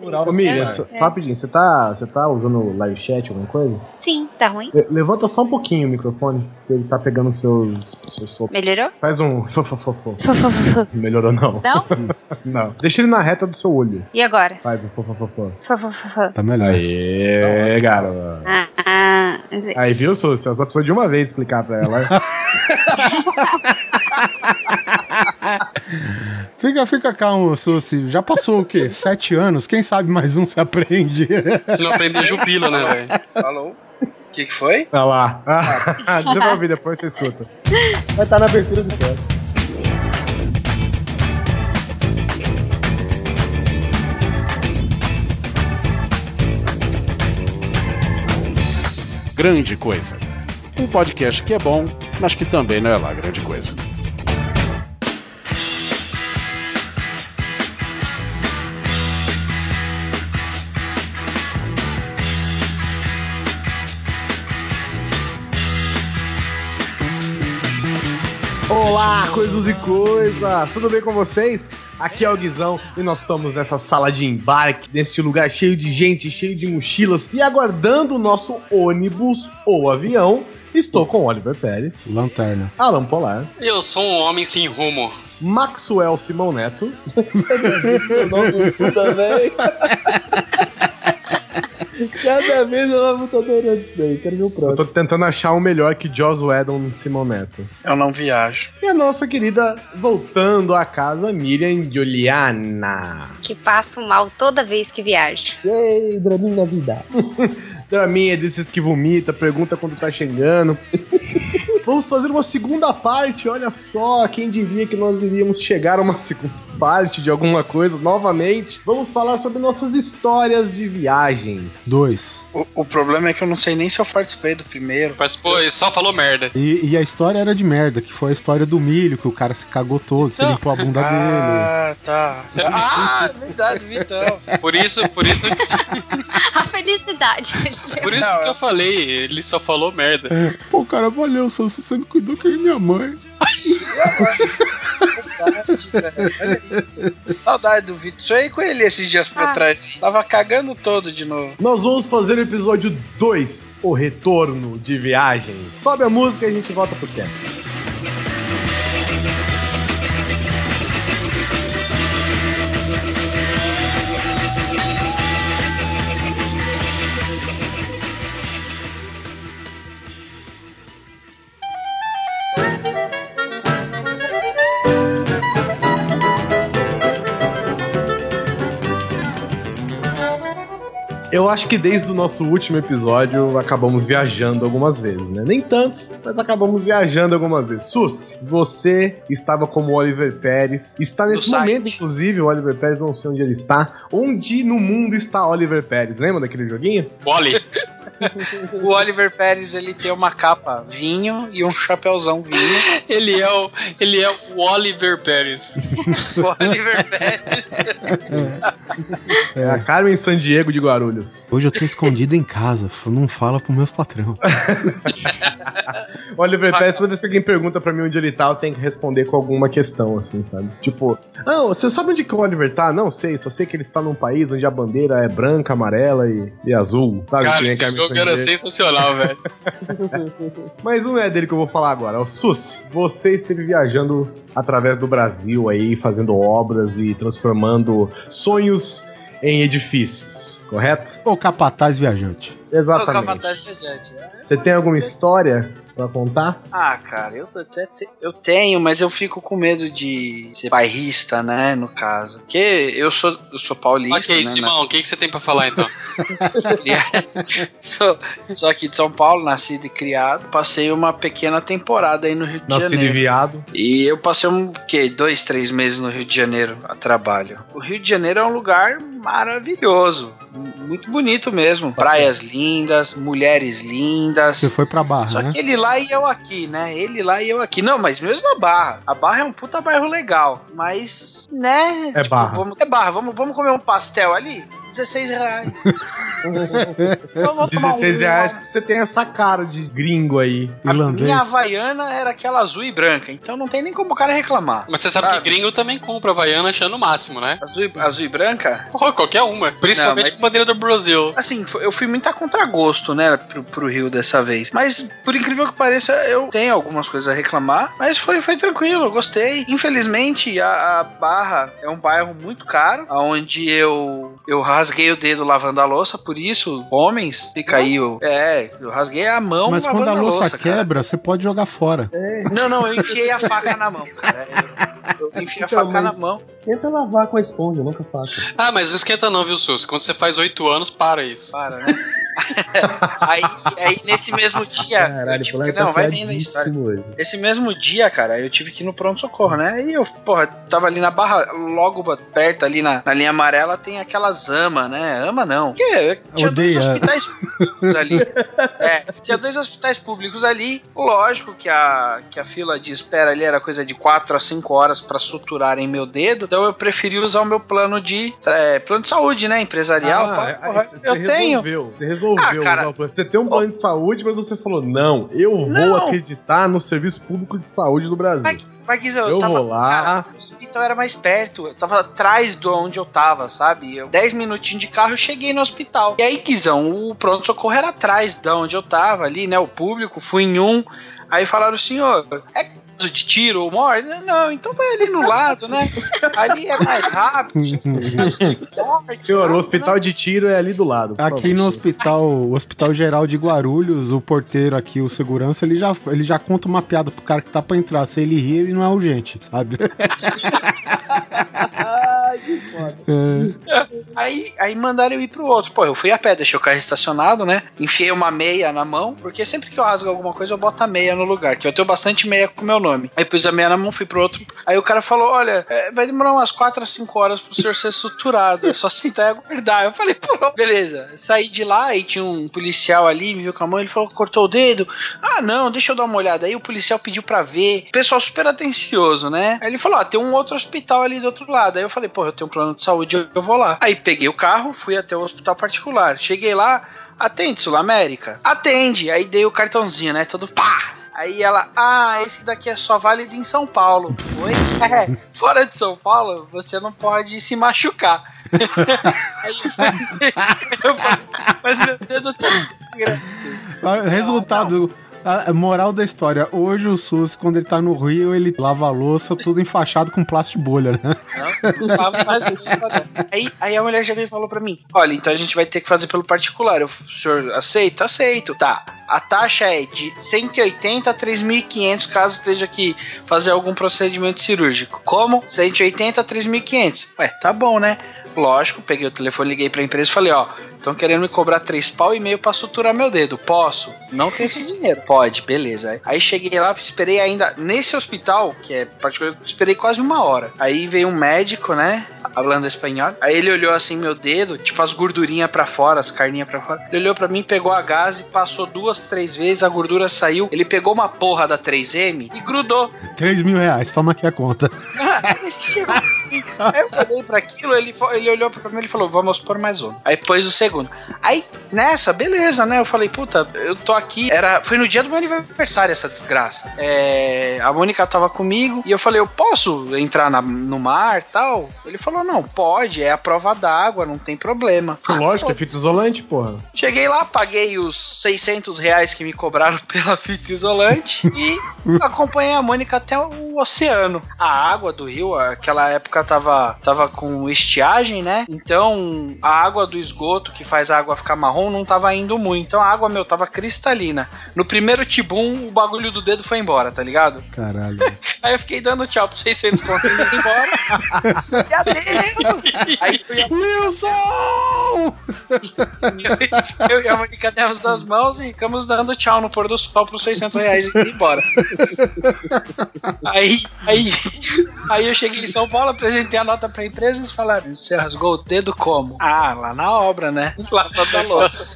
Ô, Miriam, só- É. rapidinho, você tá, você tá usando o live chat, alguma coisa? Sim, tá ruim? Le- levanta só um pouquinho o microfone, que ele tá pegando seus, seus sopros. Melhorou? Faz um fofofofo. Melhorou não. Não? não. Deixa ele na reta do seu olho. E agora? Faz um fofofofo. Fofofofo. Tá melhor. Aê, garoto. Ah, ah, Aí, viu, Súcia? Só precisou de uma vez explicar pra ela. Fica, fica calmo, Susi. Já passou o quê? Sete anos? Quem sabe mais um se aprende. Se não aprender, jubila, né, velho? Falou. O que, que foi? Olha lá. Ah, deixa eu ouvir, depois você escuta. Vai estar na abertura do cast. Grande Coisa. Um podcast que é bom, mas que também não é lá grande coisa. Olá, coisas e coisas! Tudo bem com vocês? Aqui é o Guizão e nós estamos nessa sala de embarque, neste lugar cheio de gente, cheio de mochilas e aguardando o nosso ônibus ou avião. Estou com Oliver Pérez, Lanterna. Alan Polar, Eu sou um homem sem rumo. Maxwell Simão Neto. Cada vez eu não tô adorando isso daí. Quero ver o Eu tô próximo. tentando achar um melhor que Joss Whedon Simão Neto. Eu não viajo. E a nossa querida voltando a casa, Miriam Juliana. que passo mal toda vez que viajo. Ei, draminha na vida. Draminha é desses que vomita, pergunta quando tá chegando. Vamos fazer uma segunda parte, olha só, quem diria que nós iríamos chegar a uma segunda parte de alguma coisa novamente. Vamos falar sobre nossas histórias de viagens. Dois. O, o problema é que eu não sei nem se eu participei do primeiro. Participou e só falou merda. E, e a história era de merda, que foi a história do milho, que o cara se cagou todo, você limpou a bunda dele. Ah, tá. Ah, é verdade, Vitão. Por isso, por isso, A felicidade. por isso Não, que eu- eu falei, ele só falou merda. Pô, cara, valeu, você me cuidou que era minha mãe. Saudade do Vitor. Sonhei com ele esses dias pra Ah. trás. Tava cagando todo de novo. Nós vamos fazer o episódio 2, o retorno de viagem. Sobe a música e a gente volta pro tempo. Eu acho que desde o nosso último episódio acabamos viajando algumas vezes, né? Nem tantos, mas acabamos viajando algumas vezes. Sus, você estava como Oliver Pérez. Está nesse site. momento, inclusive, o Oliver Pérez, não sei onde ele está. Onde no mundo está Oliver Pérez? Lembra daquele joguinho? Wally. O Oliver Pérez, ele tem uma capa vinho e um chapéuzão vinho. Ele é o, ele é o Oliver Pérez. O Oliver Pérez. É a Carmen San Diego de Guarulhos. Hoje eu tô escondido em casa, não fala pros meus patrão. Oliver Pérez, toda vez que alguém pergunta pra mim onde ele tá, eu tenho que responder com alguma questão, assim, sabe? Tipo, ah, você sabe onde que o Oliver tá? Não sei, só sei que ele está num país onde a bandeira é branca, amarela e, e azul. Sabe? Cara, Que nem era Sandiego. sensacional, velho. Mas não é dele que eu vou falar agora. O Sus, você esteve viajando através do Brasil aí, fazendo obras e transformando sonhos em edifícios, correto? Ô, capataz viajante. Exatamente. Você tem alguma história pra contar? Ah, cara, eu até te- eu tenho, mas eu fico com medo de ser bairrista, né, no caso. Porque eu sou, eu sou paulista, ok, né? Simão, o que, que você tem pra falar então? sou, sou aqui de São Paulo, nascido e criado. Passei uma pequena temporada aí no Rio de Nascido e Janeiro. viado. E eu passei um, que, dois, três meses no Rio de Janeiro a trabalho. O Rio de Janeiro é um lugar maravilhoso. Muito bonito mesmo. Praias lindas, mulheres lindas. Você foi pra Barra, Só né? que ele lá e eu aqui, né? Ele lá e eu aqui. Não, mas mesmo a Barra. A Barra é um puta bairro legal. Mas, né? É Barra. Vamos, é Barra. Vamos, vamos comer um pastel ali? 16 reais. Eu vou tomar 16 um- reais porque você tem essa cara de gringo aí. A minha Irlandês. Havaiana era aquela azul e branca, então não tem nem como o cara reclamar. Mas você sabe, Sabe? que gringo também compra Havaiana achando o máximo, né? Azul e, azul e branca? Porra, qualquer uma. Principalmente Não, mas- com a bandeira do Brasil. Assim, eu fui muito a contragosto, né, pro, pro Rio dessa vez. Mas, por incrível que pareça, eu tenho algumas coisas a reclamar, mas foi, foi tranquilo, eu gostei. Infelizmente, a, a Barra é um bairro muito caro, onde eu, eu rasguei o dedo lavando a louça, por isso, homens, fica aí o... É, eu rasguei a mão Mas quando a louça cara. quebra, você pode jogar fora. Não, não, eu enfiei a faca na mão, cara. Eu, eu enfiei a Então, faca mas- na mão. Tenta lavar com a esponja, não com a faca. Ah, mas não esquenta não, viu, Sus? Quando você faz 8 anos, para isso. Para, né? aí, aí, nesse mesmo dia. Caralho, tive não, tá vai a hoje. Esse mesmo dia, cara, eu tive que ir no pronto-socorro, né? E eu, porra, tava ali na barra, logo perto, ali na, na linha amarela, tem aquelas ama, né? Ama não. Que tinha dois Odeia. hospitais públicos ali. É, tinha dois hospitais públicos ali. Lógico que a, que a fila de espera ali era coisa de 4 a 5 horas pra suturarem meu dedo. Então eu preferi usar o meu plano de é, plano de saúde, né? Empresarial. pá, aí porra, Ah, você eu tenho. resolveu, Você resolveu Ah, cara. usar o plano. Você tem um plano de saúde, mas você falou: não, eu vou Não. acreditar no serviço público de saúde do Brasil. Mas, mas Guizão, eu tava, vou lá. Cara, o hospital era mais perto. Eu tava atrás de onde eu tava, sabe? Eu, 10 minutinhos de carro eu cheguei no hospital. E aí, Guizão, o pronto-socorro era atrás de onde eu tava ali, né? O público, fui em um. Aí falaram, senhor, é de tiro ou morte? Não, então vai ali no lado, né? Ali é mais rápido. morte, Senhor, o né? hospital de tiro é ali do lado. Aqui no hospital, o Hospital Geral de Guarulhos, o porteiro aqui, o segurança, ele já, ele já conta uma piada pro cara que tá pra entrar. Se ele rir, ele não é urgente, sabe? Ai, que foda. É. Aí, aí mandaram eu ir pro outro. Pô, eu fui a pé, deixei o carro estacionado, né? Enfiei uma meia na mão, porque sempre que eu rasgo alguma coisa, eu boto a meia no lugar, que eu tenho bastante meia com o meu nome. Aí pus a meia na mão, fui pro outro. Aí o cara falou: Olha, é, vai demorar umas 4 a 5 horas pro senhor ser suturado. É só sentar e aguardar. Eu falei, pô, beleza. Saí de lá e tinha um policial ali, me viu com a mão, ele falou: cortou o dedo. Ah, não, deixa eu dar uma olhada. Aí o policial pediu pra ver. Pessoal super atencioso, né? Aí ele falou: Ah, tem um outro hospital ali do outro lado. Aí eu falei, pô, eu tenho um plano de saúde, eu- vou lá. Aí peguei o carro, fui até o hospital particular. Cheguei lá, atende, Sul América. Atende. Aí dei o cartãozinho, né? Todo pá! Aí ela, ah, esse daqui é só válido em São Paulo. Oi? É, fora de São Paulo, você não pode se machucar. Aí eu falei, mas meu dedo tá. Ah, Resultado. A moral da história, hoje o SUS, quando ele tá no Rio, ele lava a louça tudo enfaixado com plástico bolha, né? Não, não. Aí, aí a mulher já veio e falou pra mim: Olha, então a gente vai ter que fazer pelo particular. Eu, o senhor aceita? Aceito. Tá. A taxa é de 180 a 3.500 caso esteja aqui fazer algum procedimento cirúrgico. Como? 180 a 3.500. Ué, tá bom, né? Lógico, peguei o telefone, liguei pra empresa e falei: Ó, estão querendo me cobrar 3 pau e meio pra suturar meu dedo. Posso? Não tem esse dinheiro. Pode, beleza. Aí cheguei lá, esperei ainda nesse hospital, que é particular, esperei quase uma hora. Aí veio um médico, né? Falando espanhol. Aí ele olhou assim meu dedo, tipo as gordurinhas pra fora, as carninhas pra fora. Ele olhou pra mim, pegou a gase, passou duas, três vezes, a gordura saiu. Ele pegou uma porra da 3M e grudou. 3 mil reais, toma aqui a conta. ele chegou. Aí eu olhei pra aquilo, ele, ele olhou pra mim e falou: Vamos pôr mais um. Aí pôs o segundo. Aí, nessa, beleza, né? Eu falei, puta, eu tô aqui. Era, foi no dia do meu aniversário essa desgraça. É, a Mônica tava comigo e eu falei, eu posso entrar na- no mar tal? Ele falou, não, pode, é a prova d'água, não tem problema. Lógico, é fita isolante, porra. Cheguei lá, paguei os 600 reais que me cobraram pela fita isolante e acompanhei a Mônica até o oceano. A água do rio, aquela época tava, tava com estiagem, né? Então a água do esgoto que faz a água ficar marrom não tava indo muito. Então a água, meu, tava cristalina. No primeiro tibum, o bagulho do dedo foi embora, tá ligado? Caralho. Aí eu fiquei dando tchau pro 600 conto e indo embora. e adeus! Aí eu ia Wilson! eu e a Mônica demos as mãos e ficamos dando tchau no pôr do sol por 600 reais e ir embora. aí, aí, aí eu cheguei em São Paulo, apresentei a nota pra empresa e eles falaram: Você rasgou o dedo como? Ah, lá na obra, né? Lavando a louça.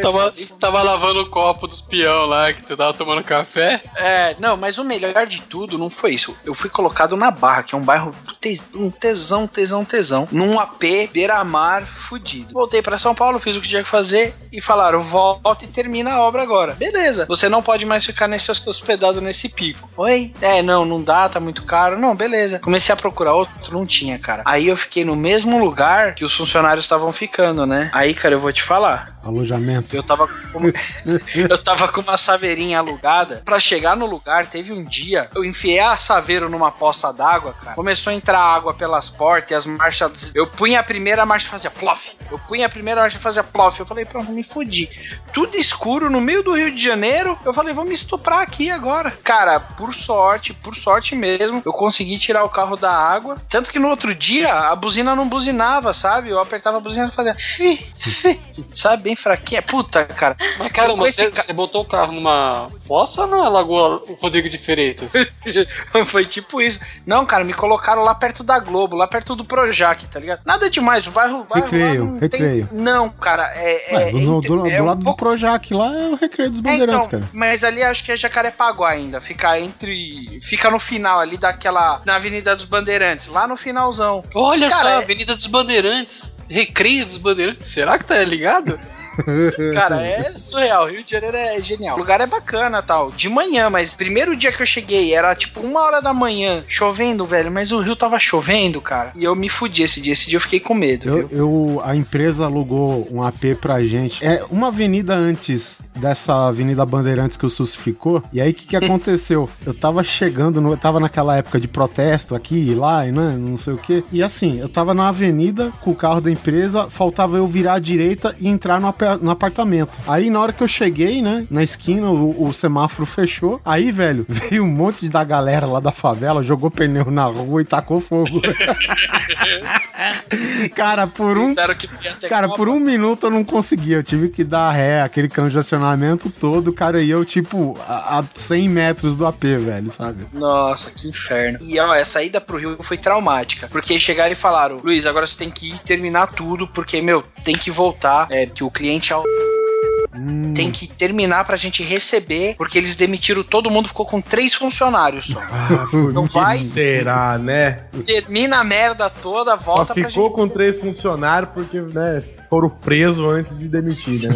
Tava, tava lavando o copo dos peão lá, que tu tava tomando café. É, não, mas o melhor de tudo não foi isso. Eu fui colocado na Barra, que é um bairro tes- um tesão, tesão, tesão, num AP beira-mar fudido. Voltei pra São Paulo, fiz o que tinha que fazer e falaram: volta e termina a obra agora. Beleza, você não pode mais ficar nesse hospedado nesse pico. Oi? É, não, não dá, tá muito caro. Não, beleza. Comecei a procurar outro, não tinha, cara. Aí eu fiquei no mesmo lugar que os funcionários estavam ficando, né? Aí, cara, eu vou te falar. Alojamento. Eu tava com eu tava com uma saveirinha alugada. Pra chegar no lugar, teve um dia, eu enfiei a saveiro numa poça d'água, cara. Começou a entrar água pelas portas e as marchas. Eu punha a primeira a marcha e fazia plof. Eu punha a primeira marcha e fazia plof. Eu falei, pronto, me fodi. Tudo escuro no meio do Rio de Janeiro. Eu falei, vou me estuprar aqui agora. Cara, por sorte, por sorte mesmo, eu consegui tirar o carro da água. Tanto que no outro dia a buzina não buzinava, sabe? Eu apertava a buzina e fazia. Fi, fi, sabe, bem fraquinha. Puta, cara. Mas esse você, ca- você botou o carro numa poça ou na Lagoa Rodrigo de Freitas? Foi tipo isso. Não, cara, me colocaram lá perto da Globo, lá perto do Projac, tá ligado? Nada demais, o bairro. bairro Recreio, lá não recreio. Tem... Não, cara, é. Ué, é, no- do, é do um lado do pouco- Projac lá é o Recreio dos É, Bandeirantes, então, cara. Mas ali acho que é Jacarepaguá ainda. Fica entre. Fica no final ali daquela. Na Avenida dos Bandeirantes, lá no finalzão. Olha Cara, só, é- Avenida dos Bandeirantes. Recreio dos Bandeirantes. Será que tá ligado? Cara, é surreal. Rio de Janeiro é genial. O lugar é bacana tal. De manhã, mas primeiro dia que eu cheguei era tipo uma hora da manhã, chovendo, velho. Mas o rio tava chovendo, cara. E eu me fudi esse dia. Esse dia eu fiquei com medo. Eu, eu- a empresa alugou um AP pra gente. É uma avenida antes dessa Avenida Bandeirantes que o SUS ficou. E aí o que, que aconteceu? Eu tava chegando, no, eu tava naquela época de protesto aqui e lá, e né, não sei o que. E assim, eu tava na avenida com o carro da empresa, faltava eu virar à direita e entrar no, apa- no apartamento. Aí na hora que eu cheguei, né, na esquina, o, o semáforo fechou. Aí, velho, veio um monte da galera lá da favela, jogou pneu na rua e tacou fogo. Cara, por um Cara, por um minuto eu não consegui. Eu tive que dar ré, aquele congestionamento todo, cara. E eu, tipo, a, a 100 metros do AP, velho, sabe? Nossa, que inferno. E ó, essa ida pro Rio foi traumática. Porque chegaram e falaram: Luiz, agora você tem que ir terminar tudo, porque, meu, tem que voltar. É, que o cliente é o- Hum, tem que terminar pra gente receber, porque eles demitiram todo mundo, ficou com três funcionários só. Não que vai? será, né? Termina a merda toda, Só volta pra ficou com três funcionários porque, né, foram presos antes de demitir, né?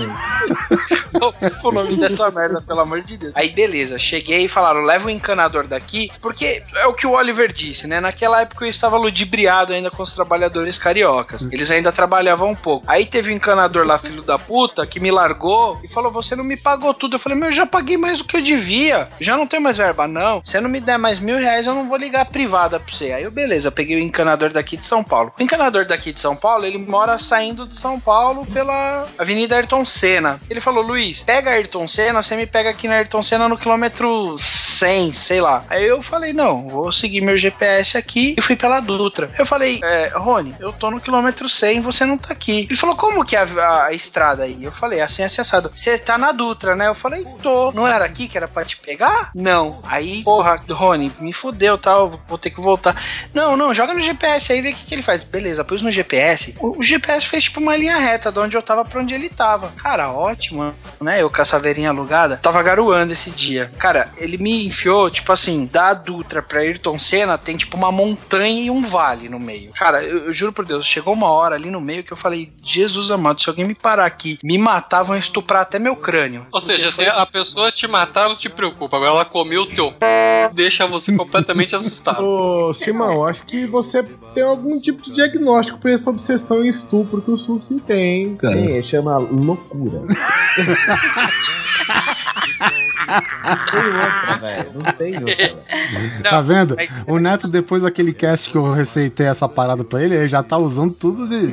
o nome dessa merda, pelo amor de Deus. Aí, beleza, cheguei e falaram: leva o encanador daqui, porque é o que o Oliver disse, né? Naquela época eu estava ludibriado ainda com os trabalhadores cariocas. Eles ainda trabalhavam um pouco. Aí teve um encanador lá, filho da puta, que me largou e falou: Você não me pagou tudo. Eu falei: Meu, eu já paguei mais do que eu devia. Já não tenho mais verba, não. Se você não me der mais mil reais, eu não vou ligar a privada pra você. Aí eu, beleza, peguei o encanador daqui de São Paulo. O encanador daqui de São Paulo, ele mora saindo de São Paulo pela Avenida Ayrton Senna. Ele falou: Luiz, pega Ayrton Senna, você me pega aqui na Ayrton Senna no quilômetro 100, sei lá. Aí eu falei: Não, vou seguir meu GPS aqui e fui pela Dutra. Eu falei: é, Rony, eu tô no quilômetro 100, você não tá aqui. Ele falou: Como que é a, a- a estrada aí? Eu falei: Assim, assim, assado. Você tá na Dutra, né? Eu falei: Tô. Não era aqui que era pra te pegar? Não. Aí, porra, Rony, me fudeu, tal, vou ter que voltar. Não, não, joga no GPS aí, vê o que, que ele faz. Beleza, pus no GPS. O, o GPS fez tipo uma linha reta de onde eu tava pra onde ele tava. Cara, ótimo, né? Eu com a saveirinha alugada. Tava garoando esse dia. Cara, ele me enfiou, tipo assim, da Dutra pra Ayrton Senna tem tipo uma montanha e um vale no meio. Cara, eu, eu juro por Deus, chegou uma hora ali no meio que eu falei, Jesus amado, se alguém me parar aqui, me matar, vão estuprar até meu crânio. Ou seja, se a pessoa te matar, não te preocupa. Agora ela comeu o teu deixa você completamente assustado. Ô, Simão, acho que você tem algum tipo de diagnóstico pra essa obsessão em estupro que o Sussi tem, cara. Tem, chama loucura. Não tem outra, velho. Não tem outra, tá vendo? O Neto, depois daquele cast que eu receitei essa parada pra ele, ele já tá usando tudo de.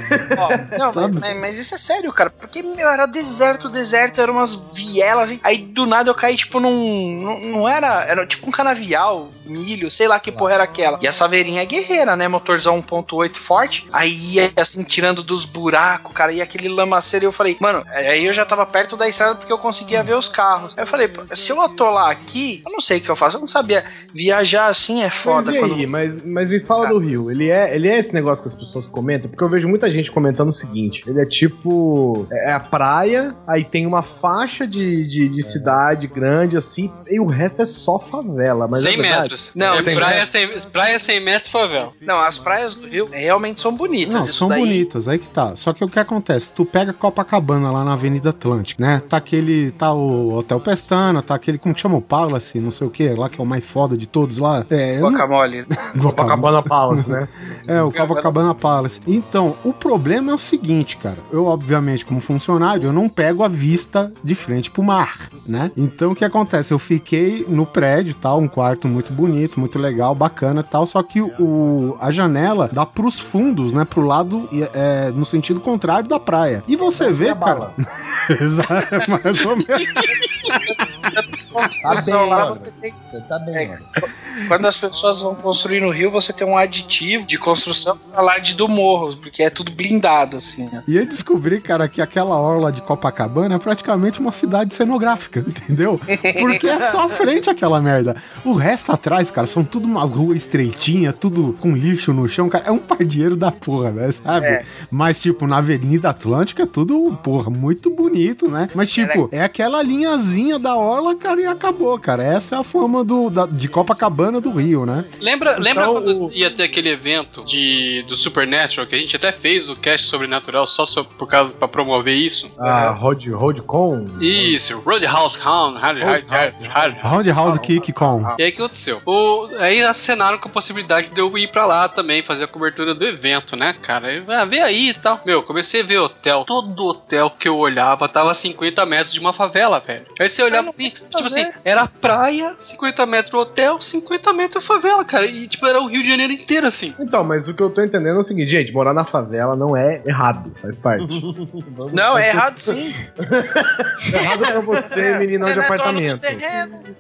Não, Sabe? mas, mas isso é sério, cara. Porque, meu, era deserto, deserto, eram umas vielas. hein? Aí do nada eu caí, tipo, num. Não, não era. Era tipo um canavial, milho, sei lá que porra era aquela. E a saveirinha é guerreira, né? Motorzão 1.8 forte. Aí ia assim, tirando dos buracos, cara. E aquele lamaceiro. E eu falei, mano, aí eu já tava perto da estrada porque eu conseguia ver os carros. Aí eu falei, se eu atolar aqui, eu não sei o que eu faço. Eu não sabia. Viajar assim é foda. mas e quando... aí? Mas, mas me fala do Rio. Ele é, ele é esse negócio que as pessoas comentam? Porque eu vejo muita gente comentando o seguinte: ele é tipo. É a praia, aí tem uma faixa de, de, de cidade grande, assim, e o resto é só favela. Mas 100 é metros. Não, é praia, 100, praia 100 metros favela. Não, as praias do Rio realmente são bonitas. Não, Isso são daí- bonitas, aí que tá. Só que o que acontece? Tu pega Copacabana lá na Avenida Atlântica, né? Tá aquele. Tá o Hotel Pestana, tá aquele. Como que chama? O Palace, não sei o que, lá que é o mais foda de todos lá. É, eu não- Guacamole. Copacabana Palace, né? É, o Copacabana Palace. Então, o problema é o seguinte, cara. Eu, obviamente, como funcionário, eu não pego a vista de frente pro mar, né? Então, o que acontece? Eu fiquei no prédio, tal, um quarto muito bonito, muito legal, bacana tal, só que o, a janela dá pros fundos, né? Pro lado, é, no sentido contrário da praia. E você vê, a cara... Exato, mais ou menos. Tá bem, Pessoal, lá você tá bem, É. Quando as pessoas vão construir no Rio, você tem um aditivo de construção pra laje do morro, porque é tudo blindado, assim. né? E eu descobri, cara, que aquela orla de Copacabana é praticamente uma cidade cenográfica, entendeu? Porque é só frente aquela merda. O resto atrás, cara, são tudo umas ruas estreitinhas, tudo com lixo no chão, cara. É um pardieiro da porra, velho, sabe? É. Mas, tipo, na Avenida Atlântica é tudo, porra, muito bonito, né? Mas, tipo, é aquela linhazinha da orla, cara, e acabou, cara. Essa é a fama do, da- de Copacabana do Rio, né? Lembra, lembra Então, quando o- ia ter aquele evento de, do Supernatural, que a gente até fez o cast sobrenatural só so- por causa pra promover isso? Ah, Road, Roadcon? Isso, Roadhouse Hound, Roadhouse Kick Com. E aí o que aconteceu? O, aí acenaram com a possibilidade de eu ir pra lá também, fazer a cobertura do evento, né, cara? Aí, Ah, vê aí e tal. Meu, comecei a ver hotel. Todo hotel que eu olhava tava a 50 metros de uma favela, velho. Aí você olhava assim, tipo assim, era praia, 50 metros hotel, 50 metros favela, cara. E tipo, era o Rio de Janeiro inteiro assim. Então, mas o que eu tô entendendo é o seguinte, gente, morar na favela não é errado, faz parte. Vamos- Não, é errado sim. errado pra você, meninão Você de não é apartamento.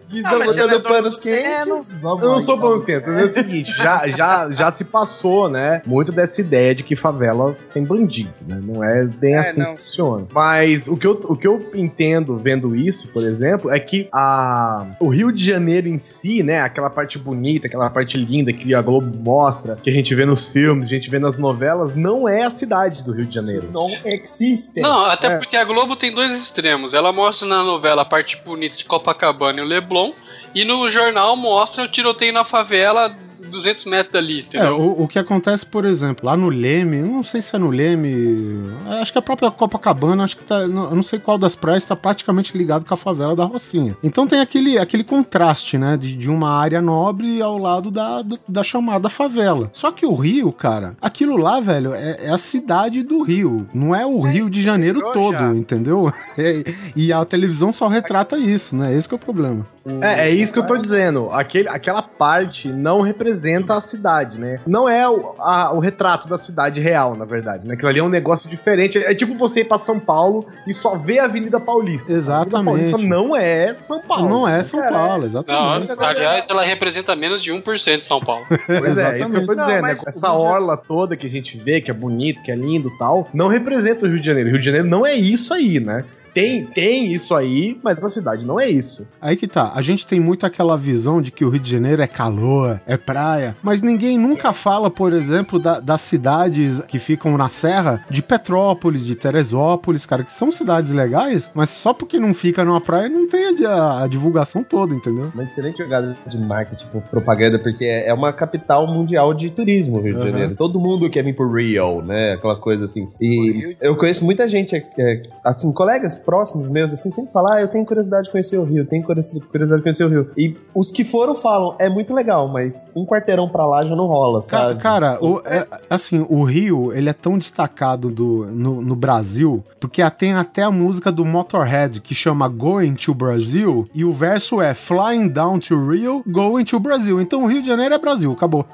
Guizão botando é panos quentes. Vamos Eu não sou então. panos quentes, mas é o seguinte, já, já, já se passou, né, muito dessa ideia de que favela tem bandido, né, não é bem É, assim não. que funciona. Mas o que, eu, o que eu entendo vendo isso, por exemplo, é que a, o Rio de Janeiro em si, né, aquela parte bonita, aquela parte linda que a Globo mostra, que a gente vê nos filmes, a gente vê nas novelas, não é a cidade do Rio de Janeiro. Não existe. Não, até É. porque a Globo tem dois extremos. Ela mostra na novela a parte bonita de Copacabana e o Leblon, e no jornal mostra o tiroteio na favela 200 metros dali, É, o, o que acontece, por exemplo, lá no Leme, eu não sei se é no Leme, acho que a própria Copacabana, acho que tá, não- eu não sei qual das praias está praticamente ligado com a favela da Rocinha. Então tem aquele, aquele contraste, né, de, de uma área nobre ao lado da, da, da chamada favela. Só que o Rio, cara, aquilo lá, velho, é, é a cidade do Rio, não é o Rio de Janeiro lembrou todo, já. entendeu? É, e a televisão só retrata isso, né? Esse que é o problema. É, é isso que eu tô dizendo. Aquele, aquela parte não representa a cidade, né? Não é o, a- o retrato da cidade real, na verdade. Né? Aquilo ali é um negócio diferente. É tipo você ir pra São Paulo e só ver a Avenida Paulista. A Exatamente. Avenida Paulista não é São Paulo. Não é São Cara, Paulo, Não, exatamente. aliás, ela representa menos de 1% de São Paulo. Pois é, é isso que eu tô dizendo. Não, né? Essa orla toda que a gente vê, que é bonito, que é lindo e tal, não representa o Rio de Janeiro. O Rio de Janeiro não é isso aí, né? Tem, tem isso aí, mas a cidade não é isso. Aí que tá, a gente tem muito aquela visão de que o Rio de Janeiro é calor, é praia, mas ninguém nunca fala, por exemplo, da- das cidades que ficam na serra, de Petrópolis, de Teresópolis, cara, que são cidades legais, mas só porque não fica numa praia não tem a, a divulgação toda, entendeu? Uma excelente jogada de marketing, tipo, propaganda, porque é é uma capital mundial de turismo, Rio de Uhum. Janeiro. Todo mundo quer vir pro Rio, né? Aquela coisa assim. E eu conheço muita gente, é, é, assim, colegas próximos meus, assim, sempre falam, ah, eu tenho curiosidade de conhecer o Rio, tenho curiosi- curiosidade de conhecer o Rio. E os que foram falam, é muito legal, mas um quarteirão pra lá já não rola, sabe? Cara, o- é- assim, o Rio, ele é tão destacado do, no, no Brasil, porque tem até a música do Motorhead que chama Going to Brasil, e o verso é Flying down to Rio, going to Brasil. Então o Rio de Janeiro é Brasil, acabou.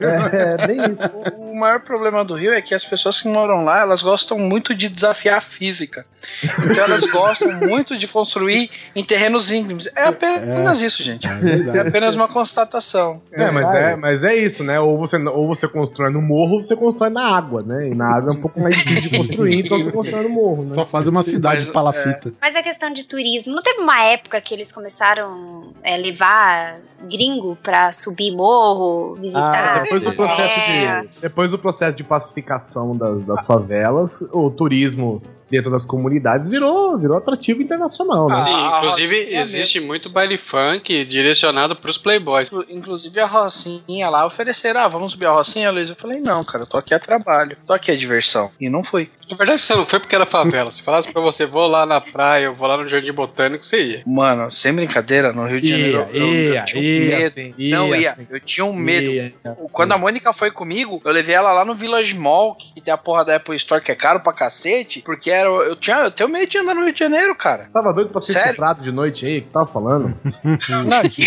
É, bem isso. Maior problema do Rio é que as pessoas que moram lá, elas gostam muito de desafiar a física. Então elas gostam muito de construir em terrenos íngremes. É apenas isso, gente. É apenas uma constatação. É, mas é, mas é isso, né? Ou você, ou você constrói no morro, ou você constrói na água, né? E na água é um pouco mais difícil de construir, então você constrói no morro, né? Só fazer uma cidade mas, de palafita. Mas a questão de turismo, não teve uma época que eles começaram a levar gringo pra subir morro, visitar? Ah, depois do processo É. de depois do processo de pacificação das, das favelas, o turismo dentro das comunidades virou, virou atrativo internacional, né? Sim, Ah, inclusive Rocinha existe muito baile funk direcionado pros playboys. Inclusive a Rocinha lá ofereceram, ah, vamos subir a Rocinha, Luiz? Eu falei, não, cara, eu tô aqui a trabalho, tô aqui a diversão. E não fui. Na verdade, você não foi porque era favela. Se falasse pra você, vou lá na praia, eu vou lá no Jardim Botânico, você ia. Mano, sem brincadeira, no Rio de Janeiro Ia, eu, eu ia, tinha um ia, medo. sim, não ia, ia, sim. eu tinha um medo. Ia, Quando a Mônica foi comigo, eu levei ela lá no Village Mall, que tem a porra da Apple Store, que é caro pra cacete, porque era, eu, tinha, eu tenho medo de andar no Rio de Janeiro, cara. Tava doido pra ser Sério? estuprado de noite aí, que você tava falando? Não, aqui,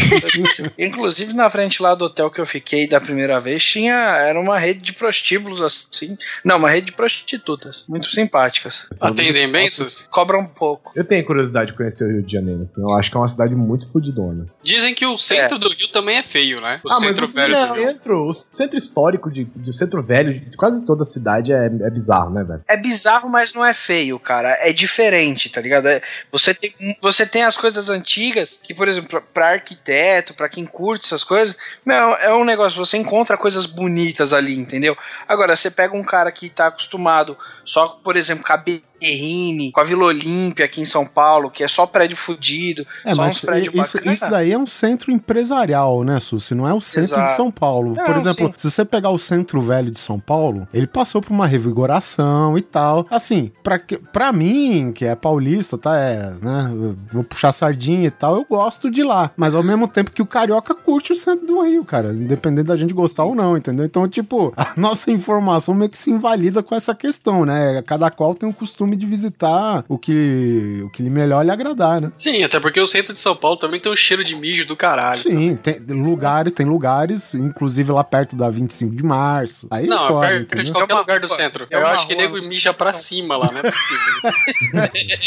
inclusive na frente lá do hotel que eu fiquei da primeira vez, tinha, era uma rede de prostíbulos assim. Não, uma rede de prostitutas, muito simpáticas. Atendem bem, Suzy? Cobram um pouco. Eu tenho curiosidade de conhecer o Rio de Janeiro, assim. Eu acho que é uma cidade muito fudidona. Dizem que o centro do Rio também é feio, né? O centro o velho do Rio. centro, o centro histórico de, de centro velho de quase toda a cidade é, é bizarro, né, velho? É bizarro, mas não é feio, cara. É diferente, tá ligado? É- você, tem, você tem as coisas antigas, que, por exemplo, pra arquiteto, pra quem curte essas coisas, meu, é um negócio, você encontra coisas bonitas ali, entendeu? Agora, você pega um cara que tá acostumado só, por exemplo, com a Berrine, com a Vila Olímpia aqui em São Paulo, que é só prédio fudido, É, só mas uns prédios isso, isso daí é um centro empresarial, né, Susi? Não é o centro Exato. de São Paulo. Não, por exemplo, sim. se você pegar o centro velho de São Paulo, ele passou por uma revigoração e tal. Assim, pra, pra mim, que é paulista, tá? É, né? Vou puxar sardinha e tal, eu gosto de lá. Mas ao mesmo tempo que o carioca curte o centro do Rio, cara. Independente da gente gostar ou não, entendeu? Então, tipo, a nossa informação meio que se invalida com essa questão, né? Cada qual tem o costume de visitar o que, o que lhe melhor lhe agradar, né? Sim, até porque o centro de São Paulo também tem um cheiro de mijo do caralho. Sim, tem lugares, tem lugares, inclusive lá perto da 25 de março. Aí Não, foda, perto de qualquer É lugar do centro. é Eu acho que rua nego mija pra cima lá, não é possível.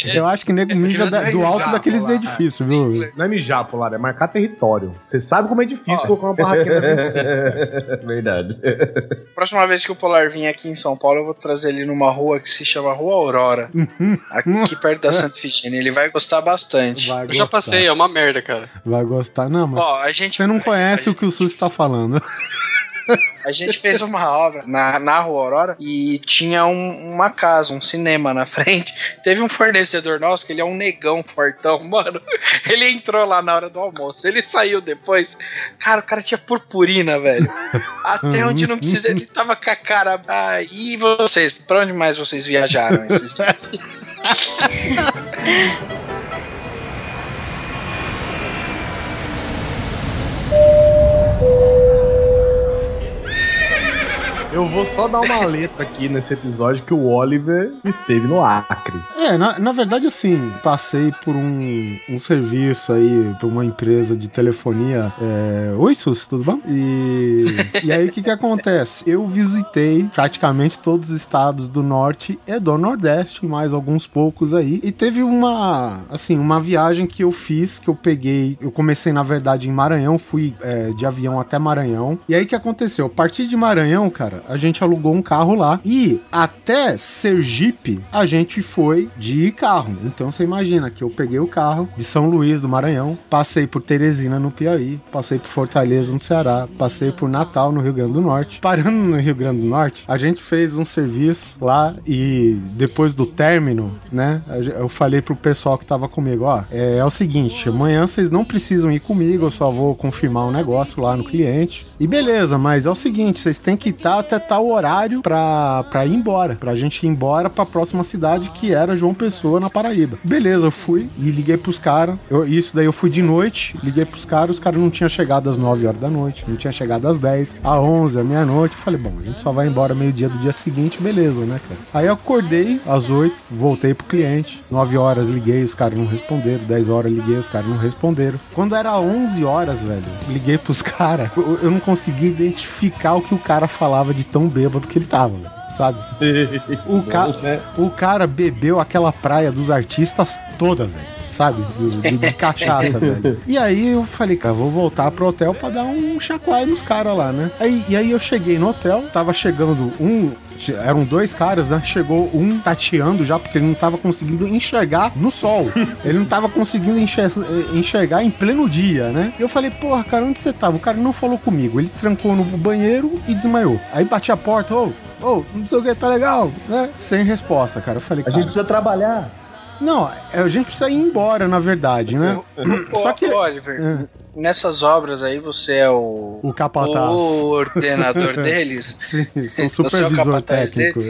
Eu acho que nego mija da- do alto daqueles lá. edifícios, viu? Não é mijar, Polar, é marcar território. Você sabe como é difícil colocar uma barraquinha na 25. Verdade. Próxima vez que o Polar vir aqui em São Paulo, eu vou trazer ele numa rua que se chama Rua Aurora. aqui perto da Santa Efigênia. Ele vai gostar bastante. Vai Eu já gostar. passei, é uma merda, cara. Vai gostar. Não, mas Ó, a gente, você não conhece o que o Susi tá falando. a gente fez uma obra na, na Rua Aurora e tinha um- uma casa, um cinema na frente. Teve um fornecedor nosso que ele é um negão fortão, mano. Ele entrou lá na hora do almoço. Ele saiu depois. Cara, o cara tinha purpurina, velho. Até onde não precisa. Ele tava com a cara. Ah, e vocês? Pra onde mais vocês viajaram esses dias? Eu vou só dar uma letra aqui nesse episódio que o Oliver esteve no Acre. É, na, na verdade, assim, passei por um, um serviço aí, por uma empresa de telefonia. É... Oi, Susi, tudo bom? E, e aí, o que que acontece? Eu visitei praticamente todos os estados do norte e do nordeste, mais alguns poucos aí. E teve uma, assim, uma viagem que eu fiz, que eu peguei, eu comecei, na verdade, em Maranhão, fui é, de avião até Maranhão. E aí, o que aconteceu? A partir de Maranhão, cara, a gente alugou um carro lá e até Sergipe a gente foi de carro. Então você imagina que eu peguei o carro de São Luís do Maranhão, passei por Teresina no Piauí, passei por Fortaleza no Ceará, passei por Natal no Rio Grande do Norte. Parando no Rio Grande do Norte, a gente fez um serviço lá e depois do término, né, eu falei pro pessoal que tava comigo, ó, é, é o seguinte, amanhã vocês não precisam ir comigo, eu só vou confirmar um negócio lá no cliente. E beleza, mas é o seguinte, vocês têm que estar até tal horário pra, pra ir embora, pra gente ir embora pra próxima cidade que era João Pessoa, na Paraíba. Beleza, eu fui e liguei pros caras. Isso daí eu fui de noite, liguei pros caras, os caras não tinham chegado às 9 horas da noite, não tinha chegado às 10, às 11, à meia-noite. Falei, bom, a gente só vai embora meio-dia do dia seguinte, beleza, né, cara? Aí eu acordei às 8, voltei pro cliente, 9 horas liguei, os caras não responderam, 10 horas liguei, os caras não responderam. Quando era 11 horas, velho, liguei pros caras, eu, eu não consegui identificar o que o cara falava de de tão bêbado que ele tava, sabe? O, ca né? o cara bebeu aquela praia dos artistas toda, velho. Sabe? Do- do- de cachaça, velho. E aí eu falei, cara, vou voltar pro hotel pra dar um chacoalho nos caras lá, né? Aí, e aí eu cheguei no hotel, tava chegando um. Eram dois caras, né? Chegou um tateando já, porque ele não tava conseguindo enxergar no sol. Ele não tava conseguindo enxer- enxergar em pleno dia, né? E eu falei, porra, cara, onde você tava? O cara não falou comigo. Ele trancou no banheiro e desmaiou. Aí bati a porta, ô. Ô, não sei o que, tá legal, né? Sem resposta, cara. Eu falei, A cara, gente precisa trabalhar. Não, é, a gente precisa ir embora, na verdade, né? Só que. Oliver, É, nessas obras aí você é o, O capataz. o ordenador deles. Sim, sou Você é o supervisor capataz técnico.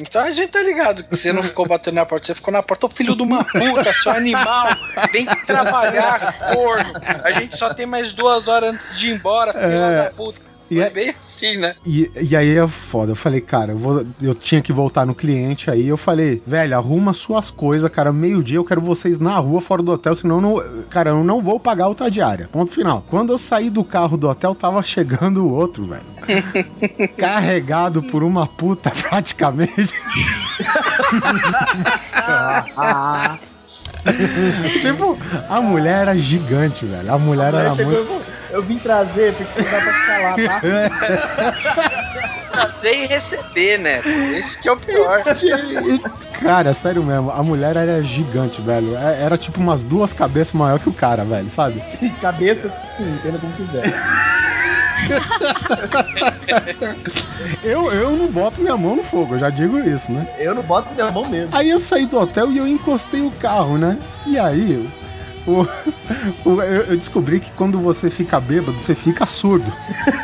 Então a gente tá ligado que você não ficou batendo na porta, você ficou na porta, ô filho de uma puta, seu animal, vem trabalhar, corno. A gente só tem mais duas horas antes de ir embora, filho É. da puta. E é- bem assim, né? E, e aí é foda. Eu falei, cara, eu, vou- eu tinha que voltar no cliente. Aí eu falei, velho, arruma suas coisas, cara. Meio-dia eu quero vocês na rua, fora do hotel, senão eu não, cara, eu não vou pagar outra diária. Ponto final. Quando eu saí do carro do hotel, tava chegando o outro, velho. Carregado por uma puta, praticamente. tipo, a mulher era gigante, velho. A mulher Aí era chegou, muito. Eu, vim trazer, porque não dá pra ficar lá, tá? Trazer e receber, né? Esse que é o pior. Cara, sério mesmo, a mulher era gigante, velho. É- Era tipo umas duas cabeças maior que o cara, velho, sabe? Cabeça, sim, entenda como quiser. Eu, eu não boto minha mão no fogo, eu já digo isso, né? Eu não boto minha mão mesmo. Aí eu saí do hotel e eu encostei o carro, né? E aí, o, o- eu, descobri que quando você fica bêbado, você fica surdo.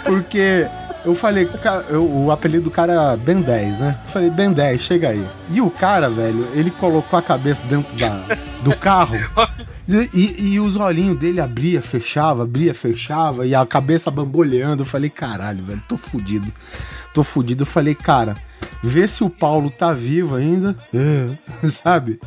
Porque eu falei, eu- o apelido do cara era Ben 10, né? Eu falei, Ben 10, chega aí. E o cara, velho, ele colocou a cabeça dentro da, do carro. E, e- e os olhinhos dele abria, fechava, abria, fechava, e a cabeça bamboleando. Eu falei, caralho, velho, tô fudido. Tô fudido. Eu falei, cara, vê se o Paulo tá vivo ainda. É, sabe?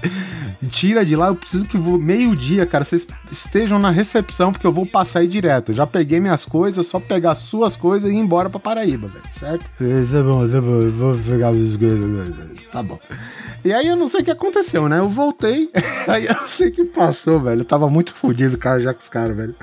Tira de lá, eu preciso que vou meio-dia, cara, vocês estejam na recepção, porque eu vou passar aí direto. Eu já peguei minhas coisas, só pegar suas coisas e ir embora pra Paraíba, velho, certo? Isso é bom, isso é bom, eu vou pegar as coisas. Tá bom. E aí eu não sei o que aconteceu, né? Eu voltei, aí eu sei que passou, velho. Eu tava muito fudido, cara, já com os caras, velho.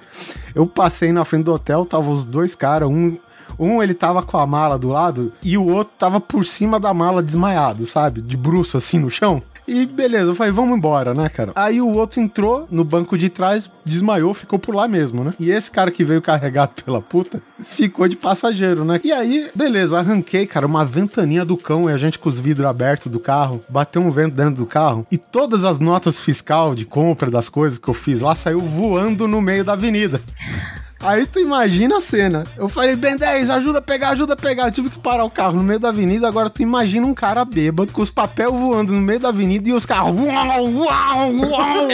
Eu passei na frente do hotel, tava os dois caras, um. Um ele tava com a mala do lado e o outro tava por cima da mala desmaiado, sabe? De bruxo assim no chão. E beleza, eu falei, vamos embora, né, cara? Aí o outro entrou no banco de trás, desmaiou, ficou por lá mesmo, né? E esse cara que veio carregado pela puta ficou de passageiro, né? E aí, beleza, arranquei, cara, uma ventaninha do cão e a gente com os vidros abertos do carro, bateu um vento dentro do carro e todas as notas fiscal de compra das coisas que eu fiz lá saiu voando no meio da avenida. Aí tu imagina a cena. Eu falei, Ben 10, ajuda a pegar, ajuda a pegar. Eu tive que parar o carro no meio da avenida. Agora tu imagina um cara bêbado com os papéis voando no meio da avenida e os carros. Uau, uau, uau.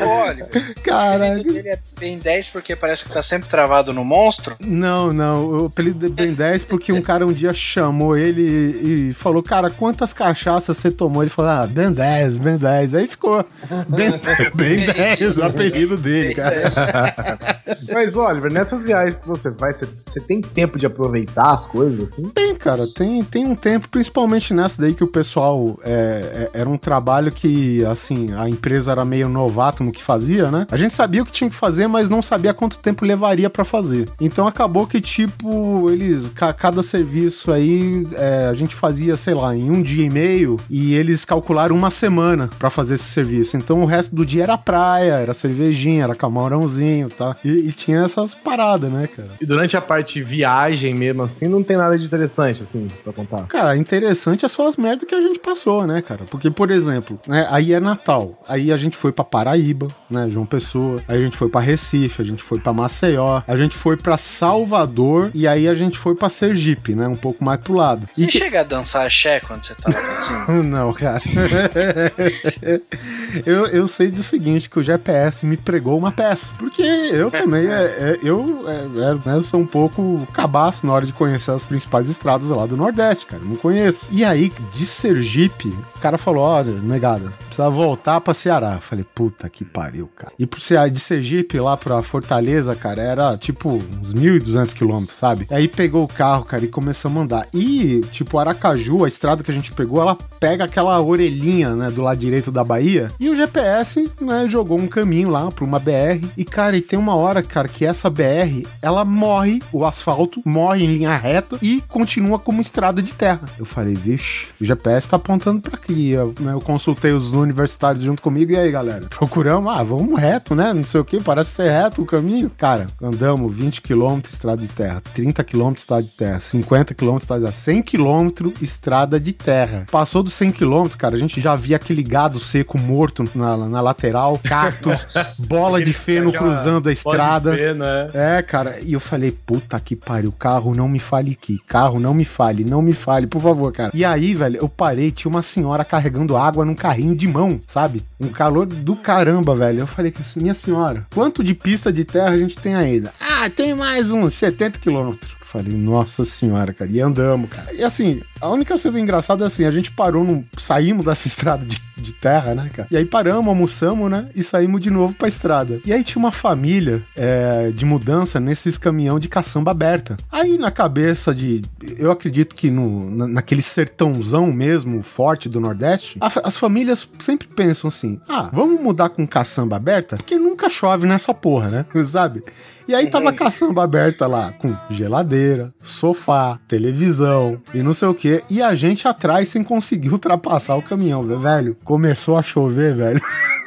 Olha, Cara, ele é bem 10 porque parece que tá sempre travado no monstro. não, não. O apelido de Ben 10 porque um cara um dia chamou ele e, e falou: Cara, quantas cachaças você tomou? Ele falou: Ah, Ben 10, Ben 10. Aí ficou Ben, ben 10, o apelido dele, cara. Mas, Oliver, nessas viagens que você vai, você, tem tempo de aproveitar as coisas, assim? Tem, cara, tem, tem um tempo, principalmente nessa daí que o pessoal é, é- era um trabalho que, assim, a empresa era meio novato no que fazia, né? A gente sabia o que tinha que fazer, mas não sabia quanto tempo levaria pra fazer. Então acabou que, tipo, eles, ca- cada serviço aí, é, a gente fazia, sei lá, em um dia e meio, e eles calcularam uma semana pra fazer esse serviço. Então o resto do dia era praia, era cervejinha, era camarãozinho, tá? E, e tinha essas paradas, né, cara? E durante a parte viagem mesmo, assim, não tem nada de interessante, assim, pra contar. Cara, interessante é só as merdas que a gente passou, né, cara? Porque, por exemplo, né, aí é Natal. Aí a gente foi pra Paraíba, né, João Pessoa. Aí a gente foi pra Recife, a gente foi pra Maceió. A gente foi pra Salvador e aí a gente foi pra Sergipe, né, um pouco mais pro lado. Você E que- chega a dançar axé quando você tá lá pra cima? Não, cara. eu, eu sei do seguinte, que o GPS me pregou uma Porque eu também, é, é- eu, é, é, né, sou um pouco cabaço na hora de conhecer as principais estradas lá do Nordeste, cara. Não conheço. E aí, de Sergipe, o cara falou, ó, negada, pra precisa voltar pra Ceará. Eu falei, puta que pariu, cara. E pro Ceará, de Sergipe lá pra Fortaleza, cara, era tipo uns 1.200 quilômetros, sabe? Aí pegou o carro, cara, e começamos a andar. E, tipo, Aracaju, a estrada que a gente pegou, ela pega aquela orelhinha, né, do lado direito da Bahia. E o GPS, né, jogou um caminho lá pra uma BR. E, cara, e tem uma hora, cara, que essa BR, ela morre, o asfalto morre em linha reta e continua como estrada de terra. Eu falei, vixe, o GPS tá apontando pra aqui. Eu, né, eu consultei os universitários junto comigo. E aí, galera? Procuramos, ah, vamos reto, né? Não sei o que, parece ser reto o caminho. Cara, andamos 20 km estrada de terra, 30 km estrada de terra, 50 km estrada de terra, 100 km estrada de terra. Passou dos 100 km, cara, a gente já via aquele gado seco morto na, na lateral, cactos, bola de feno Aquela cruzando a estrada. Ver, né? É, cara, e eu falei, puta que pariu, carro não me fale aqui, carro não me fale, não me fale, por favor, cara. E aí, velho, eu parei, tinha uma senhora carregando água num carrinho de mão, sabe? Um calor do caramba, velho. Eu falei, minha senhora, quanto de pista de terra a gente tem ainda? Ah, tem mais uns 70 quilômetros. Falei, nossa senhora, cara. E andamos, cara. E assim, a única cena engraçada é assim, a gente parou, num, saímos dessa estrada de, de terra, né, cara? E aí paramos, almoçamos, né? E saímos de novo pra estrada. E aí tinha uma família é, de mudança nesses caminhão de caçamba aberta. Aí na cabeça de. Eu acredito que no, na, naquele sertãozão mesmo, forte do Nordeste, a- as famílias sempre pensam assim: ah, vamos mudar com caçamba aberta? Porque nunca chove nessa porra, né? Sabe? E aí tava a caçamba aberta lá, com geladeira, sofá, televisão e não sei o que. E a gente atrás sem conseguir ultrapassar o caminhão, velho. Começou a chover, velho.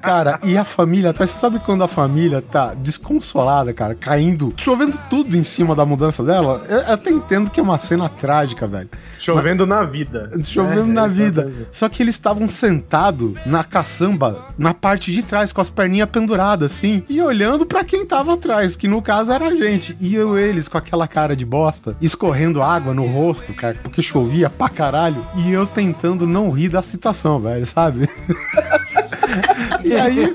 Cara, e a família atrás, você sabe quando a família tá desconsolada, cara, caindo, chovendo tudo em cima da mudança dela? Eu eu até entendo que é uma cena trágica, velho. Chovendo na vida. Chovendo É, na é, vida. exatamente. Só que eles estavam sentados na caçamba, na parte de trás, com as perninhas penduradas, assim, e olhando pra quem tava atrás, que no caso era a gente. E eu, eles, com aquela cara de bosta, escorrendo água no rosto, cara, porque chovia pra caralho, e eu tentando não rir da situação, velho, sabe? E aí,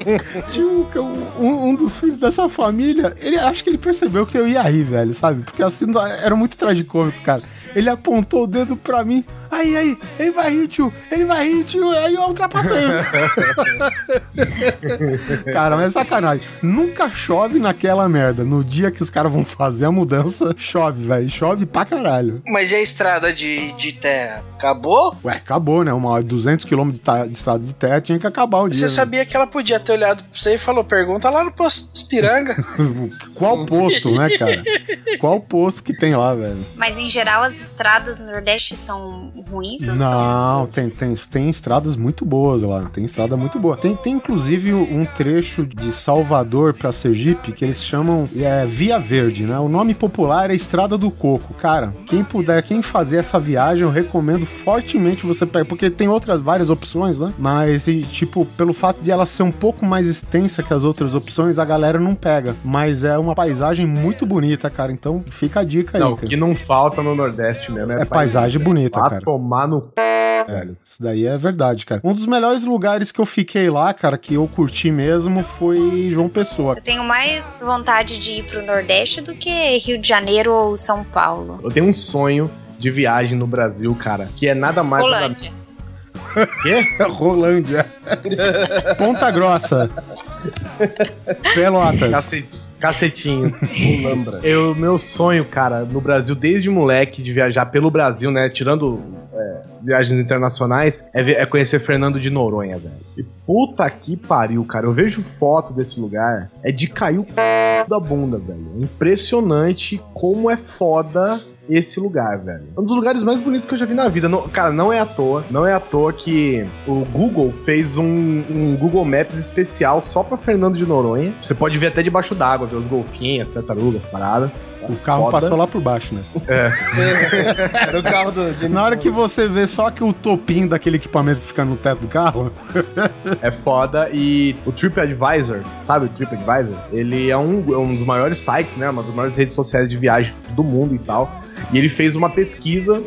tinha um, um- dos filhos dessa família, ele acho que ele percebeu que eu ia rir, velho, sabe? Porque assim era muito tragicômico, cara. Ele apontou o dedo pra mim. Aí, aí, ele vai rir, tio, ele vai rir, tio. Aí eu ultrapassei. cara, mas é sacanagem. Nunca chove naquela merda. No dia que os caras vão fazer a mudança, chove, velho. Chove pra caralho. Mas e a estrada de, de terra? Acabou? Ué, acabou, né? Uma 200 km de, ta- de estrada de terra tinha que acabar o dia. Você né? sabia que ela podia ter olhado pra você e falou: pergunta lá no posto de Piranga. Qual posto, né, cara? Qual posto que tem lá, velho? Mas em geral as estradas no Nordeste são ruins são Não, boas? tem, tem, tem estradas muito boas lá. Tem estrada muito boa. Tem, tem inclusive um trecho de Salvador pra Sergipe que eles chamam é, Via Verde, né? O nome popular é Estrada do Coco. Cara, quem puder, quem fazer essa viagem, eu recomendo fortemente você pegar, porque tem outras várias opções, né? Mas, e, tipo, pelo fato de ela ser um pouco mais extensa que as outras opções, a galera não pega. Mas é uma paisagem muito bonita, cara. Então fica a dica aí. Não, o que não falta no Nordeste mesmo é, É paisagem bonita, Vá cara. Tomar no É, isso daí é verdade, cara. Um dos melhores lugares que eu fiquei lá, cara, que eu curti mesmo, foi João Pessoa. Eu tenho mais vontade de ir pro Nordeste do que Rio de Janeiro ou São Paulo. Eu tenho um sonho de viagem no Brasil, cara, que é nada mais nada Rolândia. menos. Quê? Rolândia. Ponta Grossa. Pelotas. Cacete, cacetinhos. Eu, meu sonho, cara, no Brasil, desde moleque, de viajar pelo Brasil, né? Tirando é, viagens internacionais, é, é conhecer Fernando de Noronha, velho. E puta que pariu, cara. Eu vejo foto desse lugar, é de cair o c... da bunda, velho. É impressionante como é foda esse lugar, velho. Um dos lugares mais bonitos que eu já vi na vida. Não- cara, não é à toa. Não é à toa que o Google fez um, um Google Maps especial só pra Fernando de Noronha. Você pode ver até debaixo d'água, ver os golfinhos, as tartarugas, paradas. O carro Foda. passou lá por baixo, né? Era o carro do Na hora que você vê só que o topinho daquele equipamento que fica no teto do carro, É foda. E o TripAdvisor, sabe o TripAdvisor? Ele é um, é um dos maiores sites, né? Uma das maiores redes sociais de viagem do mundo e tal. E ele fez uma pesquisa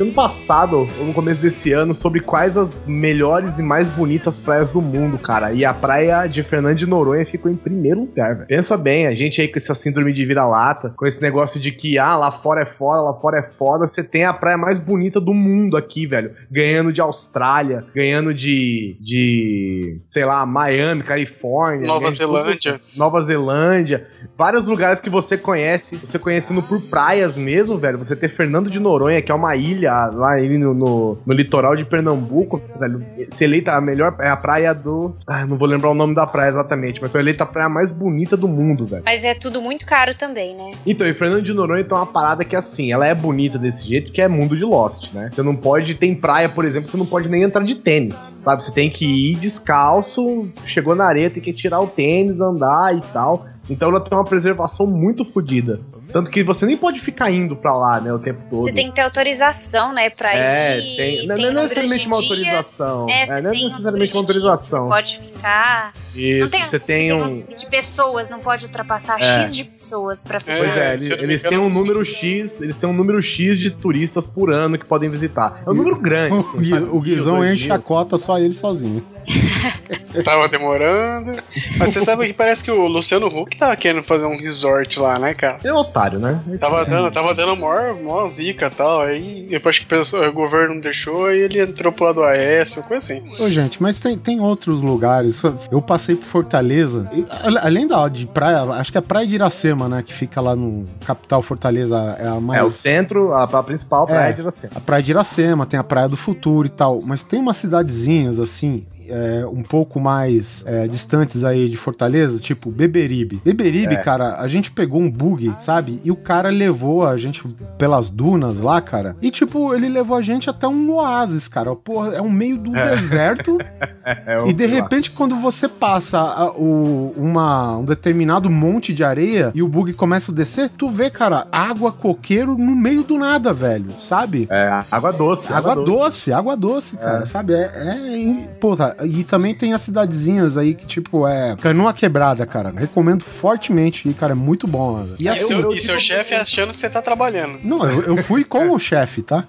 que ano passado, ou no começo desse ano, sobre quais as melhores e mais bonitas praias do mundo, cara. E a praia de Fernando de Noronha ficou em primeiro lugar, velho. Pensa bem, a gente aí com essa síndrome de vira-lata, com esse negócio de que, ah, lá fora é foda, lá fora é foda, você tem a praia mais bonita do mundo aqui, velho. Ganhando de Austrália, ganhando de, de sei lá, Miami, Califórnia. Nova de tudo- Zelândia. Nova Zelândia, vários lugares que você conhece, você conhecendo por praias mesmo, velho. Você ter Fernando de Noronha, que é uma ilha lá ali no, no, no litoral de Pernambuco, velho. Ser eleita a melhor, é a praia do. Ah, não vou lembrar o nome da praia exatamente, mas foi eleita a praia mais bonita do mundo, velho. Mas é tudo muito caro também, né? Então, e Fernando de Noronha tem uma parada que assim, ela é bonita desse jeito, que é mundo de Lost, né? Você não pode, tem praia, por exemplo, que você não pode nem entrar de tênis, sabe? Você tem que ir descalço, chegou na areia, tem que tirar o tênis, andar e tal. Então ela tem uma preservação muito fodida. Tanto que você nem pode ficar indo pra lá, né, o tempo todo. Você tem que ter autorização, né, pra É, ir. tem- não- não é necessariamente uma dias. autorização. É, É, não é tem necessariamente uma autorização. Você pode ficar. Isso, não tem, você tem um. De pessoas, não pode ultrapassar É. X de pessoas pra ficar. Pois é, É, eles, eu eles têm um número X, eles têm um número X de turistas por ano que podem visitar. É um número grande. O, assim, o Guizão enche a cota só ele sozinho. Tava demorando. Mas você sabe que parece que o Luciano Huck tava querendo fazer um resort lá, né, cara? Ele é um otário, né? Esse Tava dando, tava dando maior, maior zica e tal. Aí depois que pensou- o governo não deixou, aí ele entrou pro lado AS, uma coisa assim. Ô, gente, mas tem, tem outros lugares. Eu passei por Fortaleza. e, além da de praia, acho que é a Praia de Iracema, né? Que fica lá no capital Fortaleza. É a mais. É, o centro, a, a principal praia É. de Iracema. A Praia de Iracema, tem a Praia do Futuro e tal. Mas tem umas cidadezinhas assim. É, um pouco mais é, distantes aí de Fortaleza, tipo Beberibe. Beberibe, É. cara, a gente pegou um bug, sabe? E o cara levou a gente pelas dunas lá, cara. E, tipo, ele levou a gente até um oásis, cara. Porra, é um meio do deserto. É, E de repente, quando você passa a- o- uma, um determinado monte de areia e o bug começa a descer, tu vê, cara, água coqueiro no meio do nada, velho, sabe? É, água doce. Água doce, água doce, cara, sabe? É, é. Porra, e também tem as cidadezinhas aí que, tipo, é. Canoa quebrada, cara. Recomendo fortemente ir, cara. É muito bom, né? E E assim. seu, eu- e seu chefe achando que você tá trabalhando. Não, eu, eu fui com o chefe, tá?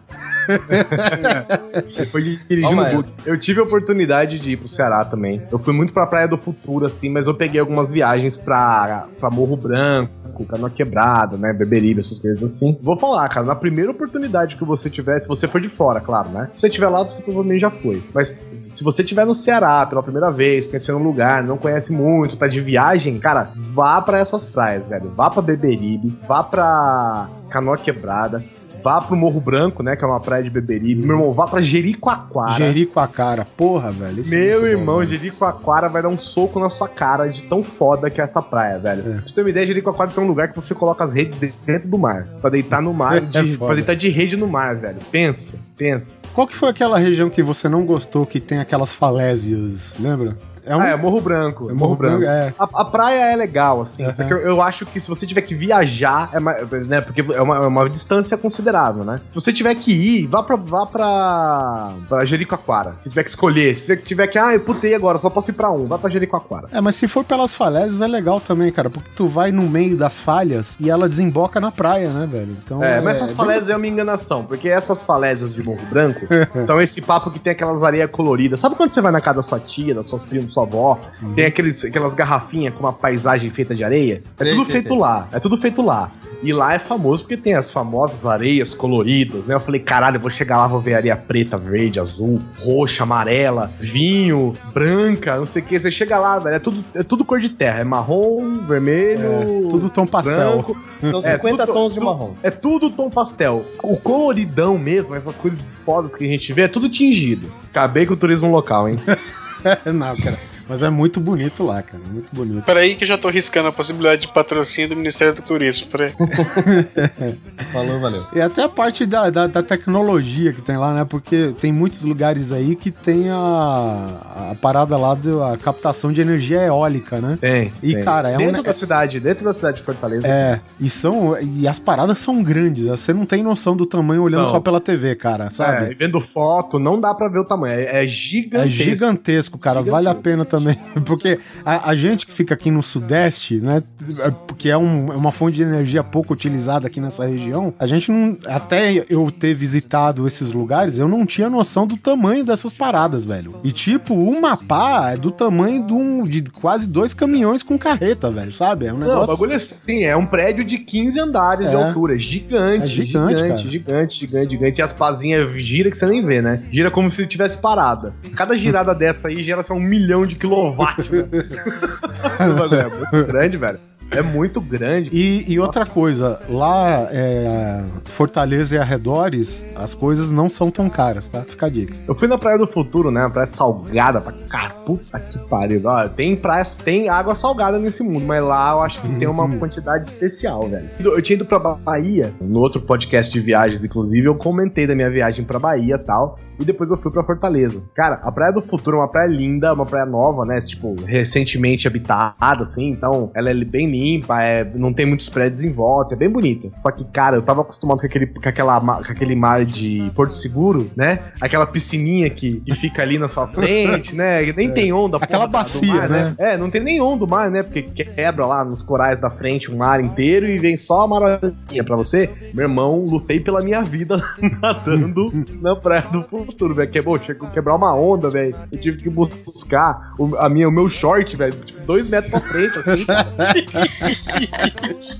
Foi dirigindo Ó, o bug. Eu tive a oportunidade de ir pro Ceará também. Eu fui muito pra Praia do Futuro, assim, mas eu peguei algumas viagens pra, pra Morro Branco, Canoa Quebrada, né? Beberibe, essas coisas assim. Vou falar, cara, na primeira oportunidade que você tiver, se você for de fora, claro, né? Se você estiver lá, você provavelmente já foi. Mas se você estiver no Ceará pela primeira vez, conhecendo um lugar, não conhece muito, tá de viagem, cara, vá pra essas praias, velho. Vá pra Beberibe, vá pra Canoa Quebrada. Vá pro Morro Branco, né? Que é uma praia de Beberibe. Meu irmão, vá pra Jericoacoara. Jericoacoara. Porra, velho. é Meu bom, irmão, velho. Jericoacoara vai dar um soco na sua cara de tão foda que é essa praia, velho. Pra você ter uma ideia, Jericoacoara tem um lugar que você coloca as redes de- dentro do mar. Pra deitar no mar, de, É pra deitar de rede no mar, velho. Pensa, pensa. Qual que foi aquela região que você não gostou que tem aquelas falésias? Lembra? É Ah, é Morro Branco. é Morro Branco. É. A, a praia é legal, assim. Aham. Só que eu, eu acho que se você tiver que viajar, é mais, né? Porque é uma, é uma distância considerável, né? Se você tiver que ir, vá pra, vá pra, pra Jericoacoara. Se tiver que escolher, se tiver que, ah, eu putei agora, só posso ir pra um, vá pra Jericoacoara. É, mas se for pelas falésias é legal também, cara, porque tu vai no meio das falhas e ela desemboca na praia, né, velho? Então, É, mas essas bem- falésias é uma enganação, porque essas falésias de Morro Branco são esse papo que tem aquelas areias coloridas. Sabe quando você vai na casa da sua tia, das suas primas, sua avó, tem aqueles, aquelas garrafinhas com uma paisagem feita de areia? É tudo sei, feito sei. lá, é tudo feito lá. E lá é famoso porque tem as famosas areias coloridas, né? Eu falei, caralho, eu vou chegar lá, vou ver areia preta, verde, azul, roxa, amarela, vinho, branca, não sei o que. Você chega lá, velho, é tudo, é tudo cor de terra. É marrom, vermelho, É, tudo tom pastel. branco. São É, 50 tudo- tons de marrom. É tudo tom pastel. O coloridão mesmo, essas cores fodas que a gente vê, é tudo tingido. Acabei com o turismo local, hein? Não, cara. Mas é muito bonito lá, cara. Muito bonito. Peraí que eu já tô riscando a possibilidade de patrocínio do Ministério do Turismo. Peraí. Falou, valeu. E até a parte da, da, da tecnologia que tem lá, né? Porque tem muitos lugares aí que tem a, a parada lá da captação de energia eólica, né? Tem. E, tem. cara, é um dentro ne- da cidade, dentro da cidade de Fortaleza. É, e são. E as paradas são grandes. Você não tem noção do tamanho olhando Não. só pela TV, cara, É, sabe? e vendo foto, não dá pra ver o tamanho. É, é É gigantesco. gigantesco, cara. Vale a pena também também. Porque a, a gente que fica aqui no Sudeste, né? é- Que é, um- é uma fonte de energia pouco utilizada aqui nessa região, a gente não. Até eu ter visitado esses lugares, eu não tinha noção do tamanho dessas paradas, velho. E tipo, uma pá é do tamanho de, um, de quase dois caminhões com carreta, velho, sabe? É um Não, o negócio. bagulho é assim, é um prédio de 15 andares de É. altura, gigante, É gigante, gigante, gigante, gigante, gigante, E as pazinhas gira que você nem vê, né? Gira como se tivesse parada. Cada girada dessa aí gera só um milhão de quilowatts. O bagulho é muito grande, velho. É muito grande. E, e outra coisa, lá é, Fortaleza e arredores, as coisas não são tão caras, tá? Fica a dica. Eu fui na Praia do Futuro, né? Uma praia salgada pra cara. Puta que pariu. Ó, tem praias, tem água salgada nesse mundo, mas lá eu acho que tem uma quantidade especial, velho. Eu tinha ido pra Bahia, no outro podcast de viagens, inclusive, eu comentei da minha viagem pra Bahia e tal. E depois eu fui pra Fortaleza. Cara, a Praia do Futuro é uma praia linda, uma praia nova, né? Tipo, recentemente habitada, assim. Então, ela é bem limpa, é, não tem muitos prédios em volta, é bem bonita. Só que, cara, eu tava acostumado com aquele, com aquela, com aquele mar de Porto Seguro, né? Aquela piscininha que, que fica ali na sua frente, né? Nem tem onda. É. Aquela bacia, mar, né? É, não tem nem onda do mar, né? Porque quebra lá nos corais da frente o mar inteiro e vem só a marolinha pra você. Meu irmão, lutei pela minha vida nadando na praia do futuro, velho. Quebrou, tinha que quebrar uma onda, velho. Eu tive que buscar o, a minha, o meu short, velho, tipo, dois metros pra frente, assim.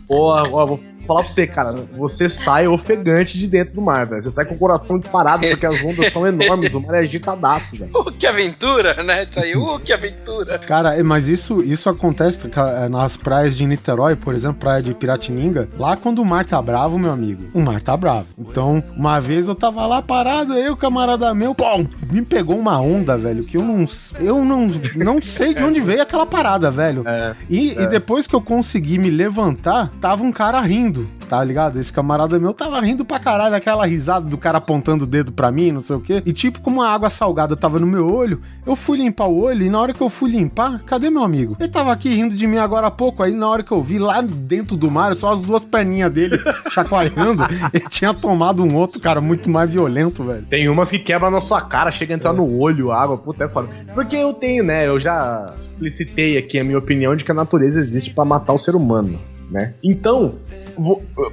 Porra, vou falar pra você, cara. Você sai ofegante de dentro do mar, velho. Você sai com o coração disparado porque as ondas são enormes, o mar é agitadaço, velho. Uh, que aventura, né? Isso aí, uh, que aventura. Cara, é, mas isso, isso acontece ca- nas praias de Niterói, por exemplo, praia de Piratininga. Lá quando o mar tá bravo, meu amigo, o mar tá bravo. Então, uma vez eu tava lá parado, aí o camarada meu, pum, me pegou uma onda, velho, que eu não, eu não, não sei de onde veio aquela parada, velho. E, e depois que eu consegui me levantar, tava um cara rindo, tá ligado? Esse camarada meu tava rindo pra caralho, aquela risada do cara apontando o dedo pra mim, não sei o quê. E tipo, como a água salgada tava no meu olho, eu fui limpar o olho e na hora que eu fui limpar, cadê meu amigo? Ele tava aqui rindo de mim agora há pouco, aí na hora que eu vi lá dentro do mar, só as duas perninhas dele chacoalhando, ele tinha tomado um outro, cara, muito mais violento, velho. Tem umas que quebram na sua cara, chega a entrar no olho, a água, puta, é foda. Porque eu tenho, né, eu já explicitei aqui a minha opinião de que a natureza existe pra matar o ser humano, né? Então,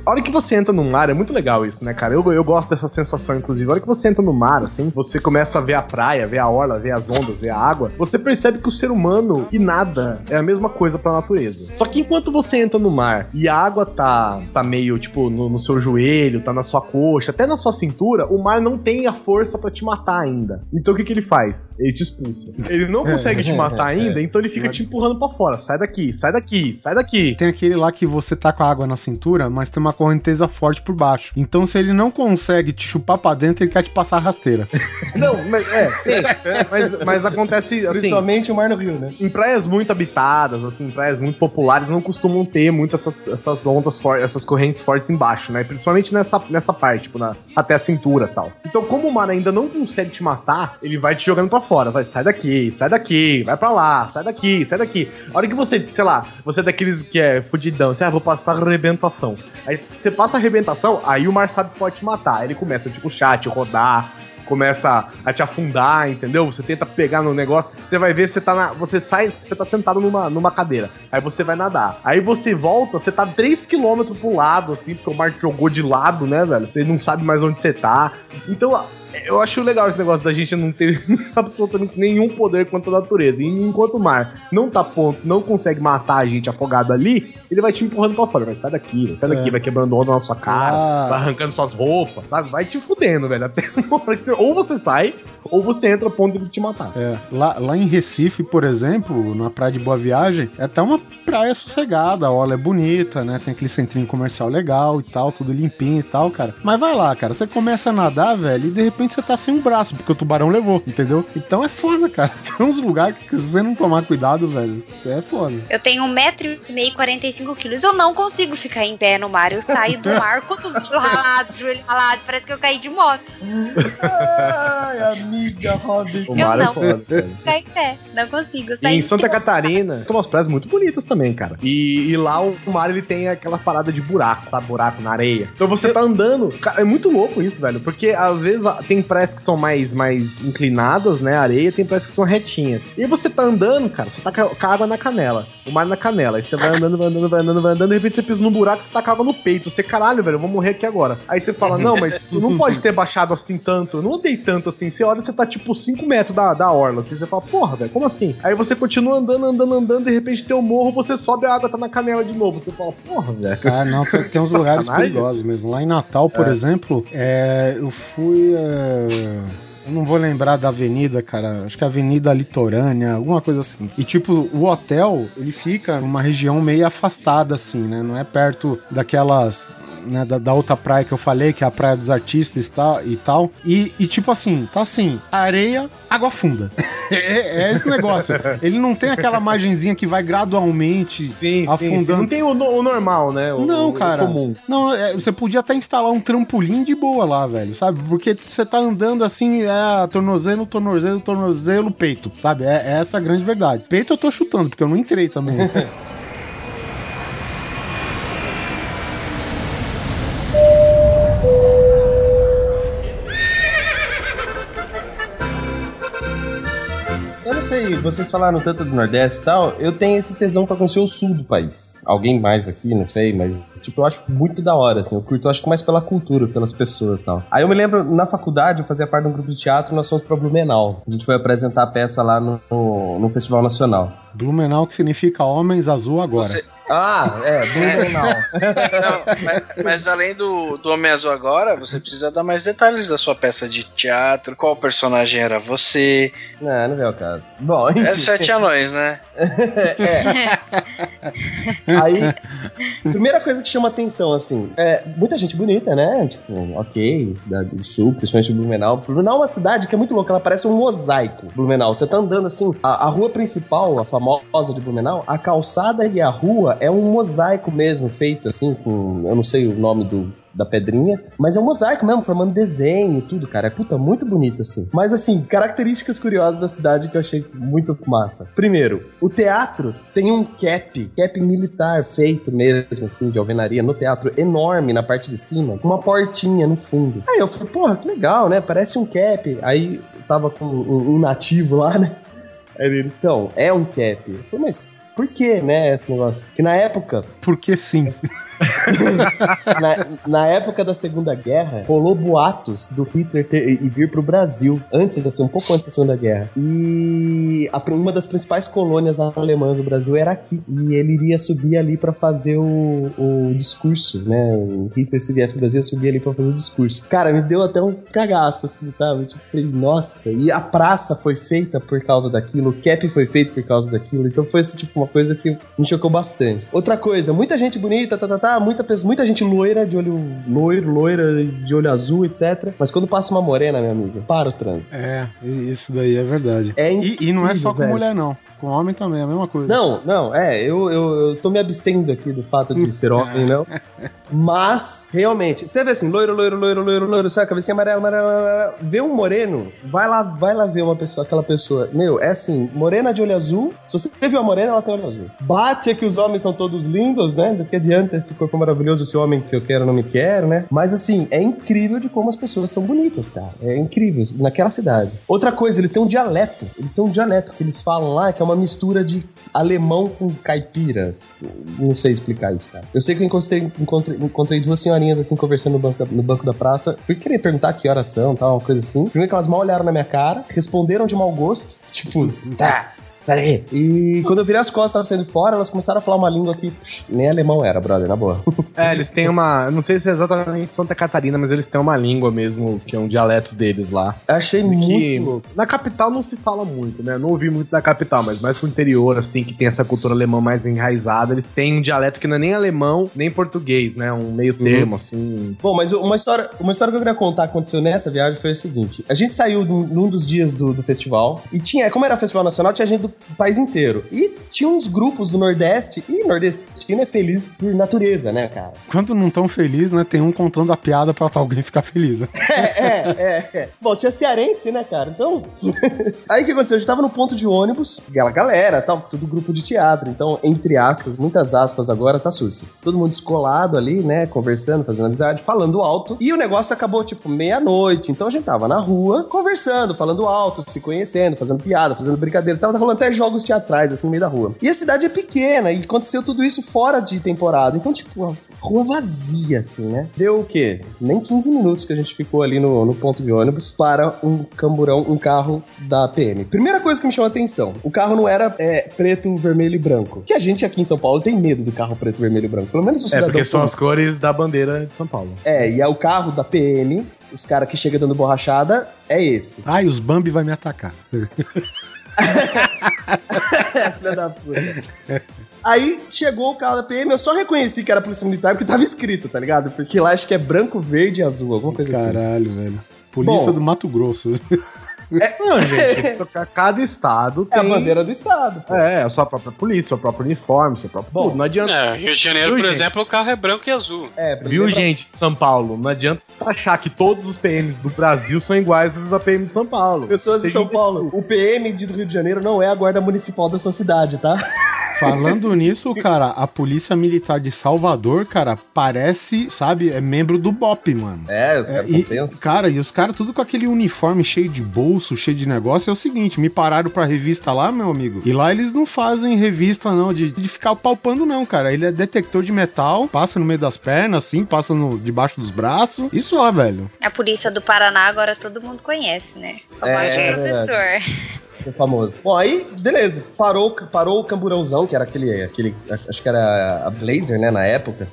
a hora que você entra no mar, é muito legal isso, né, cara? Eu, eu gosto dessa sensação, inclusive. A hora que você entra no mar, assim, você começa a ver a praia, ver a orla, ver as ondas, ver a água, você percebe que o ser humano e nada é a mesma coisa pra natureza. Só que enquanto você entra no mar e a água tá, tá meio, tipo, no, no seu joelho, tá na sua coxa, até na sua cintura, o mar não tem a força pra te matar ainda. Então o que que ele faz? Ele te expulsa. Ele não consegue te matar ainda, então ele fica te empurrando pra fora. Sai daqui, sai daqui, sai daqui. Tem aquele lá que você tá com a água na cintura, mas tem uma correnteza forte por baixo. Então, se ele não consegue te chupar pra dentro, ele quer te passar a rasteira. Não, mas é, tem. mas, mas acontece assim. Principalmente o Mar no Rio, né? Em praias muito habitadas, assim, em praias muito populares, não costumam ter muito essas, essas ondas fortes, essas correntes fortes embaixo, né? Principalmente nessa, nessa parte, tipo, na, até a cintura e tal. Então, como o mar ainda não consegue te matar, ele vai te jogando pra fora. Vai, sai daqui, sai daqui, vai pra lá, sai daqui, sai daqui. A hora que você, sei lá, você é daqueles que é fudidão, você, ah, vou passar arrebentação. Aí você passa arrebentação, aí o mar sabe que pode te matar. Aí ele começa puxar, te rodar, começa a te afundar, entendeu? Você tenta pegar no negócio, você vai ver, você tá na, você sai, você tá sentado numa, numa cadeira. Aí você vai nadar. Aí você volta, você tá 3km pro lado, assim, porque o mar te jogou de lado, né, velho? Você não sabe mais onde você tá. Então, eu acho legal esse negócio da gente não ter absolutamente nenhum poder contra a natureza. E enquanto o mar não tá ponto, não consegue matar a gente afogado ali, ele vai te empurrando pra fora. Vai, sai daqui, sai daqui, É. vai quebrando onda na sua cara, Ah. vai arrancando suas roupas, sabe? Vai te fudendo, velho. Até uma hora que você, ou você sai, ou você entra a ponto de te matar. É, lá, lá em Recife, por exemplo, na praia de Boa Viagem, é até uma praia sossegada, a orla é bonita, né? Tem aquele centrinho comercial legal e tal, tudo limpinho e tal, cara. Mas vai lá, cara, você começa a nadar, velho, e de repente você tá sem um braço, porque o tubarão levou, entendeu? Então é foda, cara. Tem uns lugares que se você não tomar cuidado, velho, é foda. Eu tenho 1,5m e 45 quilos. Eu não consigo ficar em pé no mar. Eu saio do mar, cotovelo ralado, joelho ralado. Parece que eu caí de moto. Ai, amiga. Robin. O Eu mar é não. foda, velho. Ficar em pé. Não consigo. E sair em Santa. Catarina, tem umas praias muito bonitas também, cara. E, e lá o mar ele tem aquela parada de buraco, tá? Buraco na areia. Então você tá andando. cara, é muito louco isso, velho. Porque às vezes tem praias que são mais, mais inclinadas, né? Areia, tem praias que são retinhas. E você tá andando, cara, você tá com a água na canela. O mar na canela. Aí você vai andando, vai andando, vai andando, vai andando. De repente você pisa num buraco e você tá com a água no peito. Você, caralho, velho, eu vou morrer aqui agora. Aí você fala, não, mas não pode ter baixado assim tanto. Eu não andei tanto assim. Você olha, você tá tipo 5 metros da, da orla. Assim, você fala, porra, velho, como assim? Aí você continua andando, andando, andando. De repente tem um morro, você sobe, a água tá na canela de novo. Você fala, porra, velho. Cara, não, tem, tem uns lugares perigosos mesmo. Lá em Natal, por exemplo, é, eu fui. é, eu não vou lembrar da avenida, cara. Acho que é Avenida Litorânea, alguma coisa assim. E, tipo, o hotel, ele fica numa região meio afastada, assim, né? Não é perto daquelas. Né, da, da outra praia que eu falei, que é a Praia dos Artistas e tal. E, tal. e, e, tipo assim, tá assim, areia, água funda. é, é esse negócio. Ele não tem aquela margenzinha que vai gradualmente Sim, sim, sim. afundando. Não tem o, o normal, né? O, Não, o cara. comum. Não, é, você podia até instalar um trampolim de boa lá, velho, sabe? Porque você tá andando assim, é tornozelo, tornozelo, tornozelo, peito, sabe? É, é essa a grande verdade. Peito eu tô chutando, porque eu não entrei também. Sei, vocês falaram tanto do Nordeste e tal, eu tenho esse tesão pra conhecer o sul do país. Alguém mais aqui, não sei, mas, tipo, eu acho muito da hora, assim. Eu curto, eu acho que mais pela cultura, pelas pessoas e tal. Aí eu me lembro, na faculdade, eu fazia parte de um grupo de teatro e nós fomos pra Blumenau. A gente foi apresentar a peça lá no, no, no Festival Nacional. Blumenau, que significa Homens Azul agora. Você- Ah, é, Blumenau. Não, mas, mas além do, do Homem Azul agora, você precisa dar mais detalhes da sua peça de teatro, qual personagem era você. não, não veio ao caso. Bom, enfim. É sete anões, né? Aí, primeira coisa que chama atenção, assim, é muita gente bonita, né? Tipo, ok, cidade do sul, principalmente Blumenau. Blumenau é uma cidade que é muito louca, ela parece um mosaico, Blumenau. Você tá andando assim, a, a rua principal, a famosa de Blumenau, a calçada e a rua é um mosaico mesmo, feito assim, com, eu não sei o nome do, da pedrinha, mas é um mosaico mesmo, formando desenho e tudo, cara. É puta, muito bonito assim. Mas assim, características curiosas da cidade que eu achei muito massa. Primeiro, o teatro tem um cap, cap militar feito mesmo, assim, de alvenaria no teatro, enorme na parte de cima, uma portinha no fundo. Aí eu falei, porra, que legal, né? Parece um cap. Aí tava com um, um nativo lá, né? Ele, então, é um cap. Eu falei, mas por que, né, esse negócio? Porque na época, Porque sim. na, na época da Segunda Guerra, rolou boatos do Hitler ter, e vir pro Brasil, antes assim, um pouco antes da Segunda Guerra. E a, uma das principais colônias alemãs do Brasil era aqui. E ele iria subir ali pra fazer o, o discurso, né? O Hitler, se viesse pro Brasil, ia subir ali pra fazer o discurso. Cara, me deu até um cagaço, assim, sabe? Tipo, falei, nossa. E a praça foi feita por causa daquilo, o cap foi feito por causa daquilo. Então foi, assim, tipo, uma coisa que me chocou bastante. Outra coisa, muita gente bonita, tá, tá, tá, muita, pessoa- muita gente loira, de olho loiro, loira, de olho azul, etc. Mas quando passa uma morena, minha amiga, para o trânsito. É, isso daí é verdade. É E, e não é só incrível, com velho. mulher, não. Com homem também, é a mesma coisa. Não, não, é, eu, eu, eu tô me abstendo aqui do fato de ser homem, não. Mas, realmente, você vê assim, loiro, loiro, loiro, loiro, loiro, sabe, cabecinha amarela, amarela, amarela, vê um moreno, vai lá, vai lá ver uma pessoa, aquela pessoa, meu, é assim, morena de olho azul, se você viu a morena, ela tem olho azul. Bate que os homens são todos lindos, né, do que adianta esse corpo maravilhoso, esse homem que eu quero não me quer, né, mas assim, é incrível de como as pessoas são bonitas, cara, é incrível, naquela cidade. Outra coisa, eles têm um dialeto, eles têm um dialeto que eles falam lá, que é uma mistura de alemão com caipiras. Não sei explicar isso, cara. Eu sei que eu encontrei, encontrei, encontrei duas senhorinhas assim conversando no banco, da, no banco da praça. Fui querer perguntar que horas são, tal, uma coisa assim. Primeiro que elas mal olharam na minha cara, responderam de mau gosto, tipo, tá. Sai daqui. E quando eu virei as costas, tava saindo fora, elas começaram a falar uma língua que psh, nem alemão era, brother, na boa. É, eles têm uma. Não sei se é exatamente Santa Catarina, mas eles têm uma língua mesmo, que é um dialeto deles lá. Achei Que muito na capital não se fala muito, né? Não ouvi muito da capital, mas mais pro interior, assim, que tem essa cultura alemã mais enraizada, eles têm um dialeto que não é nem alemão, nem português, né? Um meio termo, assim. Bom, mas uma história, uma história que eu queria contar que aconteceu nessa viagem foi o seguinte: a gente saiu num, num dos dias do, do festival e tinha, como era festival nacional, tinha gente do o país inteiro. E tinha uns grupos do Nordeste, e nordestino é feliz por natureza, né, cara? Quando não tão feliz, né? Tem um contando a piada pra alguém ficar feliz. né? É, é, é. Bom, tinha cearense, né, cara? Então. Aí o que aconteceu? A gente tava no ponto de ônibus, aquela galera, tal, tudo grupo de teatro. Então, entre aspas, muitas aspas agora, tá sussa. Todo mundo descolado ali, né? Conversando, fazendo amizade, falando alto. E o negócio acabou, tipo, meia-noite. Então a gente tava na rua, conversando, falando alto, se conhecendo, fazendo piada, fazendo brincadeira. Tava rolando até jogos teatrais, assim, no meio da rua. E a cidade é pequena, e aconteceu tudo isso fora de temporada. Então, tipo, a rua vazia, assim, né? Deu o quê? Nem 15 minutos que a gente ficou ali no, no ponto de ônibus para um camburão, um carro da PM. Primeira coisa que me chamou a atenção: o carro não era é, preto, vermelho e branco. Que a gente aqui em São Paulo tem medo do carro preto, vermelho e branco. Pelo menos o É, cidadão porque são as cores da bandeira de São Paulo. É, e é o carro da PM. Os caras que chegam dando borrachada é esse. Ai, os Bambi vai me atacar. Filha da puta. Aí chegou o carro da PM, eu só reconheci que era polícia militar porque tava escrito, tá ligado? Porque lá acho que é branco, verde e azul, alguma coisa assim. Caralho, velho. Polícia Bom. do Mato Grosso. Não, gente, cada estado É tem... a bandeira do estado. pô. É, a sua própria polícia, seu próprio uniforme, seu próprio... Bom, tudo. Não adianta... É, Rio de Janeiro, Viu, por gente? exemplo, o carro é branco e azul. É, pra Viu, lembrar- gente, de São Paulo? Não adianta achar que todos os PMs do Brasil são iguais aos da PM de São Paulo. Pessoas de São Paulo, o PM de Rio de Janeiro não é a guarda municipal da sua cidade, tá? Falando nisso, cara, a Polícia Militar de Salvador, cara, parece, sabe, é membro do BOP, mano. É, os É, caras e, são tensos. cara, e os caras tudo com aquele uniforme cheio de bolso, cheio de negócio. É o seguinte, me pararam pra revista lá, meu amigo. E lá eles não fazem revista, não, de, de ficar palpando, não, cara. Ele é detector de metal, passa no meio das pernas, assim, passa no, debaixo dos braços. Isso lá, velho. A polícia do Paraná agora todo mundo conhece, né? Só É, de é professor. É famoso. Bom, aí, beleza. Parou, parou o camburãozão, que era aquele, aquele. Acho que era a Blazer, né, na época.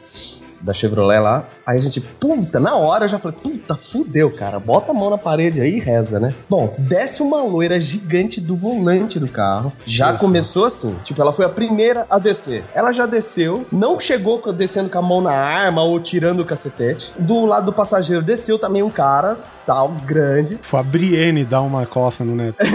Da Chevrolet lá. Aí a gente, puta, na hora eu já falei, puta, fudeu, cara. Bota a mão na parede aí e reza, né? Bom, desce uma loira gigante do volante do carro. Já Isso. começou assim. Tipo, ela foi a primeira a descer. Ela já desceu, não chegou descendo com a mão na arma ou tirando o cacetete. Do lado do passageiro desceu também um cara, tal, grande. Fabriene dá uma coça no neto.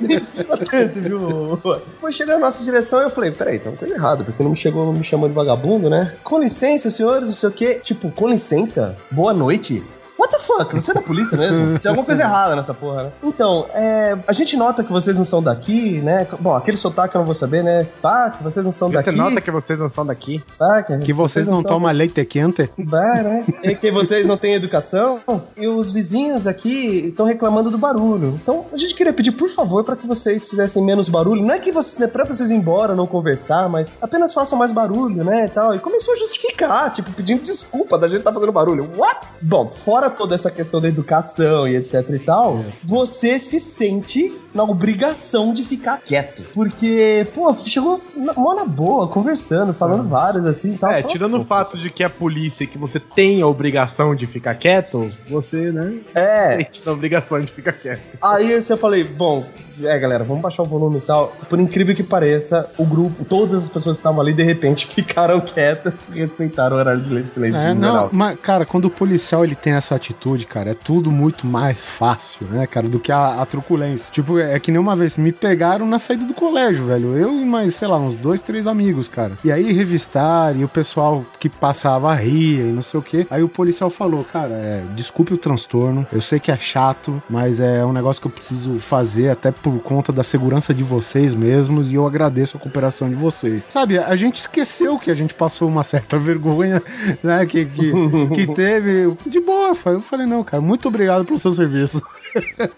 Nem precisa tanto, viu? Foi chegando na nossa direção e eu falei, peraí, tem uma coisa errada, porque não me chegou, não me chamou de vagabundo, né? Com licença, senhores, não sei o quê. Tipo, com licença, boa noite. What the fuck? Você é da polícia mesmo? Tem alguma coisa errada nessa porra, né? Então, é, a gente nota que vocês não são daqui, né? Bom, aquele sotaque eu não vou saber, né? Tá, que vocês não são Você daqui. nota que vocês não são daqui? tá, Que vocês não são tomam leite quente. Bah, né? E que vocês não têm educação e os vizinhos aqui estão reclamando do barulho. Então, a gente queria pedir, por favor, para que vocês fizessem menos barulho. Não é que vocês, né, para vocês ir embora, não conversar, mas apenas façam mais barulho, né, e tal. E começou a justificar, tipo, pedindo desculpa da gente tá fazendo barulho. What? Bom, fora toda essa questão da educação e etc e tal, você se sente na obrigação de ficar quieto. Porque, pô, chegou mó na boa, conversando, falando vários assim e tal. É, tirando pô, o fato de que é polícia e que você tem a obrigação de ficar quieto, você, né, É, sente a obrigação de ficar quieto. Aí eu falei, bom, é galera, vamos baixar o volume e tal. Por incrível que pareça, o grupo, todas as pessoas que estavam ali, de repente, ficaram quietas e respeitaram o horário de silêncio É, não, geral. mas, cara, quando o policial ele tem essa atitude, cara, é tudo muito mais fácil, né, cara, do que a, a truculência. Tipo, é que nem uma vez me pegaram na saída do colégio, velho. Eu e mais, sei lá, uns dois, três amigos, cara. E aí revistaram e o pessoal que passava ria e não sei o quê. Aí o policial falou, cara, é, desculpe o transtorno, eu sei que é chato, mas é um negócio que eu preciso fazer até por conta da segurança de vocês mesmos e eu agradeço a cooperação de vocês. Sabe, a gente esqueceu que a gente passou uma certa vergonha, né, que, que, que teve. De boa, eu falei, não, cara, muito obrigado pelo seu serviço.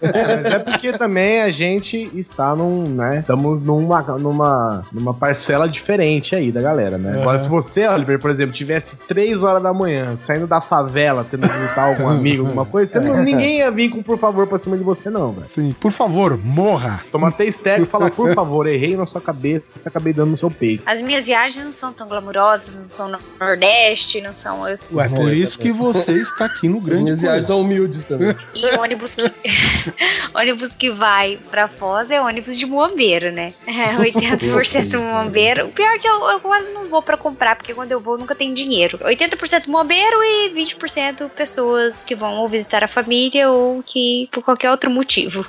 É, mas é porque também a gente está num, né? Estamos numa, numa, numa parcela diferente aí da galera, né? Agora, se você, Oliver, por exemplo, tivesse 3 horas da manhã, saindo da favela, tendo que visitar algum amigo, alguma coisa, você não, ninguém ia vir com por favor pra cima de você, não, velho. Assim, por favor, morra. Toma até estéreo e fala, por favor, errei na sua cabeça, acabei dando no seu peito. As minhas viagens não são tão glamurosas, não são no Nordeste, não são. Ué, por isso que você está aqui no As grande minhas viagens são humildes também. e ônibus que. ônibus que vai pra Foz é ônibus de muambeiro, né? É, 80% muambeiro. O pior é que eu, eu quase não vou pra comprar, porque quando eu vou nunca tem dinheiro. 80% muambeiro e 20% pessoas que vão ou visitar a família ou que por qualquer outro motivo.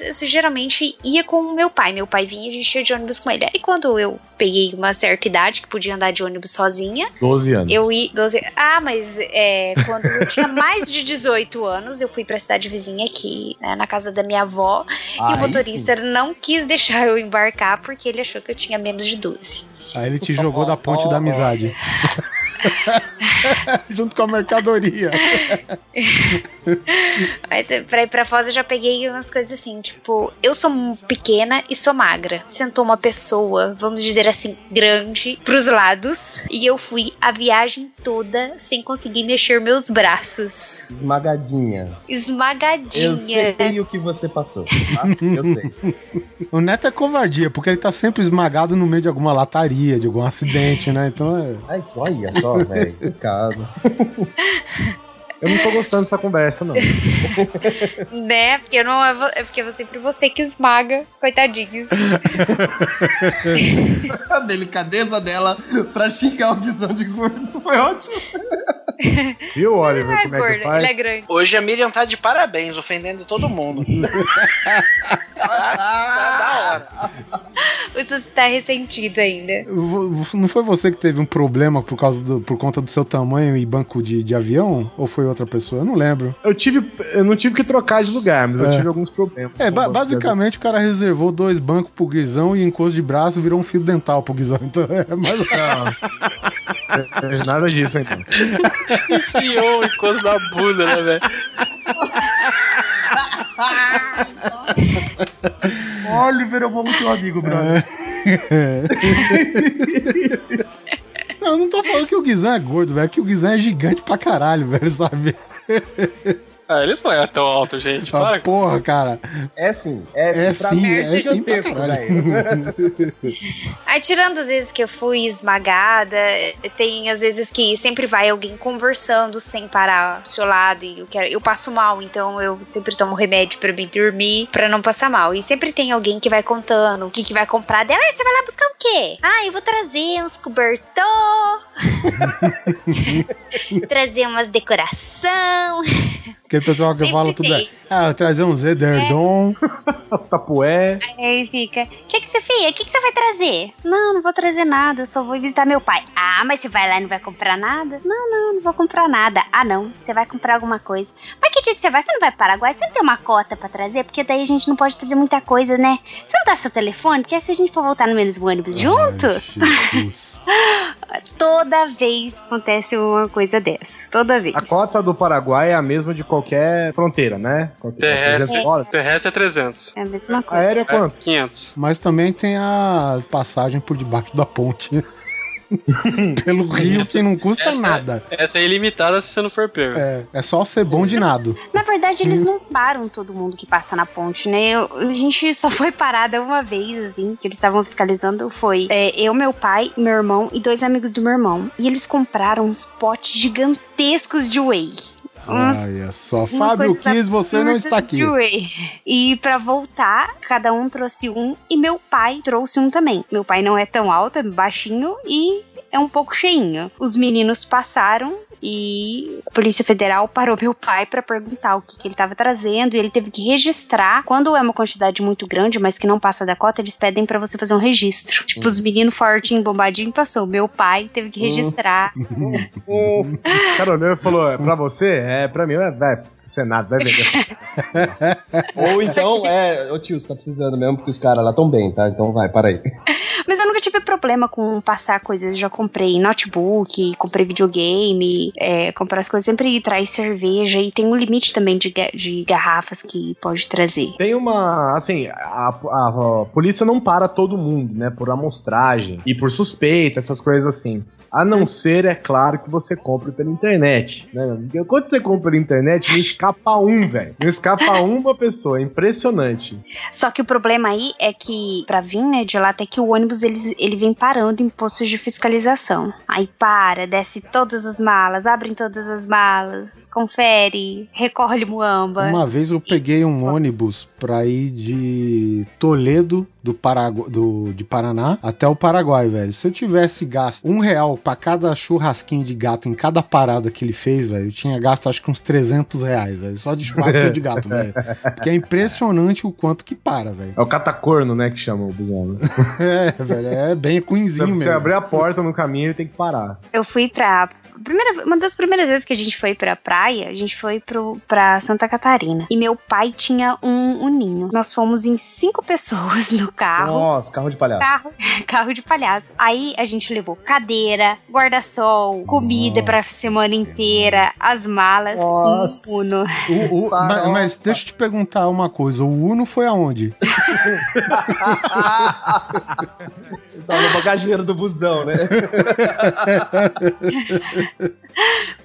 Eu geralmente ia com o meu pai. Meu pai vinha e a gente ia de ônibus com ele. E quando eu peguei uma certa idade, que podia andar de ônibus sozinha, 12 anos. eu ia. 12, ah, mas é, quando eu tinha mais de 18 anos, eu fui pra cidade vizinha aqui, né, na casa da minha avó. e o motorista não quis deixar eu embarcar porque ele achou que eu tinha menos de 12. Aí ele te jogou da ponte da amizade. Junto com a mercadoria. Mas eh, pra ir pra Foz eu já peguei umas coisas assim, tipo, eu sou pequena e sou magra. Sentou uma pessoa, vamos dizer assim, grande, pros lados. E eu fui a viagem toda sem conseguir mexer meus braços. Esmagadinha. Esmagadinha. Eu sei o que você passou. Tá? Eu sei. O Neto é covardia, porque ele tá sempre esmagado no meio de alguma lataria, de algum acidente, né? Então é. Ai, olha só, velho. Pecado. Eu não tô gostando dessa conversa, não. Né? Porque eu não é, é porque é sempre você que esmaga os coitadinhos. A delicadeza dela pra xingar o guizão de gordo foi ótimo. Viu, Oliver, Não é como é gordo, que faz? ele é grande. Hoje a Miriam tá de parabéns, ofendendo todo mundo. tá, tá da hora. O Sussi tá ressentido ainda. Não foi você que teve um problema por, causa do, por conta do seu tamanho e banco de, de avião? Ou foi outra pessoa? Eu não lembro. Eu tive. Eu não tive que trocar de lugar, mas eu É. tive alguns problemas. É, ba- basicamente o cara reservou dois bancos pro Guizão e encosto de braço virou um fio dental pro Guizão. Então é mais. avião. Nada disso, então. Enfiou o encosto da bunda, né, velho? Oliver, eu vou muito teu amigo, brother. Não, eu não tô falando que o Guizão é gordo, velho. é Que o Guizão é gigante pra caralho, velho, sabe? Ah, ele não é tão alto, gente. Ah, Para. porra, cara. É sim, é sim. É pra sim, mim é é gigantesco, velho. Aí, tirando as vezes que eu fui esmagada, tem às vezes que sempre vai alguém conversando sem parar do seu lado e eu, quero, eu passo mal, então eu sempre tomo remédio pra me dormir, pra não passar mal. E sempre tem alguém que vai contando o que, que vai comprar dela. Ah, você vai lá buscar o quê? Ah, eu vou trazer uns cobertor, trazer umas decoração. Aquele pessoal que Sempre fala tudo. tem. Ah, trazer um Zederdon. Tapué. Aí fica, o que, que você fez? O que, que você vai trazer? Não, não vou trazer nada, eu só vou visitar meu pai. Ah, mas você vai lá e não vai comprar nada? Não, não, não vou comprar nada. Ah, não, você vai comprar alguma coisa. Mas que dia que você vai? Você não vai para Paraguai? Você não tem uma cota pra trazer? Porque daí a gente não pode trazer muita coisa, né? Você não dá seu telefone? Porque se a gente for voltar no mesmo ônibus junto, Jesus. toda vez acontece uma coisa dessa. Toda vez. A cota do Paraguai é a mesma de qualquer fronteira, né? Qualquer Terrestre. 300 dólares. Terrestre é 300. É a mesma coisa. Aérea é quanto? 500. Mas também tem a passagem por debaixo da ponte. Pelo rio que não custa Essa- nada. Essa é ilimitada se você não for pego. É, é só ser bom de nado. Na verdade, eles não param todo mundo que passa na ponte, né? Eu- a gente só foi parada uma vez, assim, que eles estavam fiscalizando. Foi é, eu, meu pai, meu irmão e dois amigos do meu irmão. E eles compraram uns potes gigantescos de whey. Uns Olha só, umas Fábio Kiss, você não está aqui. E pra voltar, cada um trouxe um e meu pai trouxe um também. Meu pai não é tão alto, é baixinho e é um pouco cheinho. Os meninos passaram e a Polícia Federal parou meu pai pra perguntar o que, que ele tava trazendo e ele teve que registrar. Quando é uma quantidade muito grande, mas que não passa da cota, eles pedem pra você fazer um registro. Tipo, os meninos fortinho, bombadinho, passou. Meu pai teve que registrar. Hum, olhou e falou: é pra você? É, pra mim, é, vai, Senado, vai vender. Ou então, é, ô tio, você tá precisando mesmo, porque os caras lá tão bem, tá? Então vai, para aí. Mas eu nunca tive problema com passar coisas. Eu já comprei notebook, comprei videogame, é, comprar as coisas. Sempre traz cerveja e tem um limite também de, de garrafas que pode trazer. Tem uma. Assim, a, a- a polícia não para todo mundo, né? Por amostragem e por suspeita, essas coisas assim. A não ser, é claro, que você compre pela internet. Né? Quando você compra pela internet, não escapa um, velho. Não escapa uma pessoa. É impressionante. Só que o problema aí é que, pra vir, né, de lá até que o ônibus ônibus ele, ele vem parando em postos de fiscalização. Aí para, desce todas as malas, abrem todas as malas, confere, recolhe muamba. Uma vez eu peguei um ônibus pra ir de Toledo do, Paragu do de Paraná até o Paraguai, velho. Se eu tivesse gasto um real pra cada churrasquinho de gato em cada parada que ele fez, velho, eu tinha gasto acho que uns 300 reais, velho. Só de churrasquinho de gato, velho. Porque é impressionante o quanto que para, velho. É o catacorno, né, que chama o busão. né? É, velho, é bem Se quinzinho você mesmo. abrir a porta no caminho, ele tem que parar. Eu fui pra. Primeira, uma das primeiras vezes que a gente foi pra praia, a gente foi pro, pra Santa Catarina. E meu pai tinha um, um ninho. Nós fomos em cinco pessoas no carro. Nossa, carro de palhaço. Carro, carro de palhaço. Aí a gente levou cadeira, guarda-sol, comida pra semana inteira, as malas, Nossa. um Uno. O- o- ma- Farofa. mas, deixa eu te perguntar uma coisa: o Uno foi aonde? Tava no bagageiro do busão, né?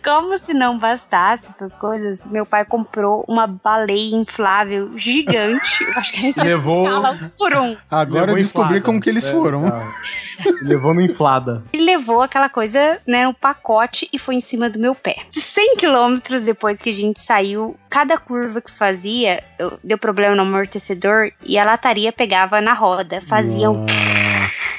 Como se não bastasse essas coisas, meu pai comprou uma baleia inflável gigante. Eu acho que ele Levou- um por um. Agora eu Levou descobri inflada. como que eles É, foram. tá. Levou no inflada. Ele levou aquela coisa, né, no pacote e foi em cima do meu pé. De 100 quilômetros depois que a gente saiu, cada curva que fazia, eu- deu problema no amortecedor e a lataria pegava na roda. Faziam Nossa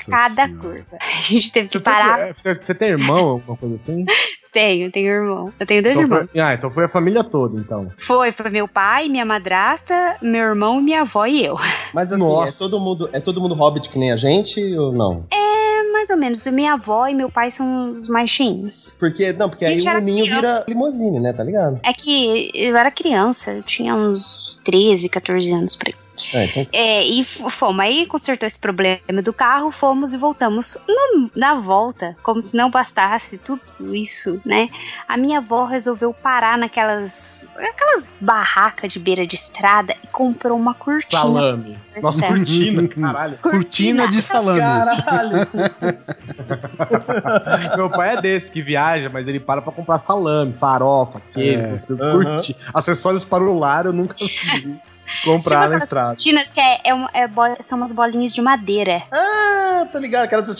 cada Senhora. curva. A gente teve que Você, parar. tem, você, você tem irmão, alguma coisa assim? Tenho, tenho irmão. Eu tenho dois Então irmãos. foi, ah, então foi a família toda, então. Foi, foi meu pai, minha madrasta, meu irmão, minha avó e eu. Mas assim, Nossa. é todo mundo, é todo mundo hobbit que nem a gente ou não? É mais ou menos. Minha avó e meu pai são os mais cheinhos. Porque não, porque aí o ninho criança. vira limousine, né? Tá ligado? É que eu era criança, eu tinha uns 13, 14 anos por aí. É, então É, e fomos aí, consertou esse problema do carro, fomos e voltamos. No- na volta, como se não bastasse tudo isso, né? A minha avó resolveu parar naquelas aquelas barracas de beira de estrada e comprou uma cortina. Salame. Nossa, cortina, caralho. Cortina de salame. Caralho! Meu pai é desse que viaja, mas ele para pra comprar salame, farofa, queijo, É. essas coisas. Aham. Curti- Acessórios para o lar eu nunca Tinha comprar na aquelas estrada. cortinas que é, é uma- é são umas bolinhas de madeira. ah, tô ligado. Aquela dos...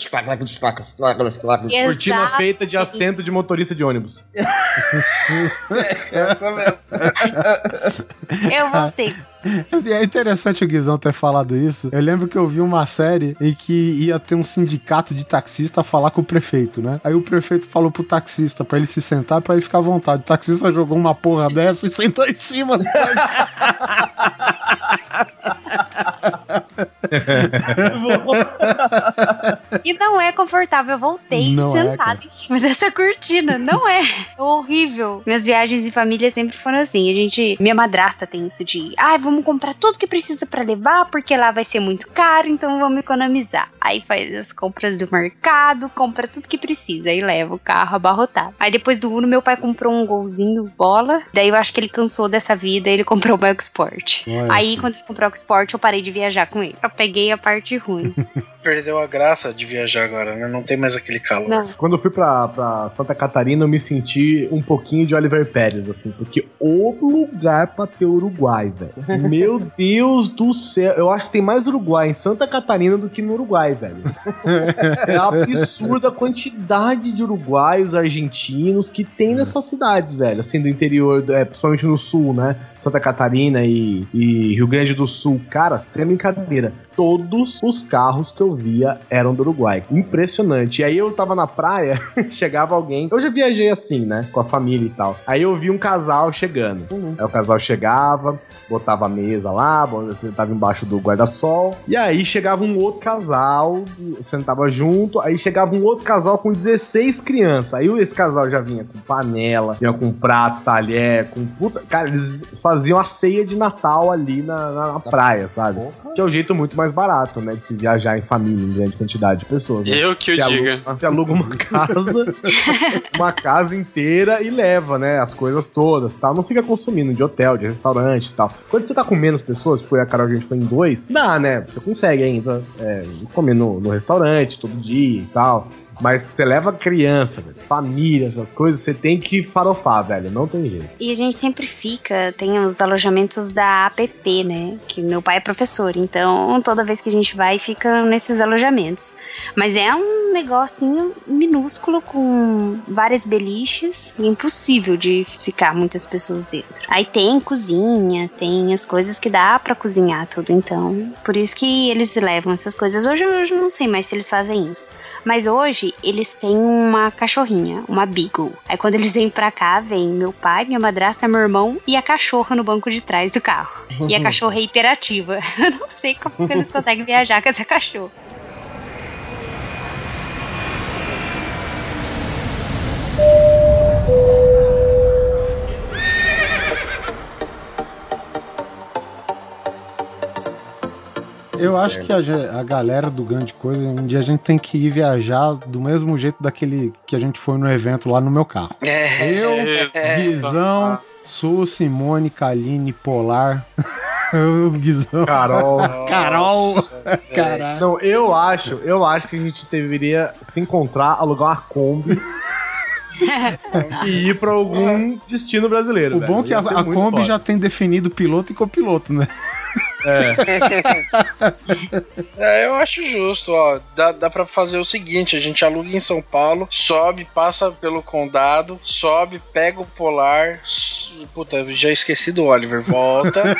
Cortina feita de assento de motorista de ônibus. Essa mesmo. Eu voltei. É interessante o Guizão ter falado isso. Eu lembro que eu vi uma série em que ia ter um sindicato de taxista falar com o prefeito, né? Aí o prefeito falou pro taxista pra ele se sentar pra ele ficar à vontade. O taxista jogou uma porra dessa e sentou em cima. E não é confortável. Eu voltei Não é, sentada cara. em cima dessa cortina. Não é. É horrível. Minhas viagens em família sempre foram assim. A gente. Minha madrasta tem isso de. Ai, vamos comprar tudo que precisa pra levar, porque lá vai ser muito caro, então vamos economizar. Aí faz as compras do mercado, compra tudo que precisa. Aí leva o carro abarrotado. Aí depois do Uno, meu pai comprou um golzinho bola. Daí eu acho que ele cansou dessa vida e ele comprou o meu. Olha Aí, quando ele comprou o Export, eu parei de viajar com ele. Eu peguei a parte ruim. Perdeu a graça de viajar agora, né? Não tem mais aquele calor. Não. Quando eu fui pra, pra Santa Catarina, eu me senti um pouquinho de Oliver Pérez, assim, porque o lugar pra ter Uruguai, velho. Meu Deus do céu. Eu acho que tem mais Uruguai em Santa Catarina do que no Uruguai, velho. É absurda a quantidade de uruguaios, argentinos que tem nessas cidades, velho. Assim, do interior, é, principalmente no sul, né? Santa Catarina e, e Rio Grande do Sul. Cara, sem brincadeira. Todos os carros que eu via eram do Uruguai. Impressionante. E aí eu tava na praia, chegava alguém. Eu já viajei assim, né? Com a família e tal. Aí eu vi um casal chegando. Aí o casal chegava, botava a mesa lá, você tava embaixo do guarda-sol. E aí chegava um outro casal, sentava junto. Aí chegava um outro casal com 16 crianças. Aí esse casal já vinha com panela, vinha com prato, talher, com puta. Cara, eles faziam a ceia de Natal ali na, na- na praia, sabe? Que é o jeito muito mais barato, né? De se viajar em família, em grande quantidade de pessoas. né? Eu que o Você aluga- diga. Você aluga uma casa, uma casa inteira e leva, né? As coisas todas, tal. Não fica consumindo de hotel, de restaurante e tal. Quando você tá com menos pessoas, tipo, a Carol, a gente foi em dois, dá, né? Você consegue ainda é, comer no, no restaurante todo dia e tal. Mas você leva criança, velho, família, essas coisas, você tem que farofar, velho. Não tem jeito. E a gente sempre fica, tem os alojamentos da APP, né? Que meu pai é professor, então toda vez que a gente vai, fica nesses alojamentos. Mas é um negocinho minúsculo com várias beliches, impossível de ficar muitas pessoas dentro. Aí tem cozinha, tem as coisas que dá pra cozinhar tudo, então. Por isso que eles levam essas coisas. Hoje eu não sei mais se eles fazem isso. Mas hoje eles têm uma cachorrinha, uma Beagle. Aí quando eles vêm pra cá, vem meu pai, minha madrasta, meu irmão e a cachorra no banco de trás do carro. E a cachorra é hiperativa. Eu não sei como que eles conseguem viajar com essa cachorra. Eu acho que a, a galera do Grande Coisa, um dia a gente tem que ir viajar do mesmo jeito daquele que a gente foi no evento lá no meu carro. É, Eu, Guizão, Su, Simone, Kaline, Polar. Eu, Guizão. Carol. Carol. Caralho. Não, eu acho, eu acho que a gente deveria se encontrar, alugar uma Kombi e ir pra algum destino brasileiro. O velho. bom é que a, a Kombi foda. já tem definido piloto e copiloto, né? É, eu acho justo, ó. Dá, dá pra fazer o seguinte: a gente aluga em São Paulo, sobe, passa pelo condado, sobe, pega o polar. Puta, já esqueci do Oliver. Volta,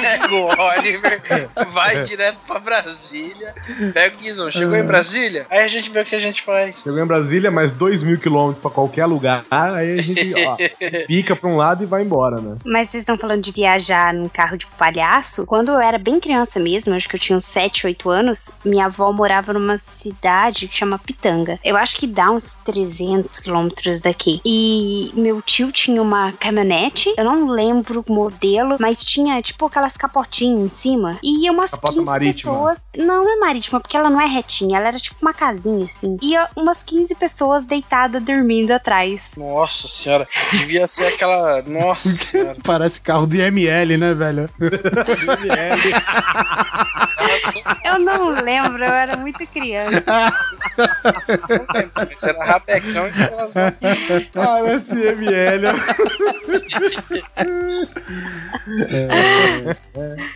pega o Oliver, vai direto pra Brasília, pega o Guizão. Chegou em Brasília? Aí a gente vê o que a gente faz. Chegou em Brasília, mais dois mil quilômetros pra qualquer lugar, aí a gente ó, pica pra um lado e vai embora, né? Mas vocês estão falando de viajar num carro de palhaço? Quando eu era bem criança mesmo, acho que eu tinha uns 7, 8 anos, minha avó morava numa cidade que chama Pitanga. Eu acho que dá uns 300 quilômetros daqui. E meu tio tinha uma caminhonete, eu não lembro o modelo, mas tinha tipo aquelas capotinhas em cima. E ia umas Capota 15 marítima. pessoas. Não, não é marítima, porque ela não é retinha, ela era tipo uma casinha assim. Ia umas 15 pessoas deitadas dormindo atrás. Nossa senhora, devia ser aquela. Nossa senhora. Parece carro de ML, né, velho? Eu não lembro, eu era muito criança. Isso era rapecão e elas não. Parece ML.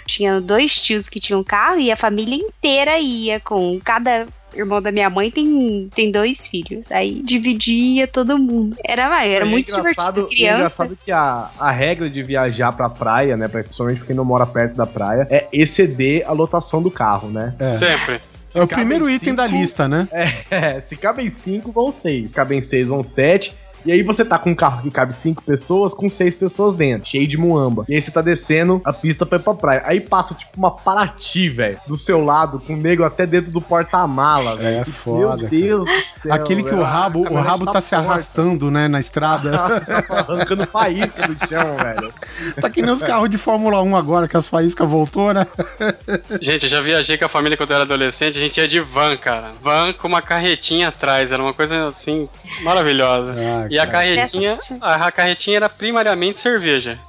Tinha dois tios que tinham carro e a família inteira ia com cada irmão da minha mãe tem, tem dois filhos. Aí dividia todo mundo. Era, era é muito engraçado- divertido. É Criança. engraçado que a, a regra de viajar pra praia, né, principalmente pra quem não mora perto da praia, é exceder a lotação do carro, né? É. Sempre. Se É o primeiro item da lista, né? É, se cabem cinco, vão seis. Se cabem seis, vão sete. E aí você tá com um carro que cabe cinco pessoas, com seis pessoas dentro, cheio de muamba. E aí você tá descendo a pista pra ir pra praia. Aí passa tipo uma Paraty, velho, do seu lado, com o nego até dentro do porta-mala, velho. É foda, Meu Deus do céu. Aquele que o rabo, o rabo tá se forte. arrastando, né, na estrada. Arrancando faísca do chão, velho. tá que nem os carros de Fórmula 1 agora, que as faíscas voltou, né? Gente, eu já viajei com a família quando eu era adolescente, a gente ia de van, cara. Van com uma carretinha atrás, era uma coisa assim, maravilhosa. Ah, E a carretinha, a carretinha era primariamente cerveja.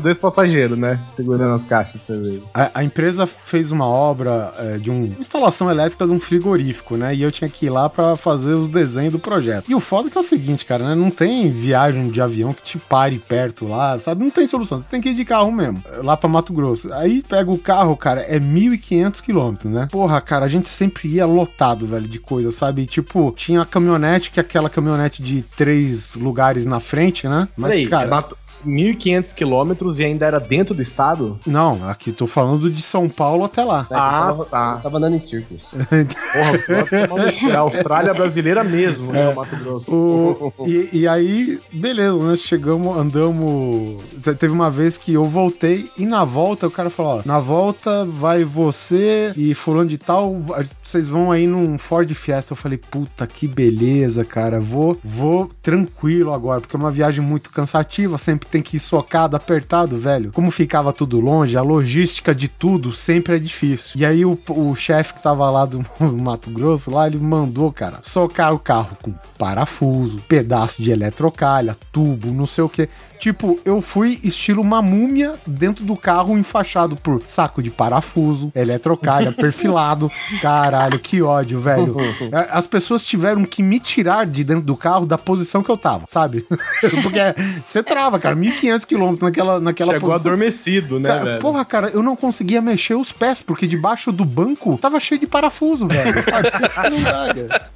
Dois passageiros, né? Segurando as caixas de cerveja. A, a empresa fez uma obra é, de um- uma instalação elétrica de um frigorífico, né? E eu tinha que ir lá pra fazer os desenhos do projeto. E o foda é que é o seguinte, cara, né? Não tem viagem de avião que te pare perto lá, sabe? Não tem solução. Você tem que ir de carro mesmo, lá pra Mato Grosso. Aí pega o carro, cara, é 1.500 quilômetros, né? Porra, cara, a gente sempre ia lotado, velho, de coisa, sabe? Tipo, tinha a caminhonete, que aquela caminhonete de três lugares na frente, né? Mas, Peraí, cara. é 1.500 quilômetros e ainda era dentro do estado? Não, aqui tô falando de São Paulo até lá. Ah, tava, tá. Tava andando em círculos. Porra, no cu. é a Austrália brasileira mesmo, né? O Mato Grosso. O- e, e aí, beleza, né? Chegamos, andamos. te- Teve uma vez que eu voltei e na volta o cara falou: ó, na volta vai você e fulano de tal, vocês vão aí num Ford Fiesta. Eu falei, puta que beleza, cara. Vou, vou tranquilo agora, porque é uma viagem muito cansativa, sempre tem que ir socado, apertado, velho. Como ficava tudo longe, a logística de tudo sempre é difícil. E aí o, o chefe que tava lá do Mato Grosso, lá, ele mandou, cara, socar o carro com parafuso, pedaço de eletrocalha, tubo, não sei o que. Tipo, eu fui estilo uma múmia dentro do carro enfaixado por saco de parafuso, eletrocalha, perfilado. Caralho, que ódio, velho. É, As pessoas tiveram que me tirar de dentro do carro da posição que eu tava, sabe? Porque você trava, cara, 1.500 quilômetros naquela, naquela Chegou posição. adormecido, né, Cara, velho? porra, cara, eu não conseguia mexer os pés, porque debaixo do banco tava cheio de parafuso, velho, sabe? Não dá, cara.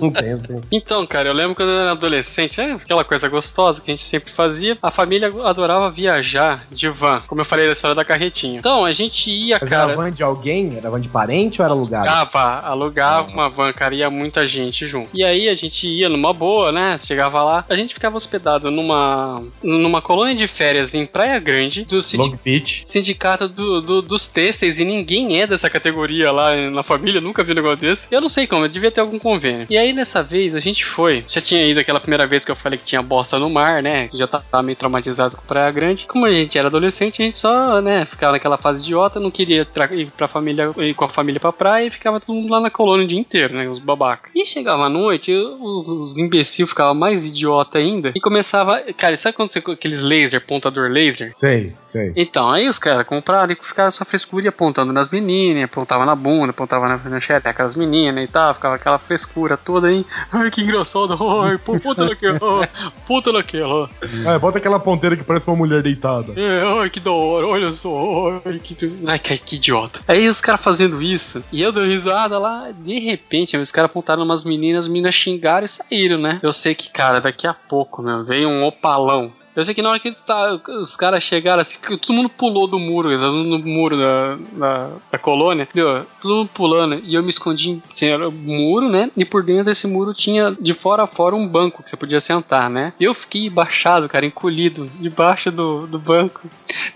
Não tem assim. Então, cara, eu lembro quando eu era adolescente, é aquela coisa gostosa que a gente sempre fazia. A família adorava viajar de van, como eu falei da história da carretinha. Então, a gente ia, Mas cara. era van de alguém? Era van de parente ou era alugado? Alugava, alugava uma van, cara, ia muita gente junto. E aí a gente ia numa boa, né? Chegava lá, a gente ficava hospedado numa numa colônia de férias em Praia Grande do sindi- sindicato do, do- dos têxteis e ninguém é dessa categoria lá na família, nunca vi um negócio desse. Eu não sei como, devia ter algum convênio. E aí nessa vez a gente foi, já tinha ido aquela primeira vez que eu falei que tinha bosta no mar, né? Já tava meio traumatizado com Praia Grande. Como a gente era adolescente, a gente só, né, ficava naquela fase idiota, não queria ir pra família, ir com a família pra praia e ficava todo mundo lá na colônia o dia inteiro, né? Os babacas. E chegava à noite, os, os imbecil ficavam mais idiota ainda e começava. Cara, sabe quando você aqueles laser, pontador laser? Sei, sei. Então, aí os caras compraram e ficaram essa frescura apontando nas meninas, apontava na bunda, apontava na, na xereca das meninas e tal, ficava aquela frescura toda aí. Ai, que engraçado, ai, puta daquela, puta daquela. Ah, bota aquela ponteira que parece uma mulher deitada. É, ai, que da hora, olha só, ai, que, ai, que, que idiota. Aí os caras fazendo isso, e eu dou risada lá, de repente, os caras apontaram umas meninas, as meninas xingaram e saíram, né? Eu sei que, cara, daqui a pouco, meu, veio um opalão. Eu sei que na hora que eles tá, os caras chegaram assim, todo mundo pulou do muro, no muro da, da, da colônia, entendeu? Todo mundo pulando, e eu me escondi, tinha o muro, né? E por dentro desse muro tinha de fora a fora um banco que você podia sentar, né? E eu fiquei baixado, cara, encolhido, debaixo do, do banco,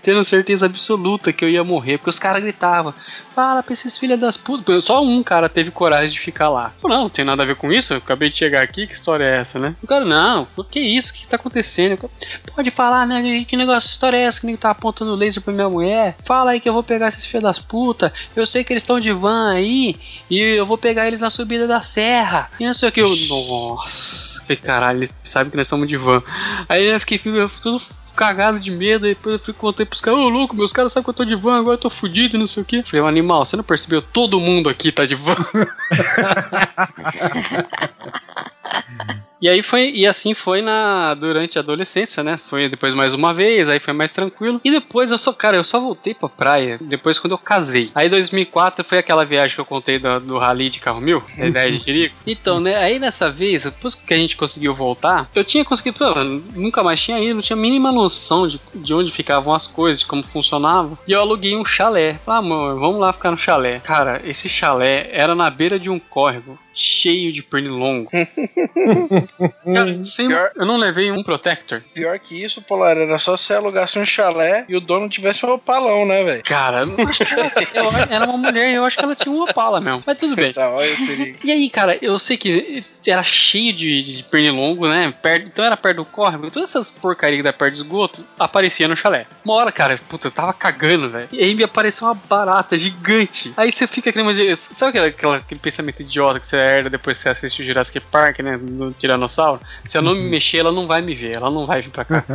tendo certeza absoluta que eu ia morrer, porque os caras gritavam. Fala pra esses filhos das putas. Só um cara teve coragem de ficar lá. Falei, não, não tem nada a ver com isso. Eu acabei de chegar aqui, que história é essa, né? O cara, não, o que é isso? O que tá acontecendo? Pode falar, né? Que negócio, que história é essa que nem tá apontando laser pra minha mulher? Fala aí que eu vou pegar esses filhos das putas. Eu sei que eles estão de van aí. E eu vou pegar eles na subida da serra. E não sei o que. Eu, nossa. Falei, caralho, eles sabem que nós estamos de van. Aí eu fiquei tudo cagado de medo, aí depois eu fui contei pros caras, ô louco, meus caras sabem que eu tô de van, agora eu tô fudido e não sei o que. Falei, ô animal, você não percebeu? Todo mundo aqui tá de van. E aí foi, e assim foi na durante a adolescência, né? Foi depois mais uma vez, aí foi mais tranquilo. E depois eu só, cara, eu só voltei pra praia depois quando eu casei. Aí 2004 foi aquela viagem que eu contei do, do rally de carro mil, da ideia de Quirico. Então, né, aí nessa vez, depois que a gente conseguiu voltar, eu tinha conseguido, pô, nunca mais tinha ido, não tinha a mínima noção de, de onde ficavam as coisas, de como funcionava. E eu aluguei um chalé. Ah, amor, vamos lá ficar no chalé. Cara, esse chalé era na beira de um córrego cheio de pernilongo. Cara, sem- Pior- eu não levei um protector. Pior que isso, Polar, era só se alugasse um chalé e o dono tivesse um opalão, né, velho? Cara, eu não acho que ela, eu- era uma mulher, eu acho que ela tinha uma pala mesmo. Mas tudo bem. Tá, olha o perigo. E aí, cara, eu sei que era cheio de, de pernilongo, né? Perto, então era perto do córrego. Todas essas porcarias da perto do esgoto aparecia no chalé. Uma hora, cara, puta, eu tava cagando, velho. E aí me apareceu uma barata gigante. Aí você fica aquele. Sabe aquela, aquela- aquele pensamento idiota que você herda depois que você assiste o Jurassic Park, né? No Tiranossauro? Se eu não me mexer, ela não vai me ver. Ela não vai vir pra cá.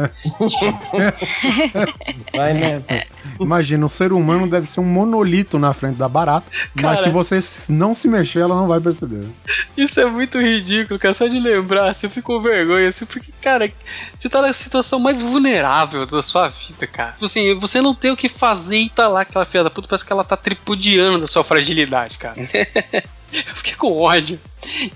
Vai nessa. Imagina, um ser humano deve ser um monolito na frente da barata, mas Cara. se você não se mexer, ela não vai perceber. Isso é muito ridículo, cara. Só de lembrar, você fica com vergonha, assim, porque, cara, você tá na situação mais vulnerável da sua vida, cara. Tipo assim, você não tem o que fazer e tá lá, aquela filha da puta, parece que ela tá tripudiando da sua fragilidade, cara. Eu fiquei com ódio.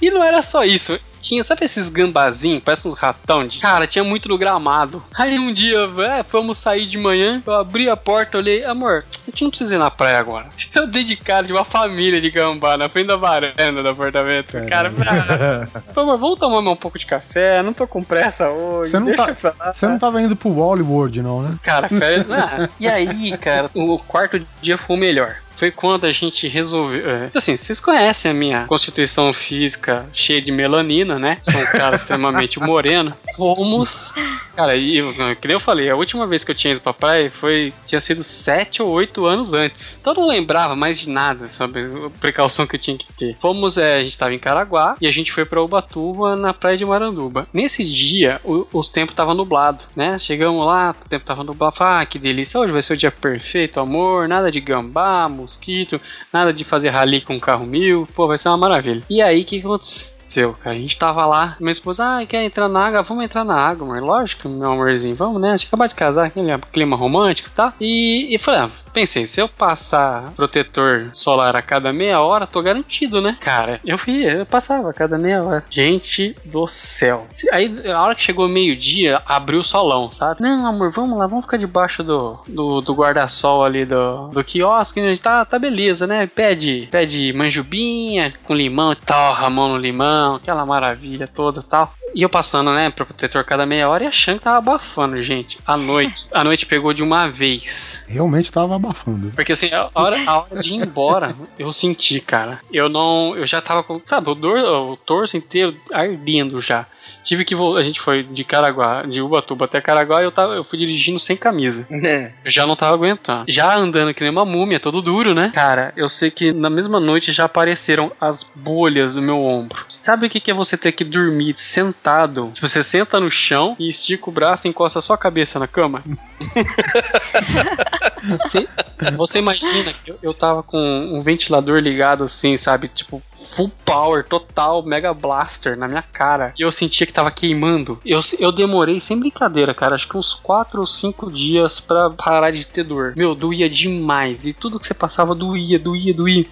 E não era só isso. Tinha, sabe esses gambazinhos, parece uns ratão de. Cara, tinha muito no gramado. Aí um dia, é, fomos sair de manhã, eu abri a porta, olhei, amor, a gente não precisa ir na praia agora. Eu dei de cara de uma família de gambá na frente da varanda do apartamento. Cara, ah, por favor, vamos tomar um pouco de café, não tô com pressa hoje. Você não tá- pra. Você não tava indo pro Wally World, não, né? Cara, férias. Ah, e aí, cara, o quarto dia foi o melhor. Foi quando a gente resolveu. é, assim, vocês conhecem a minha constituição física cheia de melanina, né? Sou um cara extremamente moreno. Fomos. Cara, e que nem eu falei, a última vez que eu tinha ido pra praia foi. tinha sido sete ou oito anos antes. Então eu não lembrava mais de nada, sabe? A precaução que eu tinha que ter. Fomos, é, a gente tava em Caraguá e a gente foi pra Ubatuba na praia de Maranduba. Nesse dia, o, o tempo tava nublado, né? Chegamos lá, o tempo tava nublado. Falei, ah, que delícia, hoje vai ser o dia perfeito, amor. Nada de gambá, mosquito, nada de fazer rally com carro mil. Pô, vai ser uma maravilha. E aí, o que aconteceu? A gente tava lá, minha esposa, ah, quer entrar na água? Vamos entrar na água. Lógico, meu amorzinho, vamos, né? A gente acabou de casar, aquele clima romântico tal. E, e falei, ah, pensei, se eu passar protetor solar a cada meia hora, tô garantido, né? Cara, eu fui, eu passava a cada meia hora. Gente do céu. Aí, a hora que chegou meio-dia, abriu o solão, sabe? Não, amor, vamos lá, vamos ficar debaixo do, do, do guarda-sol ali do, do quiosque. né? Tá, tá beleza, né? Pede, pede manjubinha com limão, torra a mão no limão, aquela maravilha toda e tal. E eu passando, né, pro protetor cada meia hora e achando que tava abafando, gente. A noite, a noite pegou de uma vez. Realmente tava abafando. Porque assim, a hora, a hora de ir embora, eu senti, cara. Eu não. Eu já tava com. Sabe, o, dor, o torso inteiro ardendo já. Tive que voltar. A gente foi de Caraguá, de Ubatuba até Caraguá e eu, tava, eu fui dirigindo sem camisa. Né? Eu já não tava aguentando. Já andando que nem uma múmia, todo duro, né? Cara, eu sei que na mesma noite já apareceram as bolhas do meu ombro. Sabe o que que é você ter que dormir sentado? Tipo, você senta no chão e estica o braço e encosta a cabeça na cama? Você, você imagina que eu, eu tava com um ventilador ligado assim, sabe? Tipo, full power, total, mega blaster na minha cara. E eu sentia que tava queimando. Eu, eu demorei, sem brincadeira, cara, acho que uns 4 ou 5 dias pra parar de ter dor. Meu, doía demais. E tudo que você passava doía, doía, doía.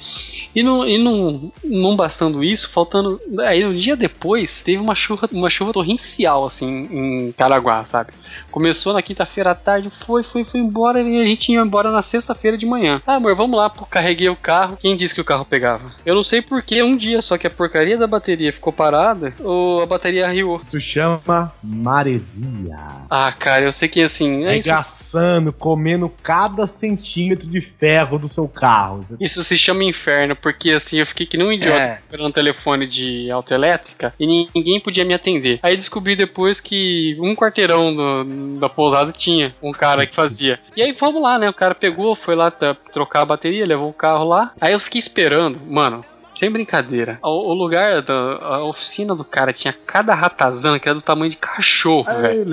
E não, e não, não bastando isso, faltando. Aí um dia depois, teve uma chuva, uma chuva torrencial, assim, em Caraguá, sabe? Começou na quinta-feira à tarde, foi, foi, foi embora e a gente ia embora na sexta-feira de manhã. Ah, amor, vamos lá, pô, carreguei o carro. Quem disse que o carro pegava? Eu não sei porquê, um dia só que a porcaria da bateria ficou parada ou a bateria riu. Isso chama maresia. Ah, cara, eu sei que assim. É isso, Regaçando, comendo cada centímetro de ferro do seu carro. isso se chama inferno, porque assim, eu fiquei que nem um idiota É. esperando um telefone de autoelétrica e ni- ninguém podia me atender. Aí descobri depois que um quarteirão do- da pousada tinha um cara que fazia. E aí vamos lá, né? O cara pegou, foi lá trocar a bateria, levou o carro lá. Aí eu fiquei esperando, mano. Sem brincadeira. O, o lugar da a oficina do cara tinha cada ratazana que era do tamanho de cachorro, velho.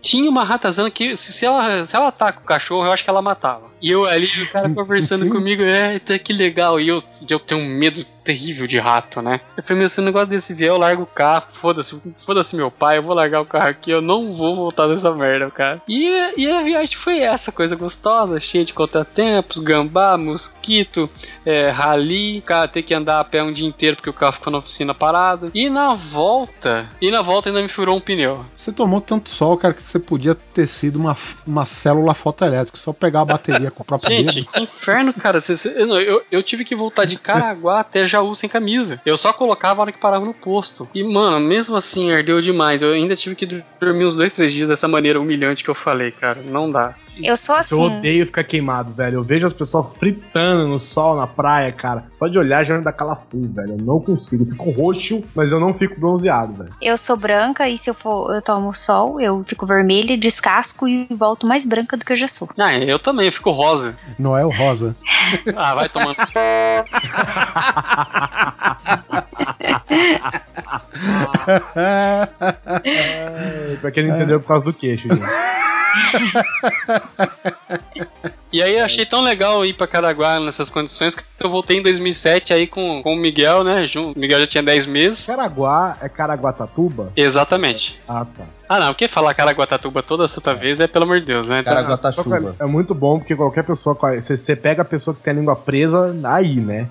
Tinha uma ratazana que, se, se ela, se ela ataca o cachorro, eu acho que ela matava. E eu ali, o cara conversando comigo, é, tá que legal. E eu, eu tenho um medo terrível de rato, né? Eu falei, meu, se o negócio desse vier, eu largo o carro, foda-se, foda-se meu pai, eu vou largar o carro aqui, eu não vou voltar dessa merda, cara. E, e a viagem foi essa, coisa gostosa, cheia de contratempos, gambá, mosquito, é, rali, cara, ter que andar a pé um dia inteiro porque o carro ficou na oficina parado. E na volta, e na volta ainda me furou um pneu. Você tomou tanto sol, cara, que você podia ter sido uma, uma célula fotoelétrica, só pegar a bateria com o próprio Gente, dedo. que inferno, cara. Eu, eu, eu tive que voltar de Caraguá até Jaú sem camisa. Eu só colocava a hora que parava no posto. E, mano, mesmo assim, ardeu demais. Eu ainda tive que dormir uns dois, três dias dessa maneira humilhante que eu falei, cara. Não dá. Eu sou Eu assim. odeio ficar queimado, velho. Eu vejo as pessoas fritando no sol, na praia, cara. Só de olhar já me dá calafrio, velho. Eu não consigo. Eu fico roxo, mas eu não fico bronzeado, velho. Eu sou branca e se eu for, eu tomo sol, eu fico vermelha, descasco e volto mais branca do que eu já sou. Ah, eu também, eu fico rosa. Noel Rosa. Ah, vai tomando. Pra quem não entendeu, é por causa do queixo, gente. E aí eu achei tão legal ir pra Caraguá nessas condições que eu voltei em 2007 aí com, com o Miguel, né? O Miguel já tinha 10 meses. Caraguá é Caraguatatuba? Exatamente. Ah, tá. Ah, não, porque falar Caraguatatuba toda santa vez é pelo amor de Deus, né? Então, chuva. É muito bom porque qualquer pessoa. Você, pega a pessoa que tem a língua presa, aí, né?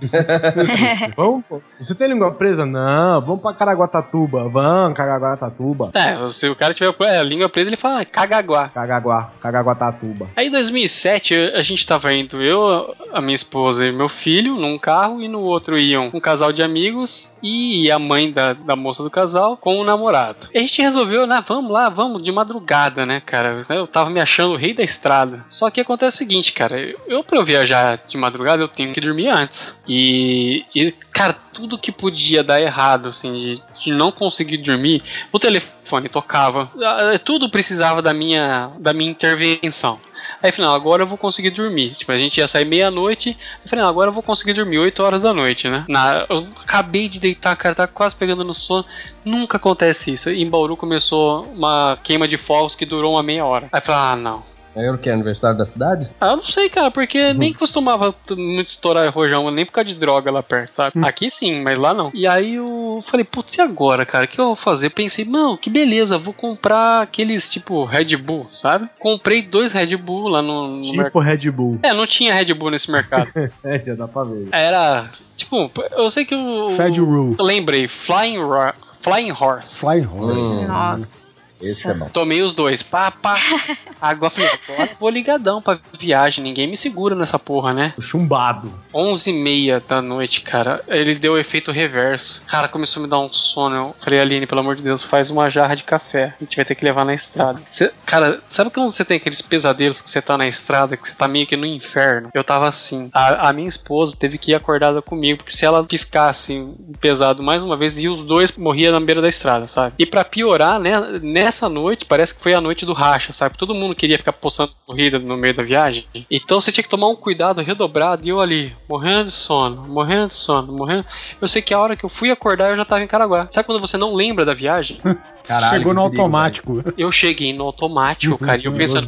vamos. Você tem língua presa? Não, vamos pra Caraguatatuba. Vamos, Caraguatatuba. É, se o cara tiver é, a língua presa, ele fala ah, Cagaguá. Cagaguá, Cagaguatatuba. Aí em 2007 eu- a gente tava indo, eu, a minha esposa e meu filho num carro e no outro iam um casal de amigos e a mãe da, da moça do casal com o namorado. E a gente resolveu, né, vamos lá, vamos, de madrugada, né, cara? Eu tava me achando o rei da estrada. Só que acontece o seguinte, cara, eu pra eu viajar de madrugada eu tenho que dormir antes. E, e cara, tudo que podia dar errado, assim, de, de não conseguir dormir, o telefone tocava, ah, tudo precisava da minha, da minha intervenção. Aí falei, agora eu vou conseguir dormir. Tipo, a gente ia sair meia-noite. Eu falei, não, agora eu vou conseguir dormir 8 horas da noite, né? Na, eu acabei de deitar, cara, tá quase pegando no sono. Nunca acontece isso. Em Bauru começou uma queima de fogos que durou uma meia hora. Aí eu falei, ah, não. É o que? Aniversário da cidade? Ah, eu não sei, cara, porque nem costumava muito estourar rojão, nem por causa de droga lá perto, sabe? Aqui sim, mas lá não. E aí eu falei, putz, e agora, cara? O que eu vou fazer? Pensei, não, que beleza, vou comprar aqueles tipo Red Bull, sabe? Comprei dois Red Bull lá no, no. Tipo Red Bull. É, não tinha Red Bull nesse mercado. É, já dá pra ver. Era, tipo, eu sei que o. Fed Rule. Lembrei, Flying, Ro- Flying Horse. Flying Horse. Hum. Nossa. Esse é bom. Tomei os dois, pá, pá. Agora falei, vou ligadão pra viagem, ninguém me segura nessa porra, né? Chumbado. 11 e meia da noite, cara. Ele deu o efeito reverso. Cara, começou a me dar um sono. Eu falei, Aline, pelo amor de Deus, faz uma jarra de café. A gente vai ter que levar na estrada. Cê- cara, sabe quando você tem aqueles pesadelos que você tá na estrada, que você tá meio que no inferno? Eu tava assim. A, a minha esposa teve que ir acordada comigo, porque se ela piscasse um pesado mais uma vez, e os dois morriam na beira da estrada, sabe? E pra piorar, né, nessa noite, parece que foi a noite do racha, sabe? Todo mundo queria ficar postando corrida no meio da viagem. Então você tinha que tomar um cuidado redobrado. E eu ali, morrendo de sono, morrendo de sono, morrendo. Eu sei que a hora que eu fui acordar eu já tava em Caraguá. Sabe quando você não lembra da viagem? Caralho, Chegou no perigo, automático. Eu cheguei no automático, cara, e eu pensando.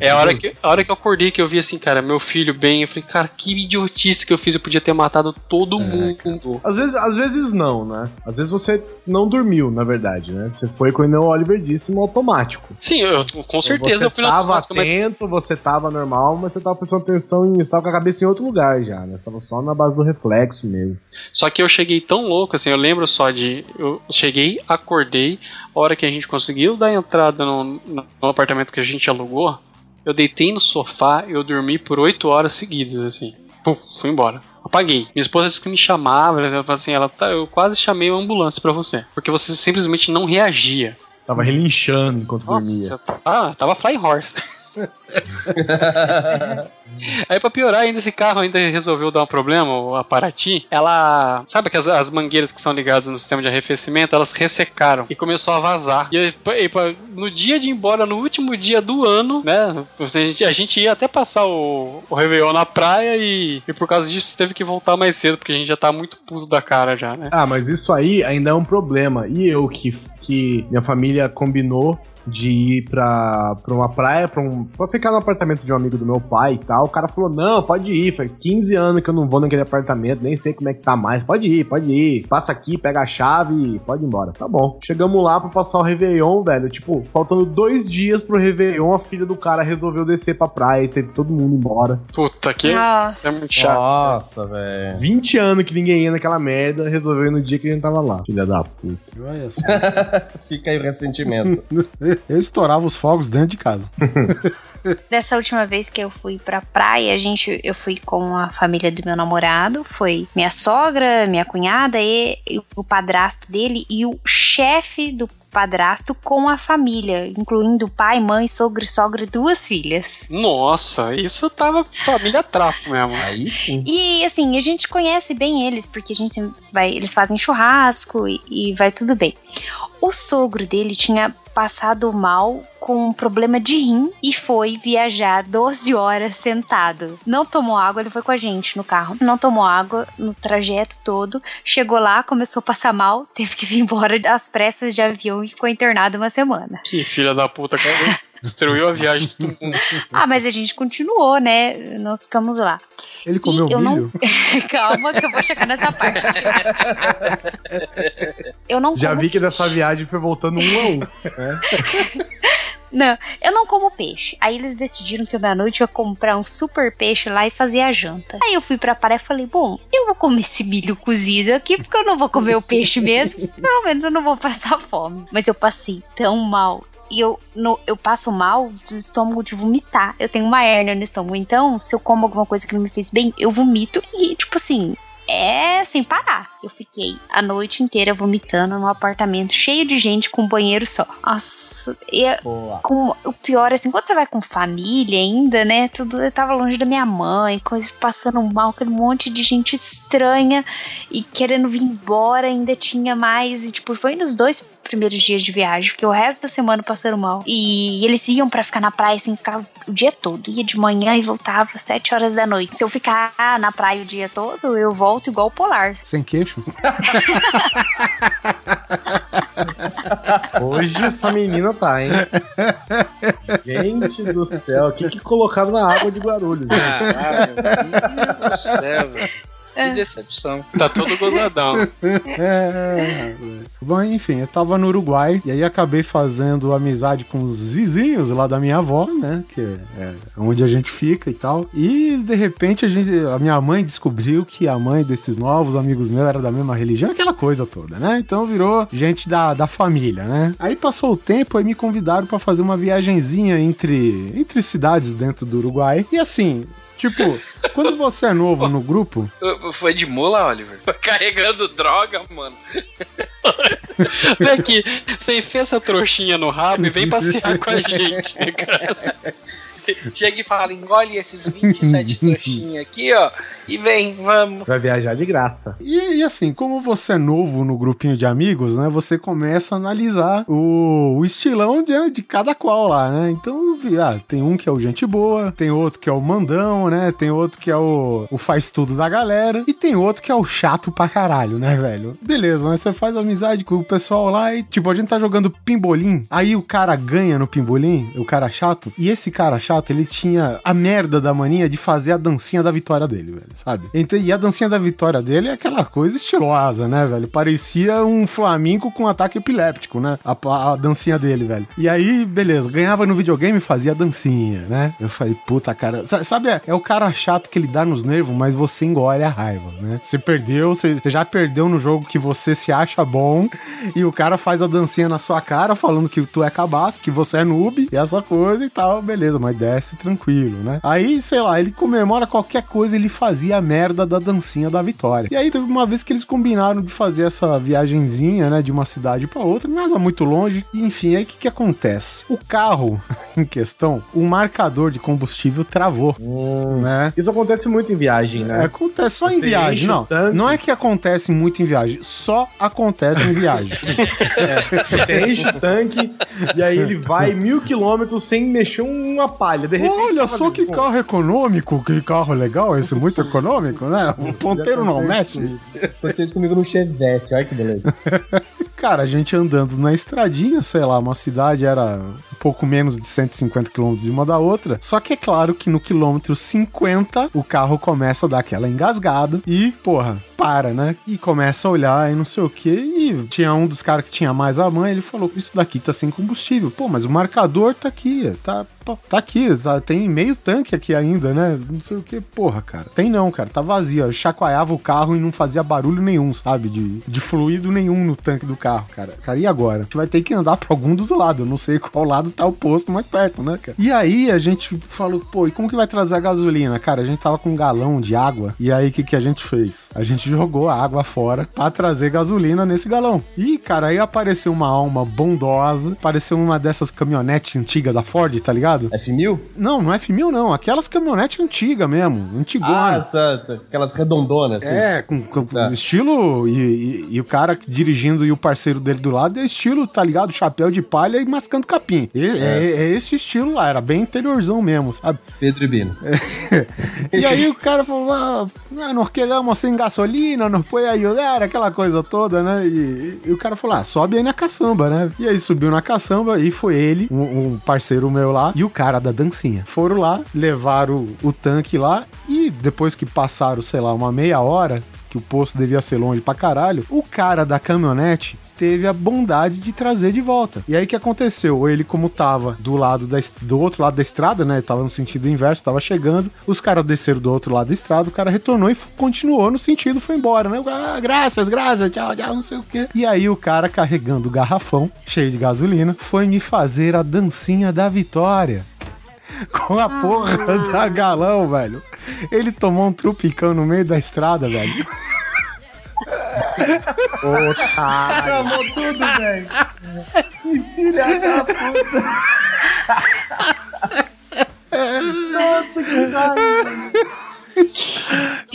É a hora, que, a hora que eu acordei que eu vi assim, cara, meu filho bem. Eu falei, cara, que idiotice que eu fiz. Eu podia ter matado todo mundo. Às vezes, às vezes não, né? Às vezes você não dormiu, na verdade, né? Você foi, como o Oliver disse, no automático. Sim, eu, com certeza você eu fui no tava automático, mas atento, você tava normal, mas você tava prestando atenção em. Você tava com a cabeça em outro lugar já, né? Você tava só na base do reflexo mesmo. Só que eu cheguei tão louco, assim, eu lembro só de. Eu cheguei, acordei, a hora que a gente conseguiu dar entrada no, no- apartamento que a gente alugou, eu deitei no sofá eu dormi por oito horas seguidas, assim. Pum, fui embora. Apaguei. Minha esposa disse que me chamava, ela falou assim, ela tá, eu quase chamei uma ambulância pra você. Porque você simplesmente não reagia. Tava relinchando enquanto dormia. Nossa, tá, tava flying horse. Aí pra piorar ainda esse carro ainda resolveu dar um problema, o a Paraty, ela, sabe que as, as mangueiras que são ligadas no sistema de arrefecimento, elas ressecaram e começou a vazar. E, e no dia de ir embora, no último dia do ano, né, a gente, a gente ia até passar o, o Réveillon na praia e, e por causa disso teve que voltar mais cedo, porque a gente já tá muito puto da cara já, né. Ah, mas isso aí ainda é um problema. E eu que, que minha família combinou de ir pra, pra uma praia, pra, um, pra ficar no apartamento de um amigo do meu pai e tal. O cara falou: Não, pode ir. Faz 15 anos que eu não vou naquele apartamento, nem sei como é que tá mais. Pode ir, pode ir. Passa aqui, pega a chave e pode ir embora. Tá bom. Chegamos lá pra passar o Réveillon, velho. Tipo, faltando dois dias pro Réveillon, a filha do cara resolveu descer pra praia e teve todo mundo embora. Puta, que Nossa. é muito chato. Nossa, velho. 20 anos que ninguém ia naquela merda, resolveu ir no dia que a gente tava lá. Filha da puta. Fica aí o ressentimento. Eu estourava os fogos dentro de casa. Dessa última vez que eu fui pra praia, a gente, eu fui com a família do meu namorado, foi minha sogra, minha cunhada e, e o padrasto dele e o chefe do padrasto com a família, incluindo pai, mãe, sogro, sogra e duas filhas. Nossa, isso tava família trapo mesmo. Aí sim. E assim, a gente conhece bem eles, porque a gente vai, eles fazem churrasco e, e vai tudo bem. O sogro dele tinha passado mal com um problema de rim e foi viajar 12 horas sentado. Não tomou água, ele foi com a gente no carro. Não tomou água no trajeto todo. Chegou lá, começou a passar mal, teve que vir embora às pressas de avião e ficou internado uma semana. Que filha da puta, cara. Destruiu a viagem de todo mundo. Ah, mas a gente continuou, né? Nós ficamos lá. Ele comeu eu não- milho? Calma, que eu vou chegar nessa parte. Eu não Já como vi que dessa viagem foi voltando um a um. Não, eu não como peixe. Aí eles decidiram que meia-noite ia comprar um super peixe lá e fazer a janta. Aí eu fui pra praia e falei: Bom, eu vou comer esse milho cozido aqui porque eu não vou comer o peixe mesmo. Pelo menos eu não vou passar fome. Mas eu passei tão mal. E eu, no- eu passo mal do estômago de vomitar. Eu tenho uma hérnia no estômago. Então, se eu como alguma coisa que não me fez bem, eu vomito. E, tipo assim, é sem parar. Eu fiquei a noite inteira vomitando num apartamento cheio de gente com um banheiro só. Nossa, e Boa. com o pior, assim, quando você vai com família ainda, né? Tudo, eu tava longe da minha mãe, coisa passando mal, aquele monte de gente estranha e querendo vir embora, ainda tinha mais. E, tipo, foi nos dois primeiros dias de viagem, porque o resto da semana passaram mal. E eles iam pra ficar na praia, assim, ficava o dia todo. Ia de manhã e voltava às sete horas da noite. Se eu ficar na praia o dia todo, eu volto igual o polar. Sem queixo? Hoje essa menina tá, hein? Gente do céu, o que, que colocaram na água de Guarulhos? Caralho, meu Deus do céu, velho. Que decepção. Tá todo gozadão. É. Bom, enfim, eu tava no Uruguai e aí acabei fazendo amizade com os vizinhos lá da minha avó, né? Que é onde a gente fica e tal. E de repente a, gente, a minha mãe descobriu que a mãe desses novos amigos meus era da mesma religião, aquela coisa toda, né? Então virou gente da, da família, né? Aí passou o tempo e me convidaram pra fazer uma viagenzinha entre, entre cidades dentro do Uruguai. E assim. Tipo, quando você é novo no grupo, Foi de mula, Oliver? Carregando droga, mano. Vem aqui, você enfia essa trouxinha no rabo e vem passear com a gente, cara? Chega e fala, engole esses 27 trouxinhas aqui, ó, e vem, vamos. Vai viajar de graça. E, e assim, como você é novo no grupinho de amigos, né? Você começa a analisar o, o estilão de, de cada qual lá, né? Então, ah, tem um que é o gente boa, tem outro que é o mandão, né? Tem outro que é o, o faz tudo da galera, e tem outro que é o chato pra caralho, né, velho? Beleza, né? Você faz amizade com o pessoal lá e, tipo, a gente tá jogando pimbolim, aí o cara ganha no pimbolim, o cara chato, e esse cara chato, ele tinha a merda da mania de fazer a dancinha da vitória dele, velho, sabe? Então, e a dancinha da vitória dele é aquela coisa estilosa, né, velho? Parecia um flamenco com ataque epiléptico, né? A, a dancinha dele, velho. E aí, beleza, ganhava no videogame e fazia dancinha, né? Eu falei, puta, cara. sa- Sabe, é, é o cara chato que ele dá nos nervos, mas você engole a raiva, né? Você perdeu, você já perdeu no jogo que você se acha bom e o cara faz a dancinha na sua cara falando que tu é cabaço, que você é noob e essa coisa e tal, beleza, mas desce tranquilo, né? Aí, sei lá, ele comemora qualquer coisa, ele fazia a merda da dancinha da vitória. E aí teve uma vez que eles combinaram de fazer essa viagenzinha, né, de uma cidade pra outra, nada muito longe, e enfim, aí o que que acontece? O carro em questão, o marcador de combustível travou, né? Isso acontece muito em viagem, É, né? acontece só em Você viagem, enche não. tanque. Não é que acontece muito em viagem, só acontece em viagem. Você enche o tanque e aí ele vai mil quilômetros sem mexer uma palha. De repente, Olha só fazendo, que carro econômico, que carro legal, esse muito econômico, né? O ponteiro não mexe. Aconteceu isso comigo no Chevette, olha que beleza. Cara, a gente andando na estradinha, sei lá, uma cidade era pouco menos de 150 km de uma da outra. Só que é claro que no quilômetro 50 o carro começa a dar aquela engasgada e, porra, para, né? E começa a olhar e não sei o que. E tinha um dos caras que tinha mais a mãe, ele falou: Isso daqui tá sem combustível. Pô, mas o marcador tá aqui, tá. Tá aqui, tá- tem meio tanque aqui ainda, né? Não sei o que, porra, cara. Tem não, cara, tá vazio. Eu chacoalhava o carro e não fazia barulho nenhum, sabe? De, de fluido nenhum no tanque do carro, cara. Cara, e agora? A gente vai ter que andar pra algum dos lados. Eu não sei qual lado tá o posto mais perto, né, cara? E aí a gente falou, pô, e como que vai trazer a gasolina? Cara, a gente tava com um galão de água. E aí o que, que a gente fez? A gente jogou a água fora pra trazer gasolina nesse galão. E, cara, aí apareceu uma alma bondosa. Apareceu uma dessas caminhonetes antigas da Ford, tá ligado? F1000? Não, não é F1000, não. Aquelas caminhonetes antigas mesmo. Ah, Antigonas. essa, aquelas redondonas, assim. É, com, com- Tá. estilo. E, e- e o cara dirigindo e o parceiro dele do lado é estilo, tá ligado? Chapéu de palha e mascando capim. E- é. é esse estilo lá, era bem interiorzão mesmo, sabe? Pedro e Bino. E aí o cara falou: ah, nós quedamos sem gasolina, nos pode ajudar, aquela coisa toda, né? E, e o cara falou: ah, sobe aí na caçamba, né? E aí subiu na caçamba e foi ele, um, um parceiro meu lá, e o cara da dancinha. Foram lá, levaram o, o tanque lá e depois que passaram, sei lá, uma meia hora, que o posto devia ser longe pra caralho, o cara da caminhonete teve a bondade de trazer de volta. E aí que aconteceu? Ele, como tava do lado da, do outro lado da estrada, né? Tava no sentido inverso, tava chegando. Os caras desceram do outro lado da estrada, o cara retornou e continuou no sentido, foi embora, né? Ah, graças, graças, tchau, tchau, não sei o quê. E aí o cara carregando o garrafão, cheio de gasolina, foi me fazer a dancinha da vitória. Com a porra da galão, velho. Ele tomou um trupicão no meio da estrada, velho. Otário. Acabou tudo, velho. Que filha da puta. Nossa, que raiva.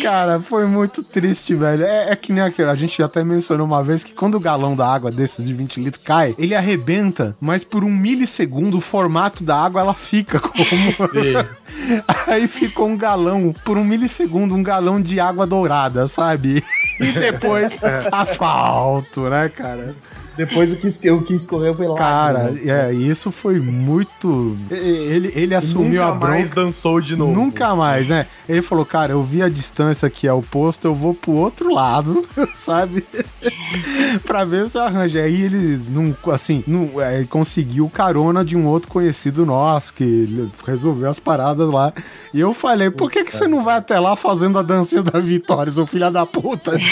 Cara, foi muito triste, velho. É, é que nem aquilo. A gente até mencionou uma vez que quando o galão da água desses de 20 litros cai, ele arrebenta, mas por um milissegundo o formato da água ela fica como. Aí ficou um galão, por um milissegundo, um galão de água dourada, sabe? E depois asfalto, né, cara? Depois o que, o que escorreu foi lá. Cara, é, isso foi muito. Ele, ele assumiu Nunca a bronca. mais dançou de novo. Nunca mais, né? Ele falou, cara, eu vi a distância que é o posto, eu vou pro outro lado, sabe? pra ver se arranja. Aí ele, não, assim, não, é, conseguiu carona de um outro conhecido nosso, que ele resolveu as paradas lá. E eu falei, por que, que você não vai até lá fazendo a dancinha da vitória, seu filho da puta?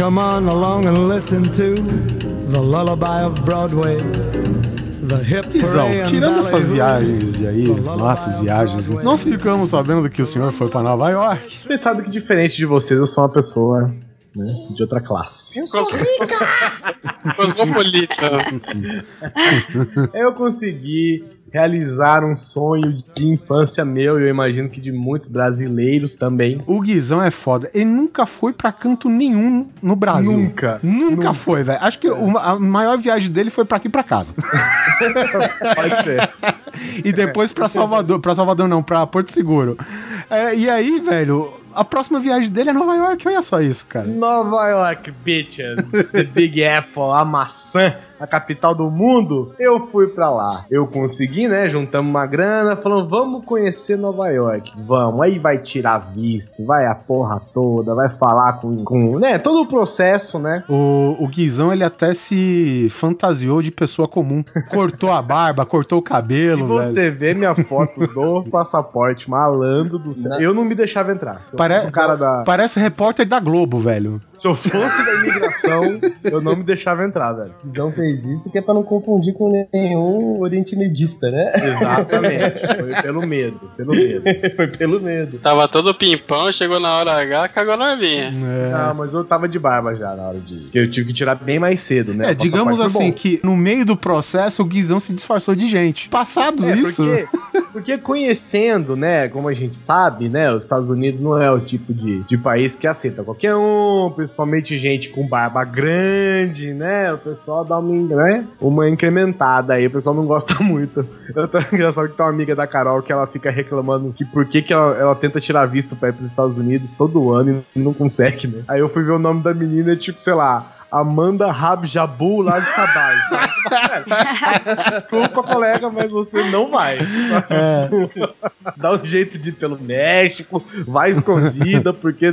Come on along and listen to the lullaby of Broadway. The hip Guizão, tirando essas viagens de aí, nossas viagens, nós ficamos sabendo que o senhor foi pra Nova York. Vocês sabem que diferente de vocês, eu sou uma pessoa né, de outra classe. Cosmopolita. Eu consegui realizar um sonho de infância meu e eu imagino que de muitos brasileiros também. O Guizão é foda. Ele nunca foi pra canto nenhum no Brasil. Nunca. Nunca foi, velho. Acho que o- a maior viagem dele foi pra aqui pra casa. Pode ser. E depois pra Salvador. Pra Salvador não, pra Porto Seguro. É, e aí, velho, a próxima viagem dele é Nova York. Olha só isso, cara. Nova York, bitches. The Big Apple, a maçã, a capital do mundo. Eu fui pra lá. Eu consegui, né? Juntamos uma grana, falando, vamos conhecer Nova York. Vamos. Aí vai tirar visto, vai a porra toda, vai falar com, com né? Todo o processo, né? O, o Guizão, ele até se fantasiou de pessoa comum. Cortou a barba, cortou o Se cabelo, velho. você ver minha foto do passaporte, malandro do céu, eu não me deixava entrar. Se eu, Pare- fosse o cara da, Parece repórter da Globo, velho. se eu fosse da imigração, eu não me deixava entrar, velho. Guizão fez isso que é pra não confundir com nenhum Oriente Medista, né? Exatamente. Foi pelo medo, pelo medo. Foi pelo medo. Tava todo pimpão, chegou na hora H, cagou na vinha. É. Ah, mas eu tava de barba já na hora de. Que eu tive que tirar bem mais cedo, né? É, digamos assim, bom. que no meio do processo o Guizão se disfarçou de gente. Passado É, isso. porque, porque conhecendo, né, como a gente sabe, né, os Estados Unidos não é o tipo de, de país que aceita qualquer um, principalmente gente com barba grande, né, o pessoal dá uma, né, uma incrementada aí, o pessoal não gosta muito. Eu tô engraçado que tem uma amiga da Carol que ela fica reclamando que por que, que ela, ela tenta tirar visto pra ir pros Estados Unidos todo ano e não consegue, né. Aí eu fui ver o nome da menina, tipo, sei lá, Amanda Rabjabu lá de Sabai. Desculpa, colega, mas você não vai. Dá um jeito de ir pelo México, vai escondida, porque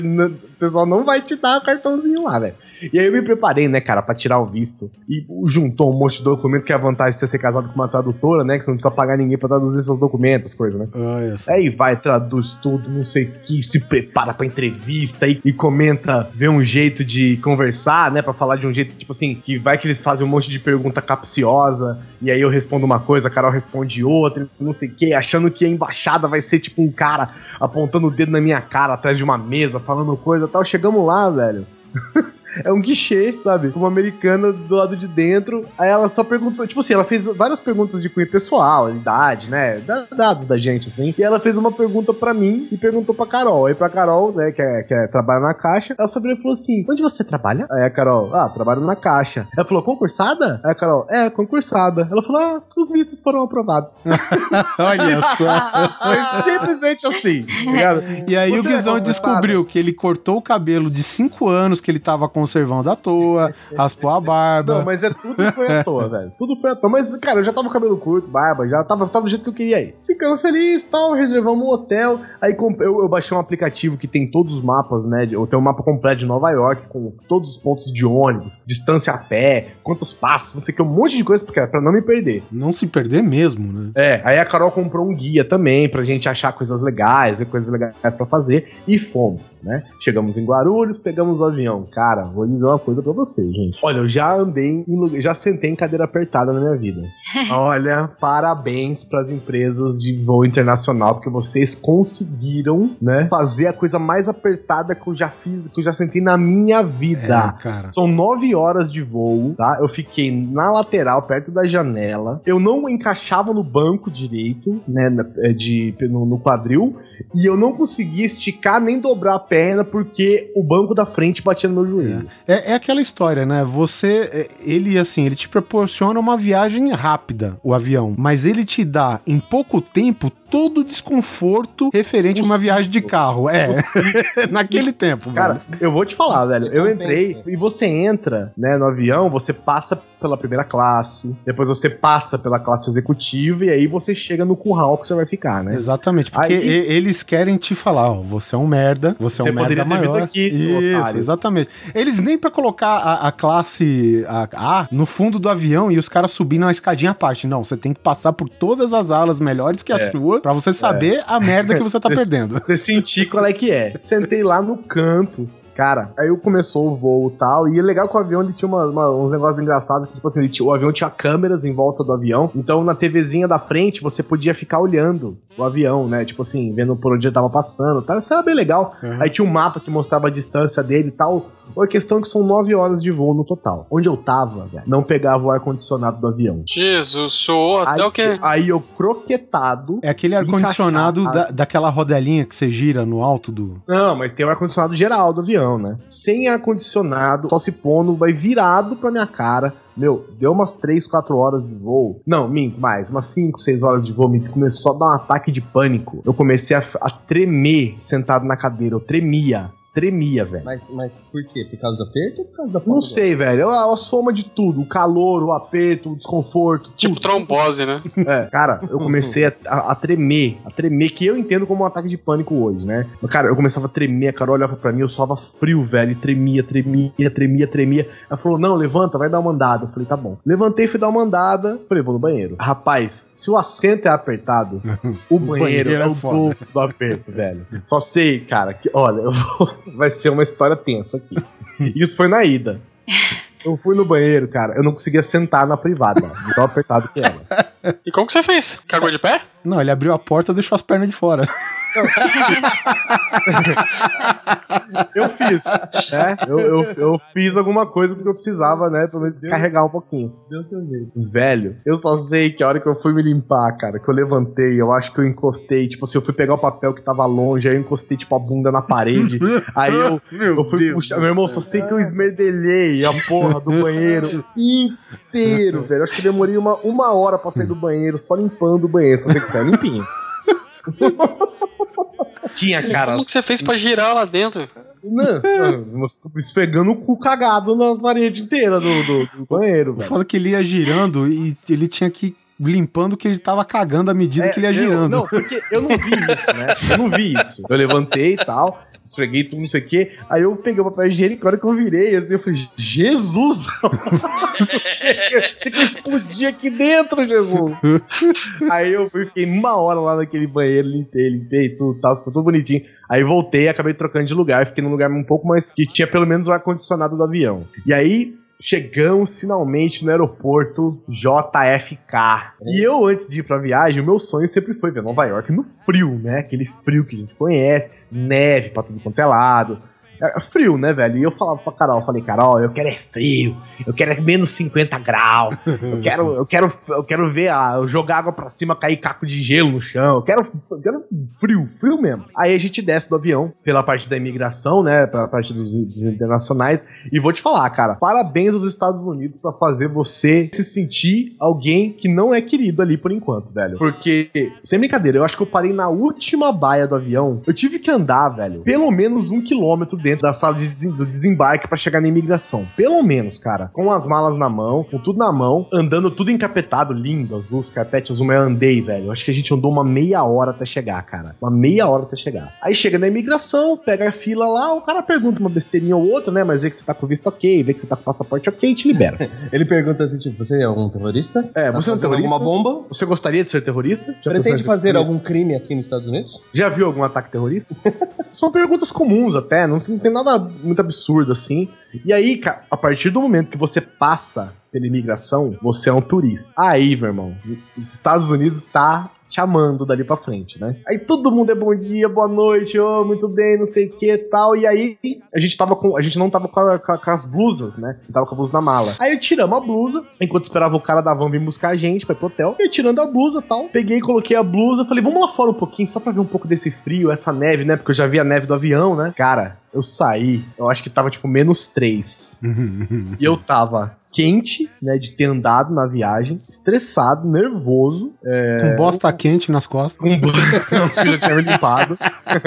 o pessoal não vai te dar o cartãozinho lá, velho. E aí eu me preparei, né, cara, pra tirar o visto. E juntou um monte de documento, que é a vantagem de você ser casado com uma tradutora, né? Que você não precisa pagar ninguém pra traduzir seus documentos, coisa, né? Olha só. Aí vai, traduz tudo, não sei o que, se prepara pra entrevista e, e comenta, vê um jeito de conversar, né? Pra falar de um jeito, tipo assim, que vai que eles fazem um monte de pergunta capciosa, e aí eu respondo uma coisa, a Carol responde outra, não sei o que, achando que a embaixada vai ser tipo um cara apontando o dedo na minha cara atrás de uma mesa, falando coisa tal. Chegamos lá, velho. É um guichê, sabe? Uma americana do lado de dentro. Aí ela só perguntou, tipo assim, ela fez várias perguntas de cunho pessoal, idade, né? da- Dados da gente, assim. E ela fez uma pergunta pra mim e perguntou pra Carol. Aí pra Carol, né, que, é, que é, trabalha na caixa, ela só virou e falou assim: Onde você trabalha? Aí a Carol, ah, trabalho na caixa. Ela falou, concursada? Aí a Carol, é, concursada. Ela falou, ah, os vistos foram aprovados. Olha só. Foi simplesmente assim, tá? E aí o Você é Guizão descobriu que ele cortou o cabelo de 5 anos que ele tava com conservão da toa, raspou a barba. Não, mas é tudo foi à toa, velho. Tudo foi à toa. Mas, cara, eu já tava com cabelo curto, barba, já tava, tava do jeito que eu queria ir. Ficamos felizes e tal, reservamos um hotel. Aí eu, eu baixei um aplicativo que tem todos os mapas, né? de- Eu tenho um mapa completo de Nova York, com todos os pontos de ônibus, distância a pé, quantos passos, não sei o que, um monte de coisa, porque pra não me perder. Não se perder mesmo, né? É, aí a Carol comprou um guia também pra gente achar coisas legais, ver coisas legais pra fazer e fomos, né? Chegamos em Guarulhos, pegamos o avião. Cara, vou dizer uma coisa pra vocês, gente. Olha, eu já andei, em, já sentei em cadeira apertada na minha vida. Olha, parabéns pras empresas de voo internacional, porque vocês conseguiram, né, fazer a coisa mais apertada que eu já fiz, que eu já sentei na minha vida. É, cara. São nove horas de voo, tá? Eu fiquei na lateral, perto da janela. Eu não encaixava no banco direito, né? é, De, no, no quadril. E eu não conseguia esticar nem dobrar a perna porque o banco da frente batia no meu joelho. É, é aquela história, né? Você, é, ele assim, ele te proporciona uma viagem rápida, o avião, mas ele te dá em pouco tempo todo o desconforto referente a uma viagem de carro. É, naquele tempo, Cara, velho. eu vou te falar, velho. Eu entrei e você entra, né, no avião, você passa pela primeira classe, depois você passa pela classe executiva e aí você chega no curral que você vai ficar, né? Exatamente, porque Aí- eles querem te falar, ó, você é um merda, você, Você é um merda poderia ter vindo maior. aqui, Isso, otário. exatamente. Eles nem pra colocar a, a classe a, A no fundo do avião e os caras subindo uma escadinha à parte. Não, você tem que passar por todas as alas melhores que a É. sua pra você saber a merda que você tá perdendo. Você sentir qual é que é. Sentei lá no canto. Cara, aí começou o voo e tal. E é legal que o avião ele tinha uma- uma- uns negócios engraçados. Que, tipo assim, tinha- o avião tinha câmeras em volta do avião. Então na TVzinha da frente você podia ficar olhando o avião, né? Tipo assim, vendo por onde ele tava passando. Tá? Isso era bem legal. Uhum. Aí tinha um mapa que mostrava a distância dele e tal. A questão é que são nove horas de voo no total. Onde eu tava, velho, não pegava o ar-condicionado do avião. Jesus, soou até Aí, o que? aí eu croquetado. É aquele ar-condicionado da, daquela rodelinha que você gira no alto do. Não, mas tem o ar-condicionado geral do avião, né? Sem ar-condicionado, só se pondo, vai virado pra minha cara. Meu, deu umas 3, 4 horas de voo. Não, minto, mais. Umas 5, 6 horas de voo. Me começou a dar um ataque de pânico. Eu comecei a, a tremer sentado na cadeira. Eu tremia. Tremia, velho. Mas, mas por quê? Por causa do aperto ou por causa da falta Não de sei, velho. É a, a soma de tudo. O calor, o aperto, o desconforto. Tipo tudo. trombose, né? É, cara, eu comecei a, a- a tremer, a tremer, que eu entendo como um ataque de pânico hoje, né? Mas, cara, eu começava a tremer, a Carol olhava pra mim, eu suava frio, velho, e tremia, tremia, tremia, tremia. Ela falou, não, levanta, vai dar uma andada. Eu falei, tá bom. Levantei, fui dar uma andada, falei, vou no banheiro. Rapaz, se o assento é apertado, o banheiro, banheiro é é o foda. do aperto, velho. Só sei, cara, que, olha, eu vou- vai ser uma história tensa aqui. Isso foi na ida. Eu fui no banheiro, cara, eu não conseguia sentar na privada, de tão apertado que era. E como que você fez? Cagou de pé? Não, ele abriu a porta e deixou as pernas de fora. Eu fiz, né? Eu, eu, eu fiz alguma coisa porque eu precisava, né? Pelo menos carregar um pouquinho. Deu seu jeito. Velho, eu só sei que a hora que eu fui me limpar, cara, que eu levantei, eu acho que eu encostei, tipo assim, eu fui pegar o papel que tava longe, aí eu encostei, tipo, a bunda na parede. aí eu, eu fui puxar. Meu irmão, só sei que eu esmerdelhei a porra do banheiro inteiro, velho. Eu acho que demorei uma, uma hora pra sair do banheiro, só limpando o banheiro. Só sei que saiu limpinho. Tinha, cara, Como que você fez pra girar lá dentro? Não, não, esfregando o cu cagado na parede inteira do, do, do banheiro, O velho. foda é que ele ia girando e ele tinha que ir limpando que ele tava cagando à medida É, que ele ia eu- girando. não, porque eu não vi isso, né? Eu não vi isso. Eu levantei e tal, esfreguei tudo, não sei o quê. Aí eu peguei o papel higiênico, a hora que eu virei, assim, eu falei, Jesus! O que que eu explodi aqui dentro, Jesus? Aí eu fui, fiquei uma hora lá naquele banheiro, limpei, limpei tudo, tal, ficou tudo bonitinho. Aí voltei, acabei trocando de lugar, fiquei num lugar um pouco mais que tinha pelo menos o ar-condicionado do avião. E aí chegamos finalmente no aeroporto JFK. E eu, antes de ir pra viagem, o meu sonho sempre foi ver Nova York no frio, né? Aquele frio que a gente conhece, neve pra tudo quanto é lado. É frio, né, velho? E eu falava pra Carol, eu falei, Carol, eu quero é frio, eu quero é menos 50 graus, eu quero, eu quero, eu quero ver a, eu jogar água pra cima, cair caco de gelo no chão, eu quero, eu quero frio, frio mesmo. Aí a gente desce do avião, pela parte da imigração, né, pela parte dos, dos internacionais, e vou te falar, cara, parabéns aos Estados Unidos pra fazer você se sentir alguém que não é querido ali por enquanto, velho. Porque, sem brincadeira, eu acho que eu parei na última baia do avião, eu tive que andar, velho, pelo menos um quilômetro dentro da sala de, do desembarque pra chegar na imigração. Pelo menos, cara. Com as malas na mão, com tudo na mão, andando tudo encapetado, lindo, azul, os carpete azul, mas eu andei, velho. Eu acho que a gente andou uma meia hora até chegar, cara. Uma meia hora até chegar. Aí chega na imigração, pega a fila lá, o cara pergunta uma besteirinha ou outra, né? Mas vê que você tá com visto ok, vê que você tá com passaporte ok e te libera. Ele pergunta assim, tipo, você é um terrorista? É, Tá você é um terrorista? alguma bomba? Você gostaria de ser terrorista? Já Pretende fazer algum crime aqui nos Estados Unidos? Já viu algum ataque terrorista? São perguntas comuns até, não, não tem nada muito absurdo assim. E aí, cara, a partir do momento que você passa pela imigração, você é um turista. Aí, meu irmão, os Estados Unidos tá te amando dali pra frente, né? Aí todo mundo é bom dia, boa noite, ô, muito bem, não sei o que tal. E aí a gente tava com. A gente não tava com, a- com a- com as blusas, né? Tava com a blusa na mala. Aí eu tiramos a blusa, enquanto esperava o cara da van vir buscar a gente pra ir pro hotel. Eu tirando a blusa tal. Peguei, coloquei a blusa, falei, vamos lá fora um pouquinho, só pra ver um pouco desse frio, essa neve, né? Porque eu já vi a neve do avião, né? Cara, eu saí, eu acho que tava tipo menos 3. E eu tava quente, né, de ter andado na viagem, estressado, nervoso, é, Com bosta quente nas costas. com não, que já tinha me limpado.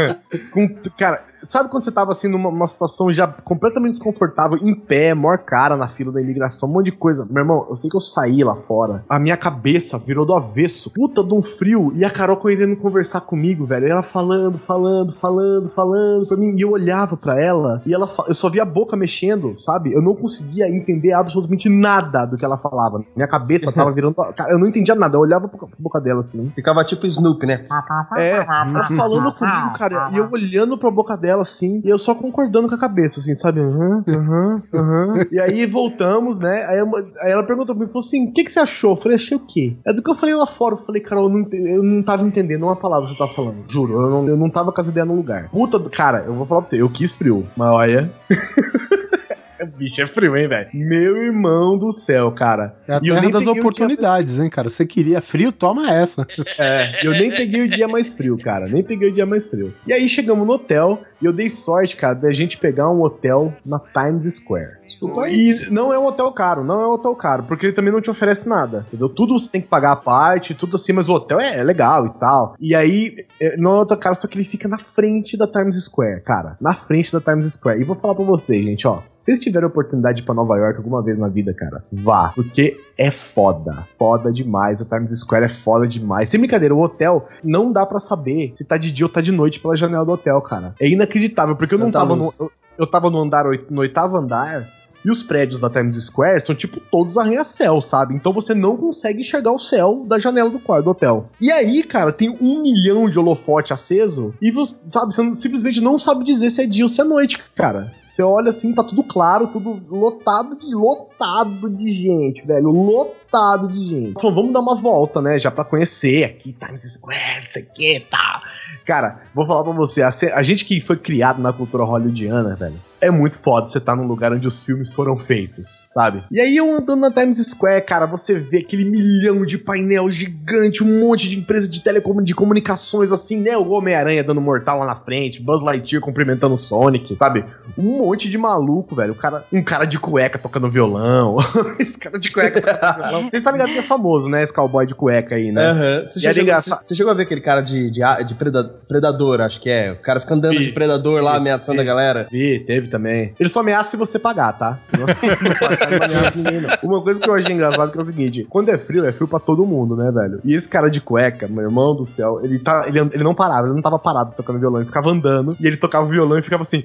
com, cara, sabe quando você tava assim numa uma situação já completamente desconfortável, em pé, maior cara na fila da imigração, um monte de coisa. Meu irmão, eu sei que eu saí lá fora, a minha cabeça virou do avesso, puta de um frio, e a Carol querendo conversar comigo, velho. E ela falando, falando, falando, falando pra mim, e eu olhava pra ela, e ela eu só via a boca mexendo, sabe? Eu não conseguia entender absolutamente nada do que ela falava. Minha cabeça tava virando. Eu não entendia nada, eu olhava pra boca dela assim. Ficava tipo Snoopy, né? É, ela falando comigo, cara, e eu olhando pra boca dela, assim, e eu só concordando com a cabeça, assim, sabe? Aham, aham, aham. E aí voltamos, né? Aí, eu- aí ela perguntou pra mim, falou assim, o que, que você achou? Eu falei, achei o quê? É do que eu falei lá fora, eu falei, cara, eu não, eu não tava entendendo uma palavra que você tava falando, juro, eu não, eu não tava com as ideias no lugar. Puta, cara, eu vou falar pra você, eu quis frio, mas olha... Bicho, é frio, hein, velho? Meu irmão do céu, cara. É a E terra das peguei o dia- oportunidades, hein, cara? Você queria frio, toma essa. É, eu nem peguei o dia mais frio, cara. Nem peguei o dia mais frio. E aí chegamos no hotel e eu dei sorte, cara, da gente pegar um hotel na Times Square. Desculpa aí. E não é um hotel caro, não é um hotel caro, porque ele também não te oferece nada, entendeu? Tudo você tem que pagar a parte, tudo assim, mas o hotel é, é legal e tal. E aí, é, não é um hotel caro, só que ele fica na frente da Times Square, cara. Na frente da Times Square. E vou falar pra vocês, gente, ó. Se vocês tiverem a oportunidade de ir pra Nova York alguma vez na vida, cara, vá. Porque é foda. Foda demais. A Times Square é foda demais. Sem brincadeira, o hotel não dá pra saber se tá de dia ou tá de noite pela janela do hotel, cara. É inacreditável, porque eu não tava no. Eu, eu tava no andar no oitavo andar. E os prédios da Times Square são tipo todos arranha-céu, sabe? Então você não consegue enxergar o céu da janela do quarto do hotel. E aí, cara, tem um milhão de holofote aceso e você, sabe, você simplesmente não sabe dizer se é dia ou se é noite, cara. Você olha assim, tá tudo claro, tudo lotado de lotado de gente, velho. Lotado de gente. Falou, vamos dar uma volta, né? Já pra conhecer aqui, Times Square, não sei o que e tal. Cara, vou falar pra você, a, a gente que foi criado na cultura hollywoodiana, velho, é muito foda você tá num lugar onde os filmes foram feitos, sabe? E aí, eu andando na Times Square, cara, você vê aquele milhão de painel gigante, um monte de empresa de telecom de comunicações, assim, né? O Homem-Aranha dando mortal lá na frente, Buzz Lightyear cumprimentando o Sonic, sabe? Um monte de maluco, velho. O cara, um cara de cueca tocando violão. Esse cara de cueca tocando violão. Vocês tá ligado que é famoso, né? Esse cowboy de cueca aí, né? Aham. Você, E é chegou, engraçado. você- você chegou a ver aquele cara de, de, de preda- predador, acho que é. O cara fica andando Vi. de predador lá, Vi. ameaçando Vi. a galera. Vi, teve também. Ele só ameaça se você pagar, tá? Uma coisa que eu achei engraçado que é o seguinte: quando é frio, é frio pra todo mundo, né, velho? E esse cara de cueca, meu irmão do céu, ele, tá, ele, ele não parava, ele não tava parado tocando violão, ele ficava andando e ele tocava o violão e ficava assim.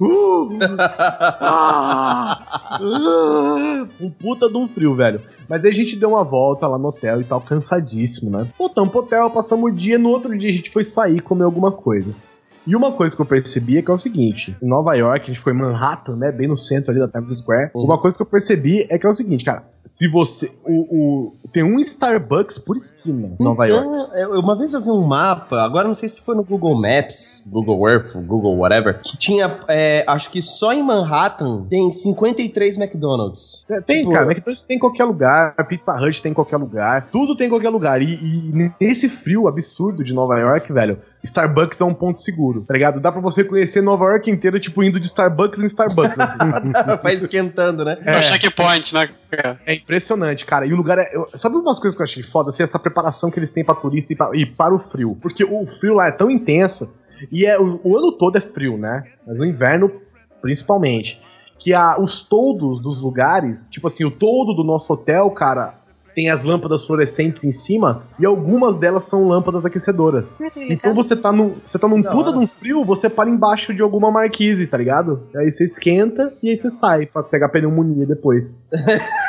"Uh, ah, ah", um puta de um frio, velho. Mas daí a gente deu uma volta lá no hotel e tal, cansadíssimo, né? Voltamos pro hotel, passamos o dia, no outro dia a gente foi sair comer alguma coisa. E uma coisa que eu percebi é que é o seguinte: em Nova York, a gente foi em Manhattan, né? Bem no centro ali da Times Square. Uhum. Uma coisa que eu percebi é que é o seguinte, cara. Se você. O, o- tem um Starbucks por esquina em Nova York. Então, eu- uma vez eu vi um mapa, agora não sei se foi no Google Maps, Google Earth, Google whatever, que tinha, é, acho que só em Manhattan tem 53 McDonald's. É, Tem, Tipo, cara, McDonald's tem em qualquer lugar, Pizza Hut tem em qualquer lugar, tudo tem em qualquer lugar. E, e nesse frio absurdo de Nova York, velho, Starbucks é um ponto seguro, tá ligado? Dá pra você conhecer Nova York inteira, tipo, indo de Starbucks em Starbucks, assim? Vai esquentando, né? É o checkpoint, né? cara? É impressionante, cara. E o lugar é. eu- sabe umas coisas que eu achei foda? Assim, essa preparação que eles têm pra turista e, pra- e para o frio. Porque o frio lá é tão intenso. E é, o, o ano todo é frio, né? Mas no inverno, principalmente. Que a, os toldos dos lugares, tipo assim, o toldo do nosso hotel, cara, tem as lâmpadas fluorescentes em cima e algumas delas são lâmpadas aquecedoras. Então você tá num, você tá num Da puta hora. de um frio, você para embaixo de alguma marquise, tá ligado? Aí você esquenta e aí você sai pra pegar pneumonia depois.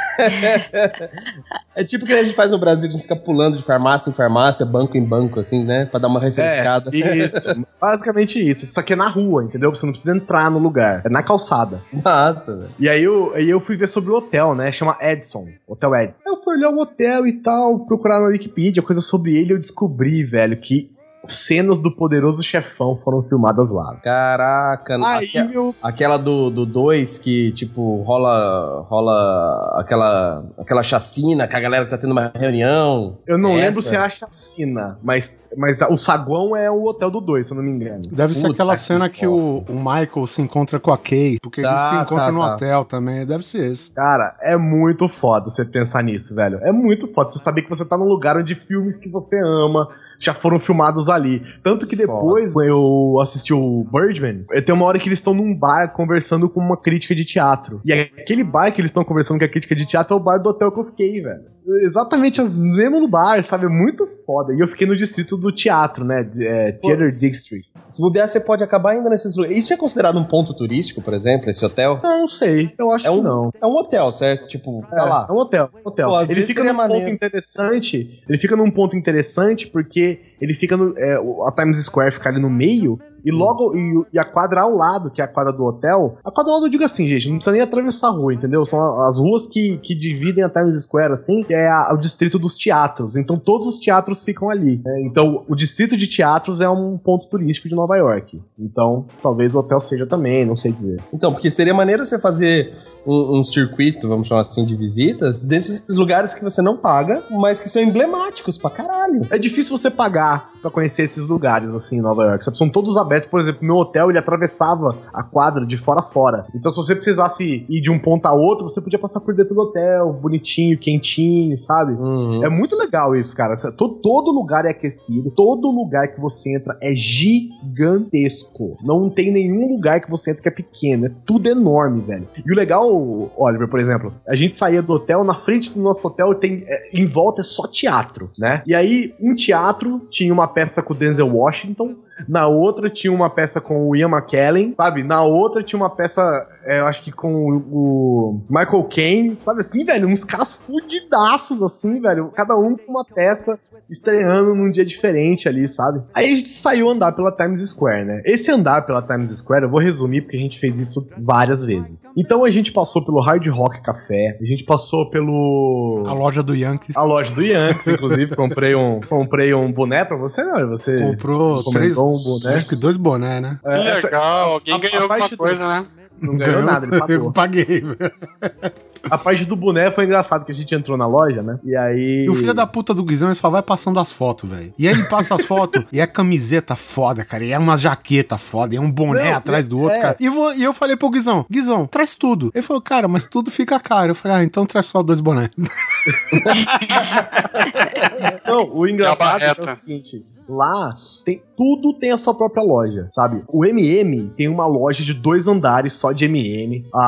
É tipo que a gente faz no Brasil, que a gente fica pulando de farmácia em farmácia, banco em banco, assim, né? Pra dar uma refrescada. É, isso. Basicamente isso. Só que é na rua, entendeu? Você não precisa entrar no lugar. É na calçada. Massa, velho. E aí eu, aí eu fui ver sobre o hotel, né? Chama Edson. Hotel Edson. Eu fui olhar o hotel e tal, procurar na Wikipedia coisa sobre ele. Eu descobri, velho, que cenas do poderoso chefão foram filmadas lá. Caraca, Aí, aque- meu. aquela do 2 do dois que, tipo, rola rola aquela, aquela chacina que a galera tá tendo uma reunião. Eu não Essa? lembro se é a chacina, mas, mas o saguão é o hotel do 2, se eu não me engano. Deve ser Puta aquela que cena que, o, o Michael se encontra com a Kay, porque eles Tá, se encontram tá, no tá. hotel também. Deve ser esse. Cara, é muito foda você pensar nisso, velho. É muito foda você saber que você tá num lugar onde filmes que você ama já foram filmados ali. Tanto que depois eu assisti o Birdman, eh, tem uma hora que eles estão num bar conversando com uma crítica de teatro. E aquele bar que eles estão conversando com a crítica de teatro é o bar do hotel que eu fiquei, velho. Exatamente as mesmo no bar, sabe? É muito foda. E eu fiquei no distrito do teatro, né? É, Theater. District. Se bobear, você pode acabar indo nesses lugares. Isso é considerado um ponto turístico, por exemplo, esse hotel? Não, não sei. Eu acho É que um, não. é um hotel, certo? Tipo, tá É, lá. É um hotel, um hotel. Pô, ele fica num ponto maneiro. interessante. Ele fica num ponto interessante porque ele fica no. é, a Times Square fica ali no meio. E logo. E, e a quadra ao lado, que é a quadra do hotel. A quadra ao lado eu digo assim, gente, não precisa nem atravessar a rua, entendeu? São as ruas que, que dividem a Times Square, assim, que é a- o distrito dos teatros. Então todos os teatros ficam ali. né? Então o distrito de teatros é um ponto turístico de Nova York. Então talvez o hotel seja também, não sei dizer. Então, porque seria maneiro você fazer um, um circuito, vamos chamar assim, de visitas, desses lugares que você não paga, mas que são emblemáticos pra caralho. É difícil você pagar pra conhecer esses lugares, assim, em Nova York. São todos abertos. Por exemplo, meu hotel, ele atravessava a quadra de fora a fora. Então, se você precisasse ir de um ponto a outro, você podia passar por dentro do hotel, bonitinho, quentinho, sabe? Uhum. É muito legal isso, cara. To- Todo lugar é aquecido, todo lugar que você entra é gigantesco. Não tem nenhum lugar que você entra que é pequeno. É tudo enorme, velho. E o legal, Oliver, por exemplo, a gente saía do hotel, na frente do nosso hotel tem. é, em volta é só teatro, né? E aí, um teatro tinha uma peça com o Denzel Washington. Na outra tinha uma peça com o Ian McKellen, sabe? Na outra tinha uma peça, é, eu acho que com o, o Michael Caine, sabe assim, velho? Uns caras fudidaços, assim, velho. Cada um com uma peça estreando num dia diferente ali, sabe? Aí a gente saiu andar pela Times Square, né? Esse andar pela Times Square, eu vou resumir porque a gente fez isso várias vezes. Então a gente passou pelo Hard Rock Café, a gente passou pelo A loja do Yankees a loja do Yankees, inclusive, comprei um comprei um boné pra você, não? Você comprou comentou três. um boné. Acho que dois boné, né? É, essa- Legal, alguém a- a ganhou alguma parte do- coisa, né? não ganhou nada, ele Eu pagou. paguei, velho. A parte do boné foi engraçado que a gente entrou na loja, né? E aí E o filho da puta do Guizão ele só vai passando as fotos, velho. E aí ele passa as fotos e é camiseta foda, cara. E é uma jaqueta foda, e é um boné Não, atrás do outro, é. cara. E, vou- e eu falei pro Guizão, Guizão, traz tudo. Ele falou, cara, mas tudo fica caro. Eu falei, ah, então traz só dois bonés. Não, o engraçado é, barreta. o seguinte: lá tem tudo tem a sua própria loja, sabe? O MM tem uma loja de dois andares só de MM. A,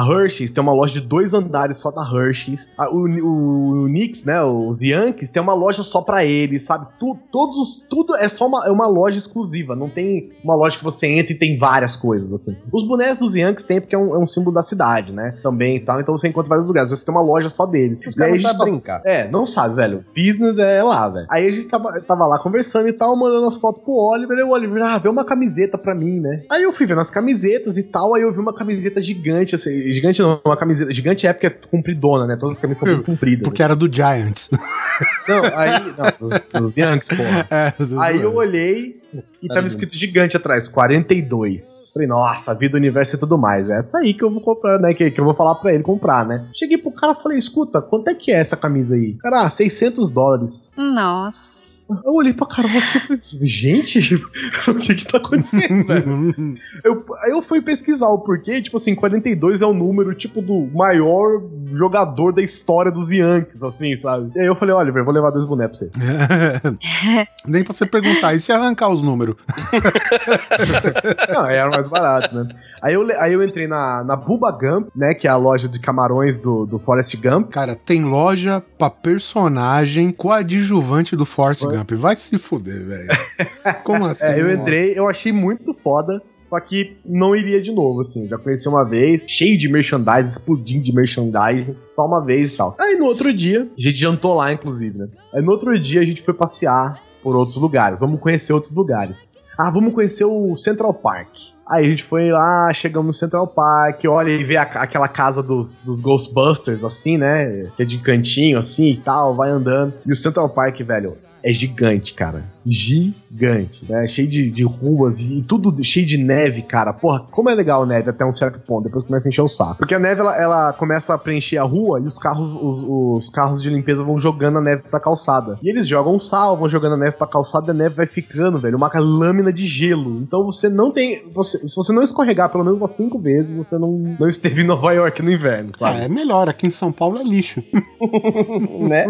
a Hershey's tem uma loja de dois andares só da Hershey's. A- o, o, o Knicks, né? Os Yankees tem uma loja só pra eles, sabe? Tu, todos os- tudo é só uma, é uma loja exclusiva. Não tem uma loja que você entra e tem várias coisas assim. Os bonés dos Yankees tem porque é um, é um símbolo da cidade, né? Também e tal. Então você encontra vários lugares. Você tem uma loja só deles. Os caras não sabem brincar. é, não sabe, velho. Business é lá, velho. Aí a gente tava, tava lá conversando e tal, mandando as fotos pro Oliver. E o Oliver, ah, vê uma camiseta pra mim, né? Aí eu fui vendo as camisetas e tal. Aí eu vi uma camiseta gigante, assim. Gigante não, uma camiseta. Gigante é porque é compridona, né? Todas as camisas são compridas. Porque era do Giants. Não, aí. Não, dos, dos Yankees, porra. É, do- Aí eu olhei e tava escrito gigante atrás, 42. Falei, nossa, vida, universo e tudo mais. É essa aí que eu vou comprar, né? Que, que eu vou falar pra ele comprar, né? Cheguei pro cara e falei, escuta, quanto é que é essa camisa aí? Cara, ah, 600 dólares. Nossa. Eu olhei pra cara você falei, gente, o que que tá acontecendo, velho? Eu, aí eu fui pesquisar o porquê, tipo assim, 42 é o número, tipo, do maior jogador da história dos Yankees, assim, sabe? E aí eu falei, Oliver, vou levar dois bonecos pra você. Nem pra você perguntar, e se arrancar os números? Não, era mais barato, né? Aí eu, aí eu entrei na, na Bubba Gump, né, que é a loja de camarões do, do Forrest Gump. Cara, tem loja pra personagem coadjuvante do Forrest Gump. Vai se fuder, velho. Como assim? É, eu entrei, eu achei muito foda. Só que não iria de novo, assim. Já conheci uma vez, cheio de merchandising, explodindo de merchandising, só uma vez e tal. Aí no outro dia, a gente jantou lá, inclusive, né? Aí no outro dia a gente foi passear por outros lugares. Vamos conhecer outros lugares. Ah, vamos conhecer o Central Park. Aí a gente foi lá, chegamos no Central Park, olha e vê a- aquela casa dos, dos Ghostbusters, assim, né? Que é de cantinho, assim e tal, vai andando. E o Central Park, velho, é gigante, cara. Gigante, né? Cheio de, de ruas e, tudo cheio de neve, cara. Porra, como é legal a neve até um certo ponto, depois começa a encher o saco. Porque a neve, ela, ela começa a preencher a rua e os carros, os, os carros de limpeza vão jogando a neve pra calçada. E eles jogam sal, vão jogando a neve pra calçada e a neve vai ficando, velho. Uma lâmina de gelo. Então você não tem. Você, se você não escorregar pelo menos umas cinco vezes, você não, não esteve em Nova York no inverno, Ah, sabe? é melhor, aqui em São Paulo é lixo. né?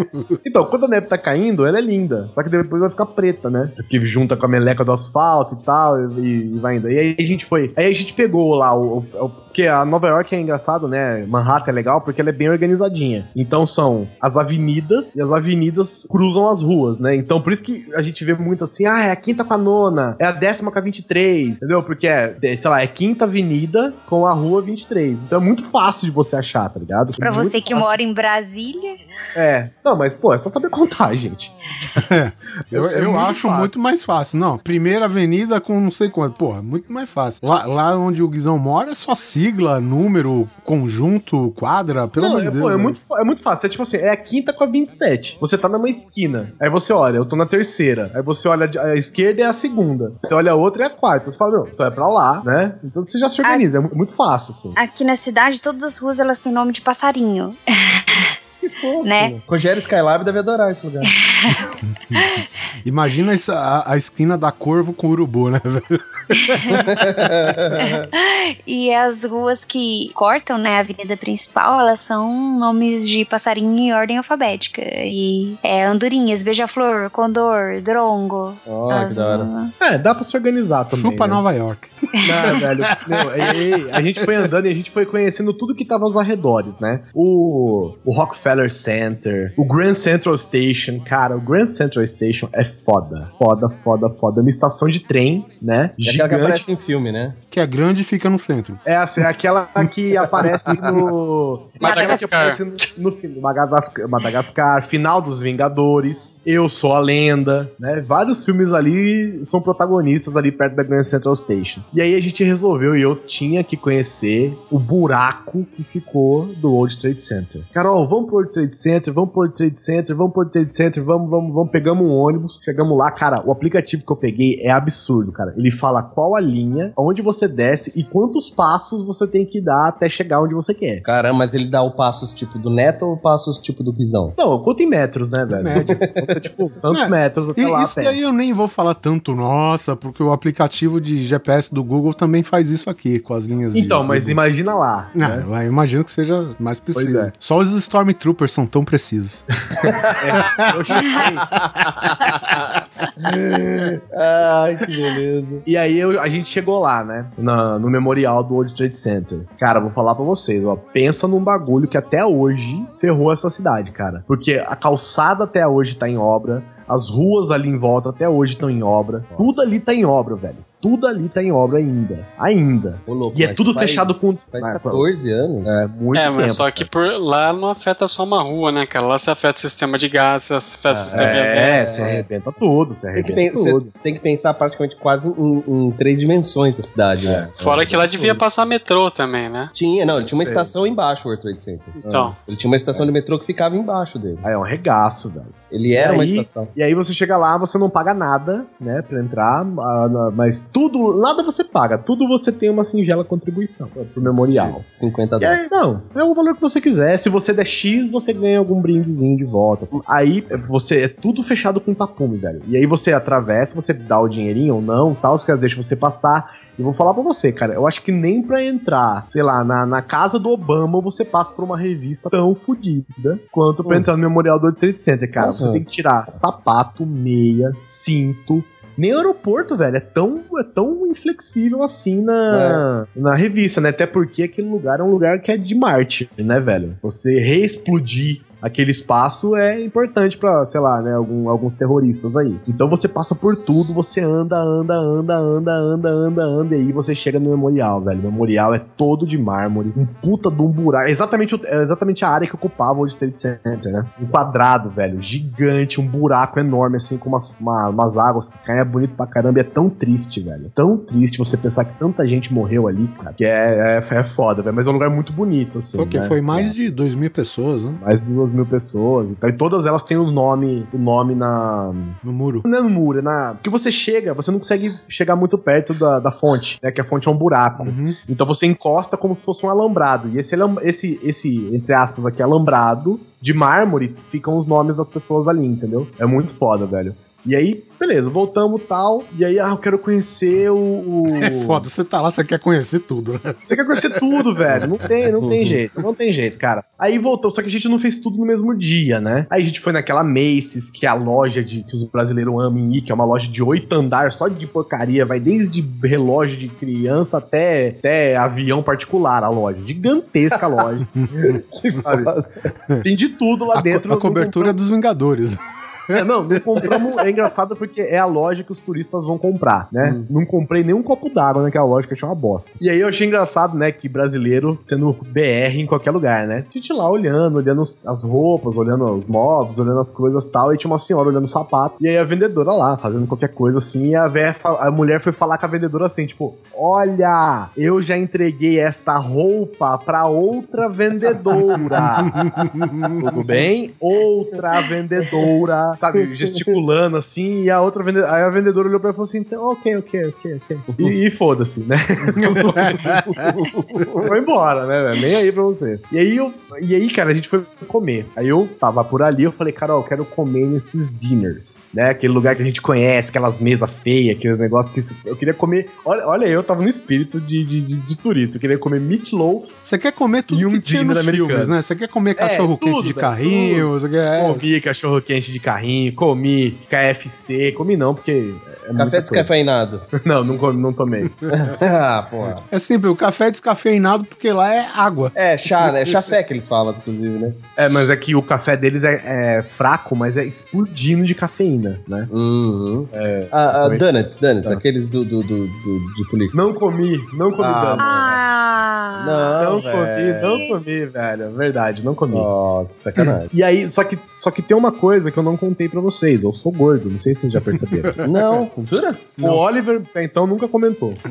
Então, quando a neve tá caindo, ela é linda. Só que depois vai ficar preta, né? Porque junta com a meleca do asfalto e tal, e, e vai indo. E aí a gente foi. Aí a gente pegou lá o. o- o- porque a Nova York é engraçado, né? Manhattan é legal porque ela é bem organizadinha. Então são as avenidas e as avenidas cruzam as ruas, né? Então por isso que a gente vê muito assim, ah, é a quinta com a nona, é a décima com a 23, entendeu? Porque é, é, sei lá, é quinta avenida com a rua 23. Então é muito fácil de você achar, tá ligado? Pra você que fácil. mora em Brasília, É. Não, mas pô, é só saber contar, gente. Eu, É eu muito acho fácil. muito mais fácil. Não, primeira avenida com não sei quanto. Porra, muito mais fácil. Lá, lá onde o Guizão mora é só sigla, número, conjunto, quadra, pelo Não, amor de é, Deus. pô, é, muito, é muito fácil. É tipo assim, é a quinta com a 27. Você tá numa esquina. Aí você olha, eu tô na terceira. Aí você olha a a esquerda é a segunda. Você olha a outra é a quarta. Você fala, meu, então é pra lá, né? Então você já se organiza. É mu- muito fácil, assim. aqui na cidade, todas as ruas elas têm nome de passarinho. Que fofo. Né? Rogério Skylab deve adorar esse lugar. Imagina essa, a, a esquina da Corvo com urubu, né, velho? E as ruas que cortam, né, a avenida principal, elas são nomes de passarinho em ordem alfabética. E é andorinhas, beija-flor, condor, drongo. Ó, que As- da hora. É, dá pra se organizar também. Chupa né? Nova York. Não, velho. Meu, e- e- a gente foi andando e a gente foi conhecendo tudo que tava aos arredores, né? O, o Rockefeller Center, o Grand Central Station. Cara, o Grand Central Station é foda. Foda, foda, foda. É uma estação de trem, né? É aquela que aparece em filme, né? Que é grande e fica no centro. É, assim, é aquela que aparece no. Madagascar. que aparece no, no Madagascar, Madagascar, final dos Vingadores, Eu Sou a Lenda, né? Vários filmes ali são protagonistas ali perto da Grand Central Station. E aí a gente resolveu e eu tinha que conhecer o buraco que ficou do World Trade Center. Carol, vamos pro World Trade Center, vamos pro World Trade Center, vamos pro World Trade Center, vamos, vamos, vamos. Pegamos um ônibus, chegamos lá, cara, o aplicativo que eu peguei é absurdo, cara. Ele fala qual a linha, onde você desce e quantos passos você tem que dar até chegar onde você quer. Caramba, mas ele dá o passos tipo do Neto ou o passos tipo do Guizão? Não, conta em metros, né, velho? Média. Conta, tipo, tantos É, metros até E lá isso daí eu nem vou falar tanto, nossa, porque o aplicativo de GPS do Google também faz isso aqui, com as linhas de. Então, mas Google. imagina lá. Não, né? lá eu imagino que seja mais preciso. Pois é. Só os Stormtroopers são tão precisos. Eu cheguei, Ai, que beleza. E aí eu- a gente chegou lá, né? na- no memorial do World Trade Center. Cara, vou falar pra vocês, ó. Pensa num bagulho que até hoje ferrou essa cidade, cara. Porque a calçada até hoje tá em obra. As ruas ali em volta até hoje estão em obra. Tudo ali tá em obra, velho. Tudo ali tá em obra ainda. Ainda. Ô, louco, E é tudo faz- fechado com- Faz Ah, 14 anos? É muito É, tempo. mas só que por lá não afeta só uma rua, né, cara? Lá se afeta o sistema de gás, se afeta o sistema É, elétrico. você arrebenta tudo, você Você tem, que arrebenta tudo. você- tem que pensar praticamente quase em, em três dimensões a cidade, né? Fora que lá devia passar metrô também, né? Tinha, não, ele tinha uma Sei. estação embaixo, o World Trade Center. Então. Ele tinha uma estação de metrô que ficava embaixo dele. Aí é um regaço, velho. Ele era E uma aí- estação. E aí você chega lá, você não paga nada, né, pra entrar, mas tudo, nada você paga, tudo você tem uma singela contribuição pro memorial. 50 E dólares. aí, não, é o valor que você quiser. Se você der X, você ganha algum brindezinho de volta. Aí você é tudo fechado com tapume, velho. E aí você atravessa, você dá o dinheirinho ou não, tal, os caras deixam você passar. E vou falar pra você, cara, eu acho que nem pra entrar, sei lá, na, na casa do Obama você passa por uma revista tão fodida quanto pra Hum. entrar no Memorial do World Trade Center, cara. Nossa. Você tem que tirar sapato, meia, cinto. Nem o aeroporto, velho, é tão, é tão inflexível assim na, na revista, né? Até porque aquele lugar é um lugar que é de Marte, né, velho? Você reexplodir aquele espaço é importante pra, sei lá, né, algum- alguns terroristas aí. Então você passa por tudo, você anda, anda, anda, anda, anda, anda, anda, e aí você chega no memorial, velho. O memorial é todo de mármore, um puta de um buraco. É exatamente, é exatamente a área que ocupava o Trade Center, né? Um quadrado, velho, gigante, um buraco enorme, assim, com umas, uma- umas águas que caem, é bonito pra caramba, e é tão triste, velho. Tão triste você pensar que tanta gente morreu ali, cara, que é, é, é foda, velho. Mas é um lugar muito bonito, assim. Porque né? foi mais de 2 mil pessoas, né? mais de duas mil pessoas e tal. E todas elas têm o nome, o nome na. No muro. Não é no muro, é na. Porque você chega, você não consegue chegar muito perto da, da fonte, né? Que a fonte é um buraco. Uhum. Então você encosta como se fosse um alambrado. E esse, esse, esse entre aspas, aqui, alambrado de mármore, ficam os nomes das pessoas ali, entendeu? É muito foda, velho. E aí, beleza, voltamos tal. E aí, ah, eu quero conhecer o. o- É foda, você tá lá, você quer conhecer tudo, né? Você quer conhecer tudo, velho. Não tem, não tem jeito. Não tem jeito, cara. Aí voltou, só que a gente não fez tudo no mesmo dia, né? Aí a gente foi naquela Macy's, que é a loja de, que os brasileiros amam em ir, que é uma loja de oito andares, só de porcaria. Vai desde relógio de criança até, até avião particular a loja. Gigantesca a loja. Que. Tem de tudo lá A, co- dentro. a cobertura é dos Vingadores. É, não, não compramos. É engraçado porque é a loja que os turistas vão comprar, né? Hum. Não comprei nenhum copo d'água naquela loja que achei uma bosta. E aí eu achei engraçado, né? Que brasileiro sendo BR em qualquer lugar, né? A gente lá olhando, olhando as roupas, olhando os móveis, olhando as coisas e tal. E tinha uma senhora olhando o sapato. E aí a vendedora lá, fazendo qualquer coisa assim. E a, véia a mulher foi falar com a vendedora assim: tipo, olha, eu já entreguei esta roupa pra outra vendedora. Tudo bem? Outra vendedora, sabe, gesticulando assim, e a outra vendedora, aí a vendedora olhou pra ela e falou assim: então, ok, ok, ok, ok. E, e foda-se, né? foi embora, né? Nem aí pra você. E aí, eu, e aí, cara, a gente foi comer. Aí eu tava por ali, eu falei, Carol, eu quero comer nesses dinners, né? Aquele lugar que a gente conhece, aquelas mesas feias, aquele negócio que eu queria comer. Olha, olha eu tava no espírito de, de, de, de turista. Eu queria comer meatloaf, Você quer comer tudo E um que tinha nos americano. filmes, né? Você quer comer cachorro quente tudo, de carrinho, você quer... Comi cachorro quente de carrinho, comi KFC, comi não, porque. É Café descafeinado. Não, não, comi, não tomei. ah, porra. É simples, o café é descafeinado porque lá é água. É, chá, né? Chafé que eles falam, inclusive, né? É, mas é que o café deles é, é fraco, mas é explodindo de cafeína, né? Uhum. É. Ah, ah, Foi. donuts, donuts, Tá. aqueles do, do, do, do- de polícia. Não comi, não comi Ah, dano. Ah. Não, Não comi, não comi, velho. Verdade, não comi. Nossa, que sacanagem. E aí, só que, só que tem uma coisa que eu não contei pra vocês. Eu sou gordo, não sei se vocês já perceberam. Não, jura? O Oliver, até então, nunca comentou.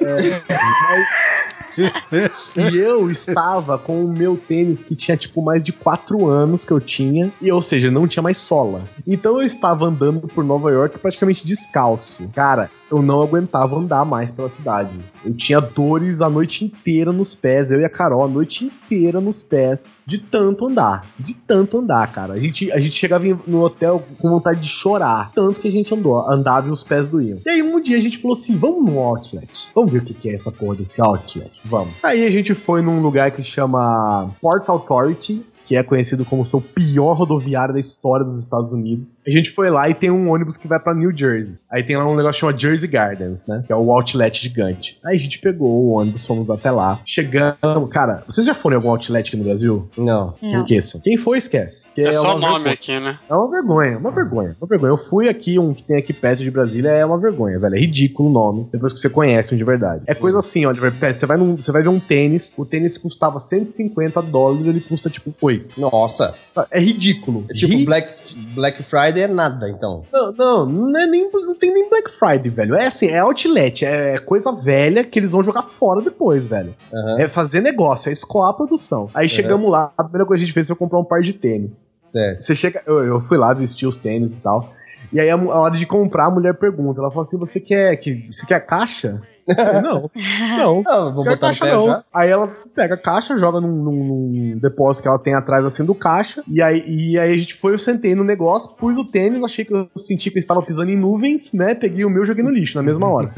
É, mas- E eu estava com o meu tênis que tinha, tipo, mais de 4 anos que eu tinha. E, ou seja, não tinha mais sola. Então eu estava andando por Nova York praticamente descalço. Cara, eu não aguentava andar mais pela cidade. Eu tinha dores a noite inteira nos pés. Eu e a Carol, a noite inteira nos pés. De tanto andar. De tanto andar, cara. A gente, a gente chegava no hotel com vontade de chorar. Tanto que a gente andou, andava e os pés doíam. E aí um dia a gente falou assim: vamos no outlet. Vamos ver o que é essa porra desse outlet. Vamos. Aí a gente foi num lugar que chama Port Authority. Que é conhecido como seu pior rodoviário da história dos Estados Unidos. A gente foi lá e tem um ônibus que vai pra New Jersey. Aí tem lá um negócio que chama Jersey Gardens, né? Que é o outlet gigante. Aí a gente pegou o ônibus, fomos até lá. Chegamos. Cara, vocês já foram em algum outlet aqui no Brasil? Não. Não. Esqueçam. Quem foi, esquece. Que É só uma nome vergonha. aqui, né? É uma vergonha, uma vergonha, uma vergonha. Eu fui aqui, um que tem aqui perto de Brasília, é uma vergonha, velho. É ridículo o nome, depois que você conhece um de verdade. É coisa assim, ó. Você vai, num, você vai ver um tênis, o tênis custava 150 dólares, ele custa tipo 8. Nossa. É ridículo. É tipo Ri- Black, Black Friday é nada, então. Não, não, não, é nem, não tem nem Black Friday, velho. É assim, é outlet, é coisa velha que eles vão jogar fora depois, velho. Aham, É fazer negócio, é escoar a produção. Aí chegamos lá, a primeira coisa que a gente fez foi comprar um par de tênis. certo. Você chega. Eu, eu fui lá vestir os tênis e tal. E aí, a, a hora de comprar, a mulher pergunta. Ela fala assim: Você quer, que, você quer caixa? Não, não. Não, vou botar caixa não. já. Aí ela pega a caixa, joga num, num- depósito que ela tem atrás assim do caixa. E aí, e aí a gente foi, eu sentei no negócio, pus o tênis, achei que eu senti que eu estava pisando em nuvens, né? Peguei o meu e joguei no lixo na mesma hora.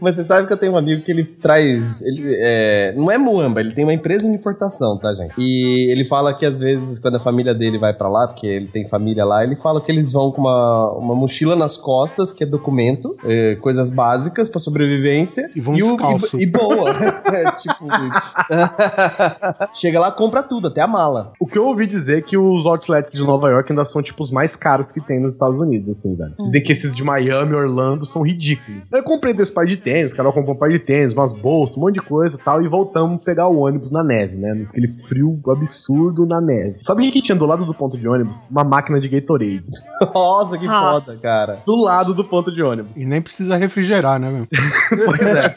Mas você sabe que eu tenho um amigo que ele traz. Ele, é, não é muamba, ele tem uma empresa de importação, tá, gente? E ele fala que às vezes, quando a família dele vai pra lá, porque ele tem família lá, ele fala que eles vão com uma, uma mochila nas costas, que é documento, é, coisas básicas pra sobrevivência. E vão o- descalço. e, e boa. É, tipo. chega lá, compra tudo, até a mala. O que eu ouvi dizer é que os outlets de Nova York ainda são, tipo, os mais caros que tem nos Estados Unidos, assim, velho. Dizem que esses de Miami, Orlando, são ridículos. Eu comprei dois pares de tênis, o Carol comprou um par de tênis, umas bolsas, um monte de coisa e tal, e voltamos pegar o ônibus na neve, né? Naquele frio absurdo na neve. Sabe o que tinha do lado do ponto de ônibus? Uma máquina de Gatorade. Nossa, que Nossa. foda, cara. Do lado do ponto de ônibus. E nem precisa refrigerar, né, meu? Pois é.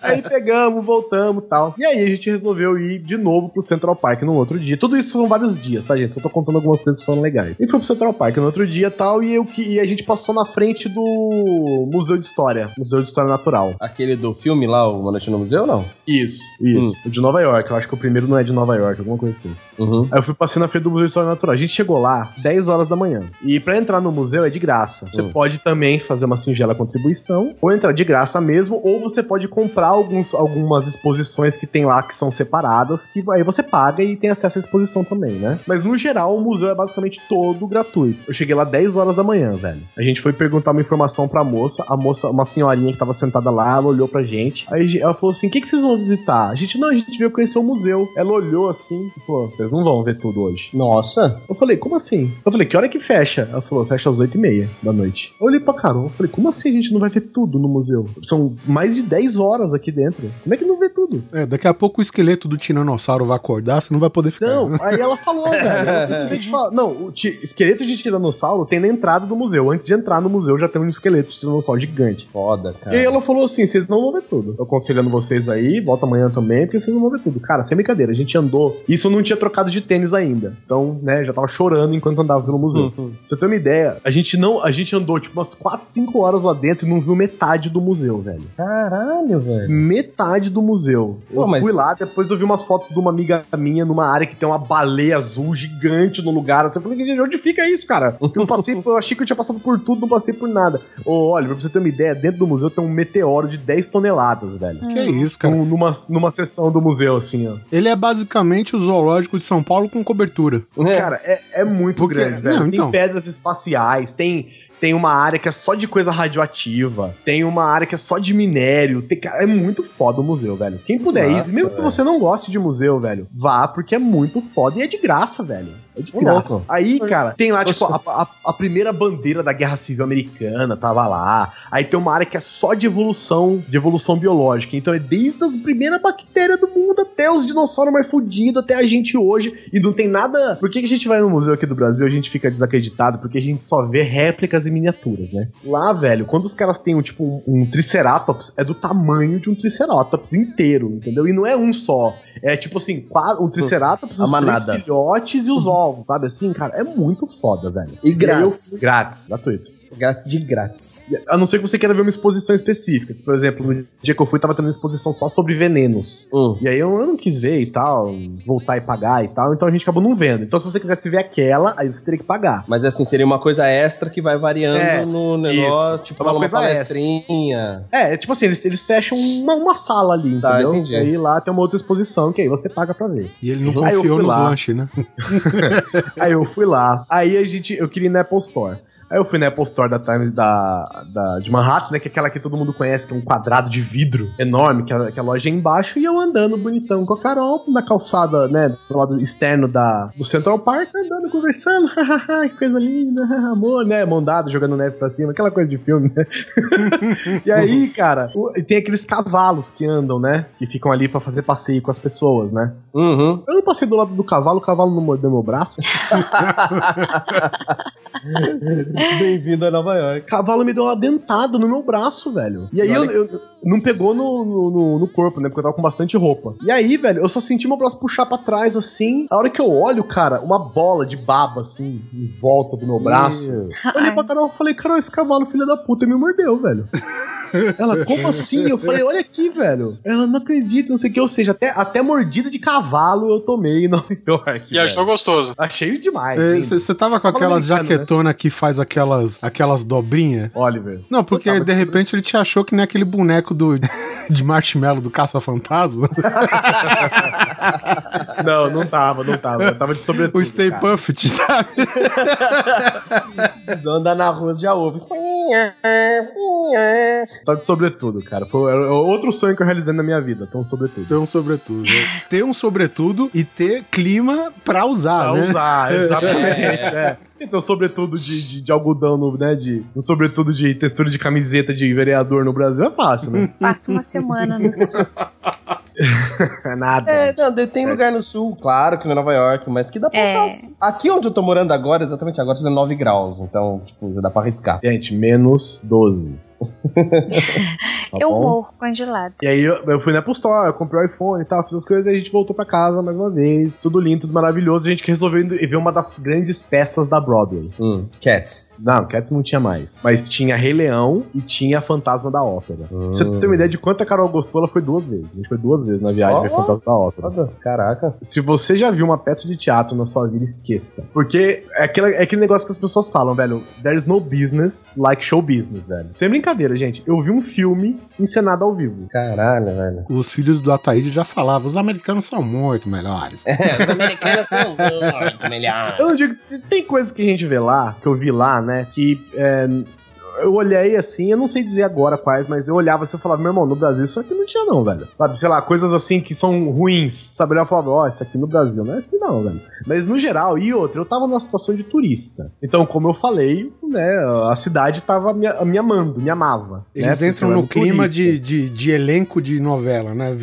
aí pegamos, voltamos e tal. E aí a gente resolveu ir de novo pro Central Park no outro dia. Tudo isso são vários dias, tá, gente? Só tô contando algumas coisas que foram legais. E foi pro Central Park no outro dia e tal. E, eu, que- e a gente passou na frente do Museu de História. Museu de História Natural. Aquele do filme lá, o Uma Noite no Museu, não? Isso, isso. O de Nova York. Eu acho que o primeiro não é de Nova York, alguma coisa assim. Uhum. Aí eu fui passando na frente do Museu de História Natural. A gente chegou lá 10 horas da manhã. E pra entrar no museu é de graça. Você Hum. pode também fazer uma singela contribuição, ou entrar de graça mesmo, ou você pode comprar alguns, algumas exposições que tem lá que são separadas, que aí você paga e tem acesso à exposição também, né? Mas no geral, o museu é basicamente todo gratuito. Eu cheguei lá 10 horas da manhã, velho. A gente foi perguntar uma informação pra moça, a moça, uma senhorinha que tava sentada lá, ela olhou pra gente. Aí ela falou assim: o que, que vocês vão visitar? A gente, não, a gente veio conhecer o museu. Ela olhou assim e falou: vocês não vão ver tudo hoje. Nossa. Eu falei, como assim? Eu falei, que hora que fecha? Ela falou, fecha às 8 e meia da noite. Eu olhei pra Carol, eu falei, como assim a gente não vai ver tudo no museu? São mais de 10 horas aqui dentro. Como é que não vê tudo? É, daqui a pouco o esqueleto do tiranossauro vai acordar, você não vai poder ficar. Não, aí ela falou, velho. Ela simplesmente fala, não, o ti- esqueleto de tiranossauro tem na entrada do museu. Antes de entrar no museu já tem um esqueleto de tiranossauro gigante. Foda, E aí ela falou assim: vocês não vão ver tudo. Eu aconselhando vocês aí, volta amanhã também, porque vocês não vão ver tudo. Cara, sem brincadeira, a gente andou. Isso eu não tinha trocado de tênis ainda. Então, né, já tava chorando enquanto andava pelo museu. Uhum. Pra você ter uma ideia, a gente não. A gente andou tipo umas 4, 5 horas lá dentro e não viu metade do museu, velho. Caralho, velho. Metade do museu. Eu Pô, mas- fui lá, depois eu vi umas fotos de uma amiga minha numa área que tem uma baleia azul gigante no lugar. Assim, Eu falei, "Gente, onde fica isso, cara? Eu passei, eu achei que eu tinha passado por tudo, não passei por nada. Ô, olha, pra você ter uma ideia, dentro do museu tem um meteoro de 10 toneladas, velho. Que é isso, cara? Num- Numa, numa seção do museu, assim, ó. Ele é basicamente o zoológico de São Paulo com cobertura. Cara, é, é muito Porque- grande, velho. não, tem então. pedras espaciais, tem. Tem uma área que é só de coisa radioativa. Tem uma área que é só de minério. Tem, cara, é muito foda o museu, velho. Quem puder ir, Nossa, mesmo que velho. você não goste de museu, velho, vá, porque é muito foda e é de graça, velho. É de graça. louco. Aí, cara, tem lá, tipo, a, a- a primeira bandeira da Guerra Civil Americana tava lá. Aí tem uma área que é só de evolução, de evolução biológica. Então é desde as primeiras bactérias do mundo até os dinossauros mais fudidos, até a gente hoje. E não tem nada. Por que, que a gente vai no museu aqui do Brasil e a gente fica desacreditado? Porque a gente só vê réplicas e miniaturas, né? Lá, velho, quando os caras têm, um, tipo, um, um Triceratops, é do tamanho de um Triceratops inteiro, entendeu? E não é um só. É tipo assim, quatro, um Triceratops, os três filhotes e os ovos, sabe assim, cara? É muito foda, velho. E grátis. eu- Grátis, gratuito. De grátis. A não ser que você queira ver uma exposição específica. Por exemplo, no dia que eu fui, tava tendo uma exposição só sobre venenos. Hum. E aí eu, eu não quis ver e tal, voltar e pagar e tal, então a gente acabou não vendo. Então se você quisesse ver aquela, aí você teria que pagar. Mas assim, seria uma coisa extra que vai variando É, no negócio, isso. tipo Uma uma, coisa palestrinha. É, é tipo assim, eles, eles fecham uma, uma sala ali, Tá, entendeu? entendi. E aí lá tem uma outra exposição que aí você paga pra ver. E ele não Aí eu confiou lá. lanches, né? Aí eu fui lá. Aí a gente, eu queria ir na Apple Store. Aí eu fui na Apple Store da Times da, da, de Manhattan, né? Que é aquela que todo mundo conhece, que é um quadrado de vidro enorme, que a, que a loja é embaixo, e eu andando bonitão com a Carol na calçada, né? Do lado externo da, do Central Park, andando, conversando, hahaha, que coisa linda, amor, né? Mão dada, jogando neve pra cima, aquela coisa de filme, né? e aí, cara, tem aqueles cavalos que andam, né? Que ficam ali pra fazer passeio com as pessoas, né? Uhum. Eu não passei do lado do cavalo, o cavalo não mordeu meu braço. Bem-vindo a Nova York. O cavalo me deu uma dentada no meu braço, velho. E aí eu, Olha eu- não pegou no, no, no- corpo, né? Porque eu tava com bastante roupa. E aí, velho, eu só senti meu braço puxar pra trás, assim. A hora que eu olho, cara, uma bola de baba, assim, em volta do meu braço. Eu olhei pra Carol e falei, Carol, esse cavalo, filho da puta, me mordeu, velho. Ela, como assim? Eu falei, olha aqui, velho. Ela, não acredito, não sei o que. Ou seja, até, até mordida de cavalo eu tomei em Nova York. E achou gostoso. Achei demais. Você tava com aquelas americano, né? jaquetonas que faz aquelas, aquelas dobrinhas? Oliver. Não, porque tava de repente ele te achou que nem aquele boneco do, de marshmallow do Caça-Fantasma. Não, não tava, não tava. Eu tava de sobretudo. o Stay cara. Puffed, sabe? Eles andam na rua, já ouve. Tá de sobretudo, cara. Foi era outro sonho que eu realizei na minha vida. Então, sobretudo. Ter um sobretudo. Ter um sobretudo e ter clima pra usar, Pra né? usar, exatamente. é. Então, sobretudo de, de, de algodão, no, né? De, um sobretudo de textura de camiseta de vereador no Brasil é fácil, né? Passa uma semana no sul. É nada. É, não, tem lugar no sul, claro que não é Nova York, mas que dá pra É. usar. Aqui onde eu tô morando agora, exatamente agora, tá fazendo 9 graus, então, tipo, já dá pra arriscar. Gente, menos 12. Tá eu bom? morro congelado. E aí eu, eu fui na Apple Store, eu comprei o iPhone e tal, fiz as coisas, e a gente voltou pra casa mais uma vez. Tudo lindo, tudo maravilhoso. A gente resolveu ir ver uma das grandes peças da Broadway. Hum, Cats. Não, Cats não tinha mais. Mas tinha Rei Leão e tinha Fantasma da Ópera. Pra Você ter uma ideia de quanto a Carol gostou, ela foi duas vezes. A gente foi duas vezes na viagem ver Ó. Fantasma da Ópera. Foda. Caraca. Se você já viu uma peça de teatro na sua vida, esqueça. Porque é aquele, é aquele negócio que as pessoas falam, velho. There's no business like show business, velho. Sem brincadeira, gente. Eu vi um filme encenado ao vivo. Caralho, velho. Os filhos do Ataíde já falavam, os americanos são muito melhores. Os americanos são muito melhores. Eu não digo. Tem coisas que a gente vê lá, que eu vi lá, né? Que. é, eu olhei assim, eu não sei dizer agora quais, mas eu olhava assim e falava, meu irmão, no Brasil isso aqui não tinha, não, velho. Sabe, sei lá, coisas assim que são ruins. Sabe, eu falava, ó, isso aqui no Brasil não é assim, não, velho. Mas no geral, e outra, eu tava numa situação de turista. Então, como eu falei, né, a cidade tava me, me amando, me amava. Eles né, entram no clima de, de, de elenco de novela, né?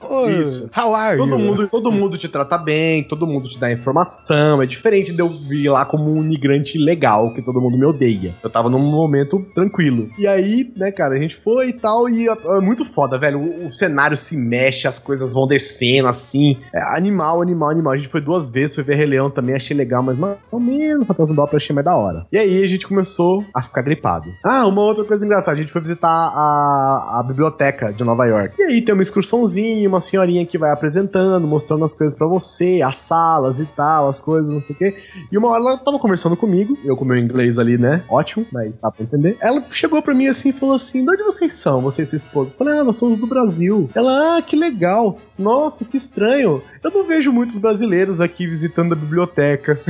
Ô, Isso. How are Todo you? mundo, todo mundo te trata bem, todo mundo te dá informação. É diferente de eu vir lá como um imigrante legal, que todo mundo me odeia. Eu tava num momento tranquilo. E aí, né, cara, a gente foi e tal, e é é muito foda, velho. O, o cenário se mexe, as coisas vão descendo assim. É animal, animal, animal. A gente foi duas vezes, foi ver Rei Leão também, achei legal, mas mais ou menos Fantasma da Ópera achei mais da hora. E aí a gente começou a ficar gripado. Ah, uma outra coisa engraçada, a gente foi visitar a, a biblioteca de Nova York. E aí tem uma excursãozinha, uma senhorinha que vai apresentando, mostrando as coisas pra você, as salas e tal, as coisas, não sei o quê. E uma hora ela tava conversando comigo, eu com meu inglês ali, né? Ótimo, mas dá pra entender. Ela chegou pra mim assim e falou assim: de onde vocês são, você e sua esposa? Eu falei, ah, nós somos do Brasil. Ela, ah, que legal. Nossa, que estranho. Eu não vejo muitos brasileiros aqui visitando a biblioteca.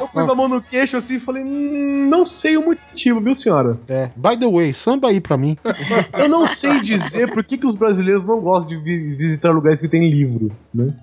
Eu pus a mão no queixo assim e falei, hum, não sei o motivo, viu, senhora? É. By the way, samba aí pra mim. Eu não sei dizer por que, que os brasileiros não gostam de vi- visitar lugares que tem livros, né?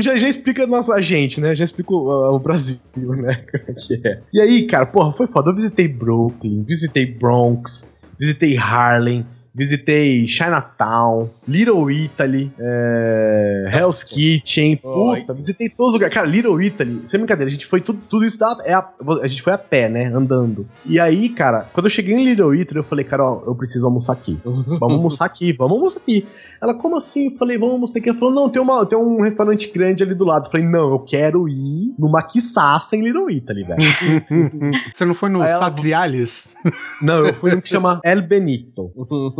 Já, já explica a nossa gente, né? Já explica o, o Brasil, né? Como é que é. E aí, cara, porra, foi foda. Eu visitei Brooklyn, visitei Bronx, visitei Harlem, visitei Chinatown, Little Italy, é, Hell's Kitchen, puta, visitei todos os lugares. Cara, Little Italy, sem brincadeira, a gente foi tudo, tudo isso da, é a, a gente foi a pé, né? Andando. E aí, cara, quando eu cheguei em Little Italy, eu falei, cara, ó, eu preciso almoçar aqui. Vamos almoçar aqui, vamos almoçar aqui. Ela, como assim? Eu falei, vamos almoçar aqui. Ela falou, não, tem, uma, tem um restaurante grande ali do lado. Eu falei, não, eu quero ir numa quiçaça em Little Italy, velho. Você não foi no ela- Satriales? não, eu fui num que chama El Benito.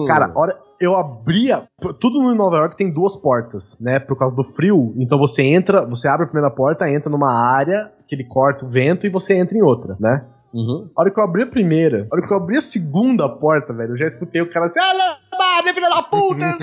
Cara, hora eu abria. Tudo no Nova York tem duas portas, né? Por causa do frio. Então você entra, você abre a primeira porta, entra numa área que ele corta o vento e você entra em outra, né? Uhum. A hora que eu abri a primeira, a hora que eu abri a segunda porta, velho, eu já escutei o cara assim, ah, Lambada, filha da puta,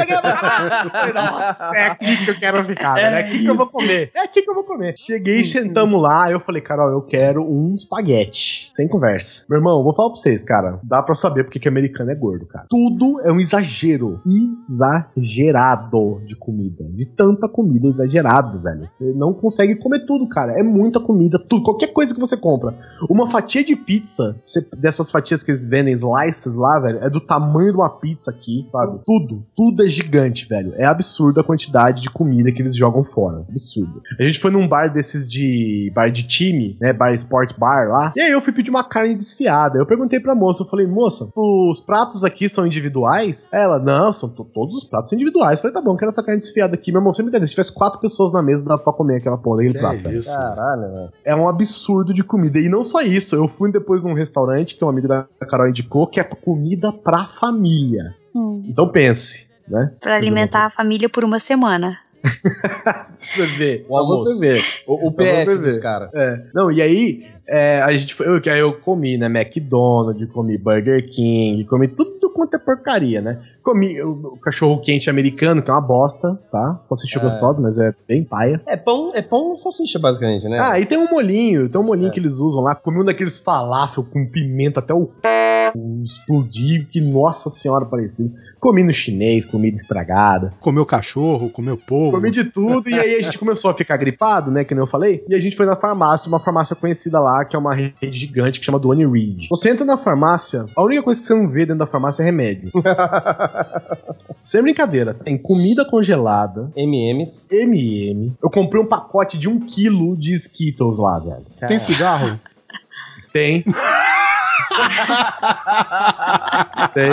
Nossa, é aqui que eu quero ficar, velho, é aqui que eu vou comer, é aqui que eu vou comer. Cheguei, sentamos lá, eu falei, Carol, eu quero um espaguete, sem conversa. Meu irmão, vou falar pra vocês, cara, dá pra saber porque que americano é gordo, cara. Tudo é um exagero, exagerado de comida, de tanta comida exagerado, velho. Você não consegue comer tudo, cara, é muita comida, tudo, qualquer coisa que você compra. Uma fatia de pizza, dessas fatias que eles vendem slices lá, velho, é do tamanho de uma pizza aqui, sabe? Sabe? Tudo, tudo é gigante, velho. É absurdo a quantidade de comida que eles jogam fora. Absurdo. A gente foi num bar desses de. bar de time, né? Bar Sport Bar lá. E aí eu fui pedir uma carne desfiada. Eu perguntei pra moça, eu falei, moça, os pratos aqui são individuais? Ela, não, são to- todos os pratos individuais. Eu falei, tá bom, quero essa carne desfiada aqui. Meu irmão, você me entende? Se tivesse quatro pessoas na mesa, dava pra comer aquela porra daquele Que prato. é isso? Caralho, velho. É um absurdo de comida. E não só isso, eu fui depois num restaurante que um amigo da Carol indicou, que é comida pra família. Hum, Então pense, né? pra alimentar a família por uma semana. Pra você ver. O almoço. você ver. O, o você PF dos caras. É. Não, e aí, é, a gente foi. Eu, que aí eu comi, né? McDonald's, comi Burger King, comi tudo quanto é porcaria, né? Comi o, o cachorro quente americano, que é uma bosta, tá? Salsicha É. gostosa, mas é bem paia. É pão, é pão e salsicha, basicamente, né? Ah, e tem um molinho, tem um molinho É. que eles usam lá. Comi um daqueles falafel com pimenta até o c... explodir, que nossa senhora parecido. Comi no chinês, comida estragada. Comeu cachorro, comeu povo. Comi de tudo, e aí a gente começou a ficar gripado, né? Que nem eu falei. E a gente foi na farmácia, uma farmácia conhecida lá, que é uma rede gigante que chama Duane Reed. Você entra na farmácia, a única coisa que você não vê dentro da farmácia é remédio. Sem brincadeira. Tem comida congelada, MMs. MM. Eu comprei um pacote de um quilo de Skittles lá, velho. Tem cigarro? Tem. Tem.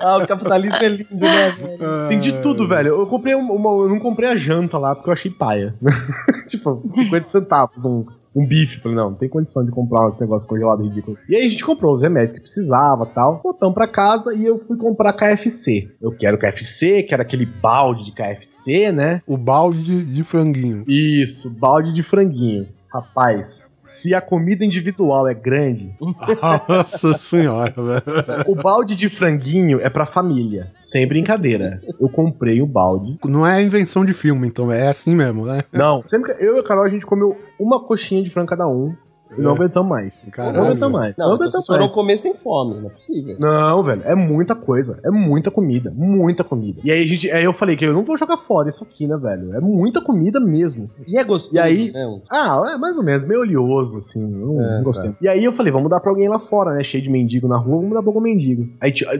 Ah, o capitalismo é lindo, né, velho? Tem de tudo, velho. Eu comprei um- uma. Eu não comprei a janta lá porque eu achei paia. tipo, 50 centavos um, um bife. Falei, não, não tem condição de comprar esse negócio congelado ridículo. E aí a gente comprou os remédios que precisava tal. Voltamos pra casa e eu fui comprar KFC. Eu quero KFC, quero aquele balde de KFC, né? O balde de, de franguinho. Isso, balde de franguinho. Rapaz, se a comida individual é grande, Nossa senhora, velho. o balde de franguinho é pra família. Sem brincadeira. Eu comprei o balde. Não é invenção de filme, então é assim mesmo, né? Não, sempre que eu e a Carol a gente comeu uma coxinha de frango cada um não aguentamos mais. Caralho. Não aguentamos mais. Não, então aguentamos vocês foram mais. comer sem fome, não é possível. Não, velho, é muita coisa. É muita comida. Muita comida. E aí, a gente, aí eu falei que eu não vou jogar fora isso aqui, né, velho? É muita comida mesmo. E é gostoso, E aí- né? Ah, é mais ou menos, meio oleoso, assim. Não, É, não gostei. tá. E aí eu falei, vamos dar pra alguém lá fora, né? Cheio de mendigo na rua, vamos dar pra algum mendigo. Aí tinha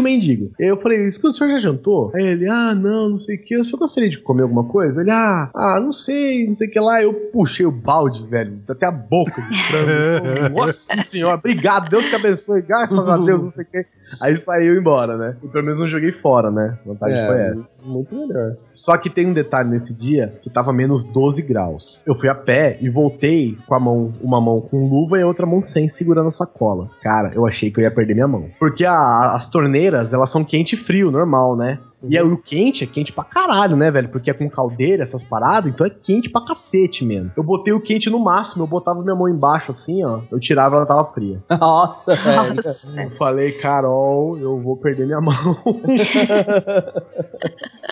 o mendigo. E aí eu falei, escuta, o senhor já jantou? Aí ele, ah, não, não sei o que. O senhor gostaria de comer alguma coisa? Ele, ah, ah, não sei, não sei o que lá. Eu puxei o balde, velho, até a boca. Nossa senhora, obrigado, Deus te abençoe, graças a Deus, não sei o que. Aí saiu embora, né? E pelo menos não joguei fora, né? A vantagem foi essa. Muito melhor. Só que tem um detalhe nesse dia que tava menos 12 graus. Eu fui a pé e voltei com a mão, uma mão com luva e a outra mão sem segurando a sacola. Cara, eu achei que eu ia perder minha mão. Porque a- as torneiras, elas são quente e frio, normal, né? E aí, o quente é quente pra caralho, né, velho? Porque é com caldeira, essas paradas, então é quente pra cacete mesmo. Eu botei o quente no máximo, eu botava minha mão embaixo assim, ó. Eu tirava, ela tava fria. Nossa, velho. Nossa. Eu falei, Eu vou perder minha mão.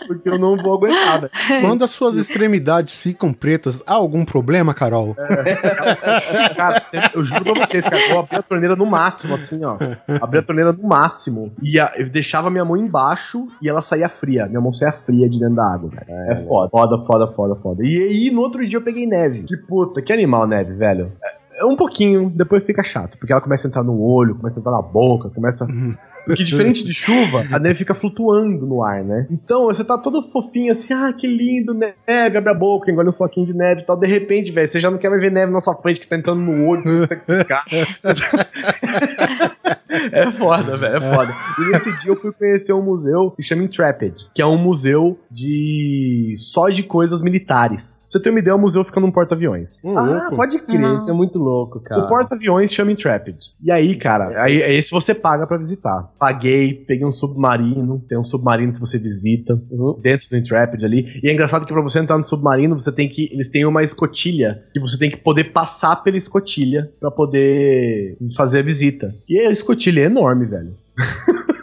Porque eu não vou aguentar, velho. Quando as suas extremidades ficam pretas, há algum problema, Carol? Cara, eu juro pra vocês, cara, eu abri a torneira no máximo, assim, ó. Abri a torneira no máximo. E a- eu deixava minha mão embaixo e ela saía fria. Minha mão saía fria de dentro da água, cara. É, foda, foda, foda, foda, foda. E aí, no outro dia eu peguei neve. Que puta, que animal neve, velho. É é um pouquinho, depois fica chato. Porque ela começa a entrar no olho, começa a entrar na boca, começa. Porque diferente de chuva, a neve fica flutuando no ar, né? Então você tá todo fofinho assim, ah, que lindo, neve, abre a boca, engole um soquinho de neve e tal. De repente, velho, você já não quer mais ver neve na sua frente que tá entrando no olho, não consegue ficar. É foda, velho, é foda. E nesse dia eu fui conhecer um museu que chama Intrepid, que é um museu de. só de coisas militares. Pra você ter uma ideia, o museu fica num porta-aviões. Ah, pode crer, Não. isso é muito louco, cara. O porta-aviões chama Intrepid. E aí, cara, aí, é esse você paga pra visitar. Paguei, peguei um submarino, tem um submarino que você visita Uhum. dentro do Intrepid ali. E é engraçado que pra você entrar no submarino, você tem que. Eles têm uma escotilha que você tem que poder passar pela escotilha pra poder fazer a visita. E a escotilha é enorme, velho.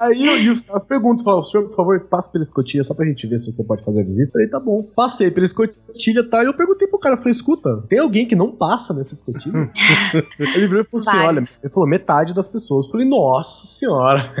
Aí eu, e os caras perguntam, falam, senhor, por favor, passe pela escotilha só pra gente ver se você pode fazer a visita. Eu falei, tá bom. Passei pela escotilha tal. E eu perguntei pro cara, falei, escuta, tem alguém que não passa nessa escotilha? ele virou e falou assim: olha, ele falou, metade das pessoas. Eu falei, nossa senhora.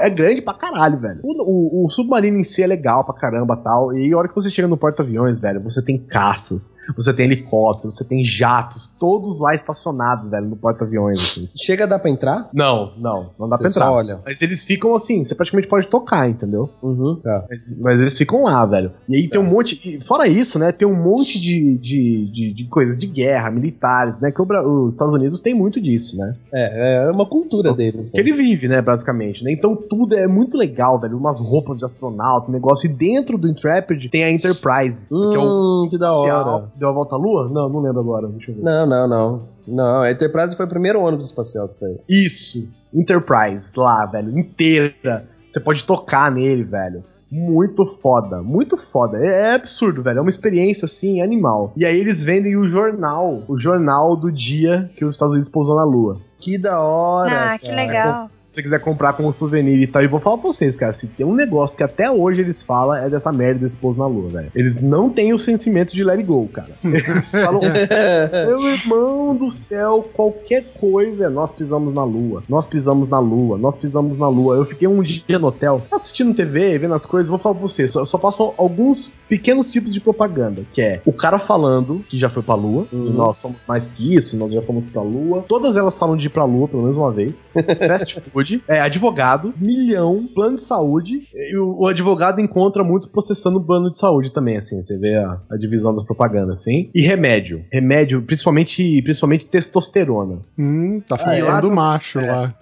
É grande pra caralho, velho. O, o- o submarino em si é legal pra caramba tal. E a hora que você chega no porta-aviões, velho, você tem caças, você tem helicópteros, você tem jatos, todos lá estacionados, velho, no porta-aviões. Assim. Chega a dar pra entrar? Não, não, não dá Você pra entrar. olha. Mas eles ficam assim, você praticamente pode tocar, entendeu? Uhum, tá. Mas, mas eles ficam lá, velho. E aí tem um monte. e Fora isso, né? Tem um monte de, de, de, de coisas de guerra, militares, né? Que o os Estados Unidos tem muito disso, né? É, é uma cultura deles. Que ele vive, né, basicamente, né? Então tudo é muito legal, velho. Umas roupas de astronauta, um negócio. E dentro do Intrepid tem a Enterprise. que é Hum, que da hora. Deu a volta à lua? Não, não lembro agora. Deixa eu ver. Não, não, não. Não, a Enterprise foi o primeiro ônibus espacial que saiu. Isso. Enterprise lá, velho. Inteira. Você pode tocar nele, velho. Muito foda, muito foda. É, é absurdo, velho. É uma experiência assim, animal. E aí eles vendem o jornal, o jornal do dia que os Estados Unidos pousou na Lua. Que da hora. Ah, que cara. legal. Se você quiser comprar como souvenir e tal, e vou falar pra vocês, cara, se tem um negócio que até hoje eles falam é dessa merda desse pouso na lua, velho. Eles não têm o sentimento de let it go, cara. Eles falam, meu irmão do céu, qualquer coisa, é, nós pisamos na lua, nós pisamos na lua, nós pisamos na lua. Eu fiquei um dia no hotel, assistindo TV, vendo as coisas, vou falar pra você, só, só passo alguns pequenos tipos de propaganda, que é o cara falando que já foi pra lua, e nós somos mais que isso, nós já fomos pra lua. Todas elas falam de ir pra lua, pelo menos uma vez. Fast food, é, advogado, milhão, plano de saúde. E o, o advogado encontra muito processando o plano de saúde também, assim. Você vê a, a divisão das propagandas, assim. E remédio. Remédio, principalmente, principalmente testosterona. Hum, tá Ah, é? ficando macho É. lá.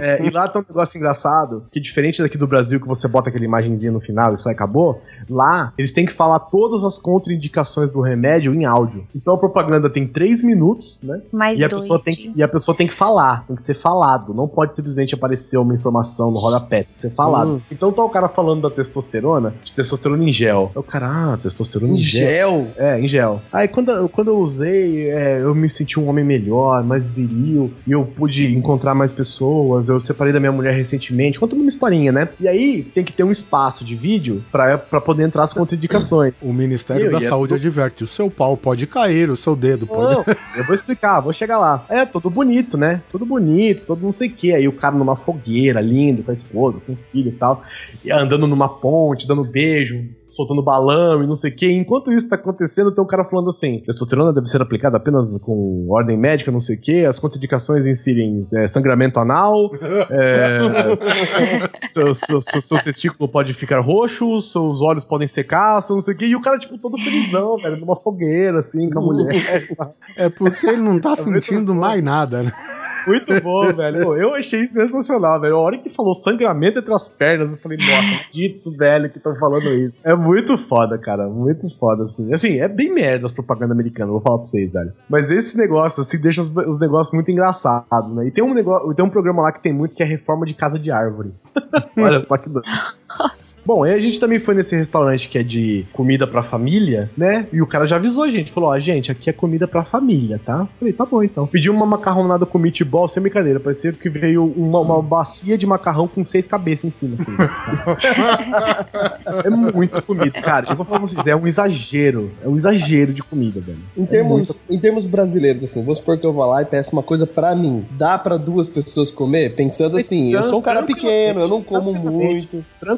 É, e lá tem um negócio engraçado, que diferente daqui do Brasil, que você bota aquela imagenzinha no final e isso aí acabou, lá eles têm que falar todas as contraindicações do remédio em áudio. Então a propaganda tem 3 minutos, né? Mais e a, dois pessoa tem que, e a pessoa tem que falar, tem que ser falado. Não pode simplesmente aparecer uma informação no rodapé, ser falado. Hum. Então tá o cara falando da testosterona, de testosterona em gel. Aí o cara, ah, testosterona em Em gel. gel? É, em gel. Aí quando, eu- quando eu usei, é, eu me senti um homem melhor, mais viril, e eu pude encontrar mais pessoas, eu separei da minha mulher recentemente. Conta uma historinha, né? E aí tem que ter um espaço de vídeo pra, pra poder entrar as contraindicações. O Ministério Eu da Saúde adverte: o seu pau pode cair, o seu dedo pode. Não, eu vou explicar, vou chegar lá. É, tudo bonito, né? Tudo bonito, todo não sei o que. Aí o cara numa fogueira, lindo, com a esposa, com o filho e tal, e andando numa ponte, dando beijo, soltando balão e não sei o que. Enquanto isso tá acontecendo, tem um cara falando assim: testosterona deve ser aplicada apenas com ordem médica, não sei o que. As contraindicações inserem é, sangramento anal, é, seu, seu, seu- seu testículo pode ficar roxo, seus olhos podem secar, não sei o que. E o cara, tipo, todo felizão, velho, numa fogueira, assim, com a mulher, sabe? É porque ele não tá É sentindo mais nada, né? Muito bom, velho. Pô, eu achei sensacional, velho. A hora que falou sangramento entre as pernas, eu falei, nossa, dito, velho, que estão falando isso. É muito foda, cara. Muito foda, assim. Assim, é bem merda as propagandas americanas, vou falar pra vocês, velho. Mas esse negócio, assim, deixa os, os negócios muito engraçados, né? E tem um negócio, tem um programa lá que tem muito que é reforma de casa de árvore. Olha só que doido. Bom, aí a gente também foi nesse restaurante que é de comida pra família, né? E o cara já avisou a gente, falou, ó, gente, aqui é comida pra família, tá? Falei, tá bom então. Pedi uma macarronada com meatball, sem brincadeira, parecia que veio uma, uma bacia de macarrão com seis cabeças em cima, assim. é muito comida, cara. Eu vou falar pra vocês, é um exagero, é um exagero de comida, velho. Em É termos, em termos brasileiros, assim, vamos supor que eu vou lá e peço uma coisa pra mim. Dá pra duas pessoas comer? Pensando assim, eu sou um cara pequeno, eu não como muito. Tranquilamente,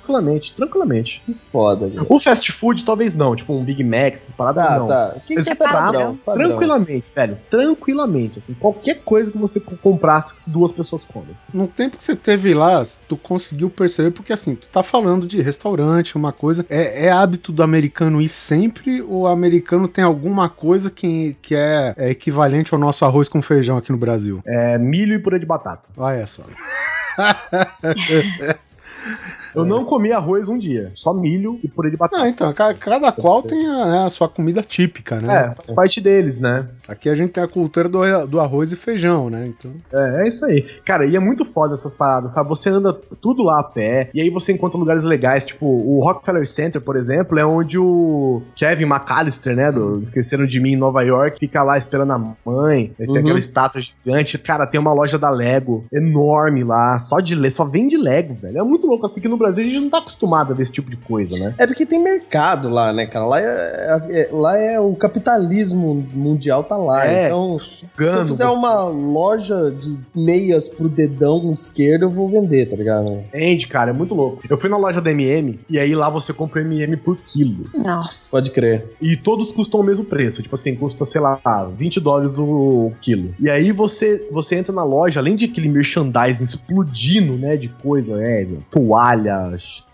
tranquilamente. Que foda, velho. O fast food talvez não, tipo um Big Mac, essas paradas Tá, não. tá. Que Mas isso tá padrão, padrão, padrão. Tranquilamente, velho. Tranquilamente, assim. Qualquer coisa que você co- comprasse, duas pessoas comem. No tempo que você teve lá, tu conseguiu perceber, porque assim, tu tá falando de restaurante, uma coisa. É, é hábito do americano ir sempre, ou o americano tem alguma coisa que, que é, é equivalente ao nosso arroz com feijão aqui no Brasil? É milho e purê de batata. Olha só. Eu não comi arroz um dia, só milho e purê de batata. Não, então, ca- cada qual tem a, né, a sua comida típica, né? É, faz parte deles, né? Aqui a gente tem a cultura do, do arroz e feijão, né? Então, É, é isso aí. Cara, e é muito foda essas paradas, sabe? Você anda tudo lá a pé, e aí você encontra lugares legais, tipo o Rockefeller Center, por exemplo, é onde o Kevin McAllister, né, do Esqueceram de Mim em Nova York, fica lá esperando a mãe, aí tem Uhum. aquela estátua gigante. Cara, tem uma loja da Lego enorme lá, só de só vende Lego, velho. É muito louco, assim que no Brasil a gente não tá acostumado a ver esse tipo de coisa, né? É porque tem mercado lá, né, cara? Lá é, é- lá é o capitalismo mundial tá lá. É, então, se eu fizer você. uma loja de meias pro dedão esquerdo, eu vou vender, tá ligado? Entende, cara? É muito louco. Eu fui na loja da MM e aí lá você compra MM por quilo. Nossa. Pode crer. E todos custam o mesmo preço. Tipo assim, custa, sei lá, 20 dólares o quilo. E aí você, você entra na loja, além de aquele merchandising explodindo, né? De coisa, é, toalha,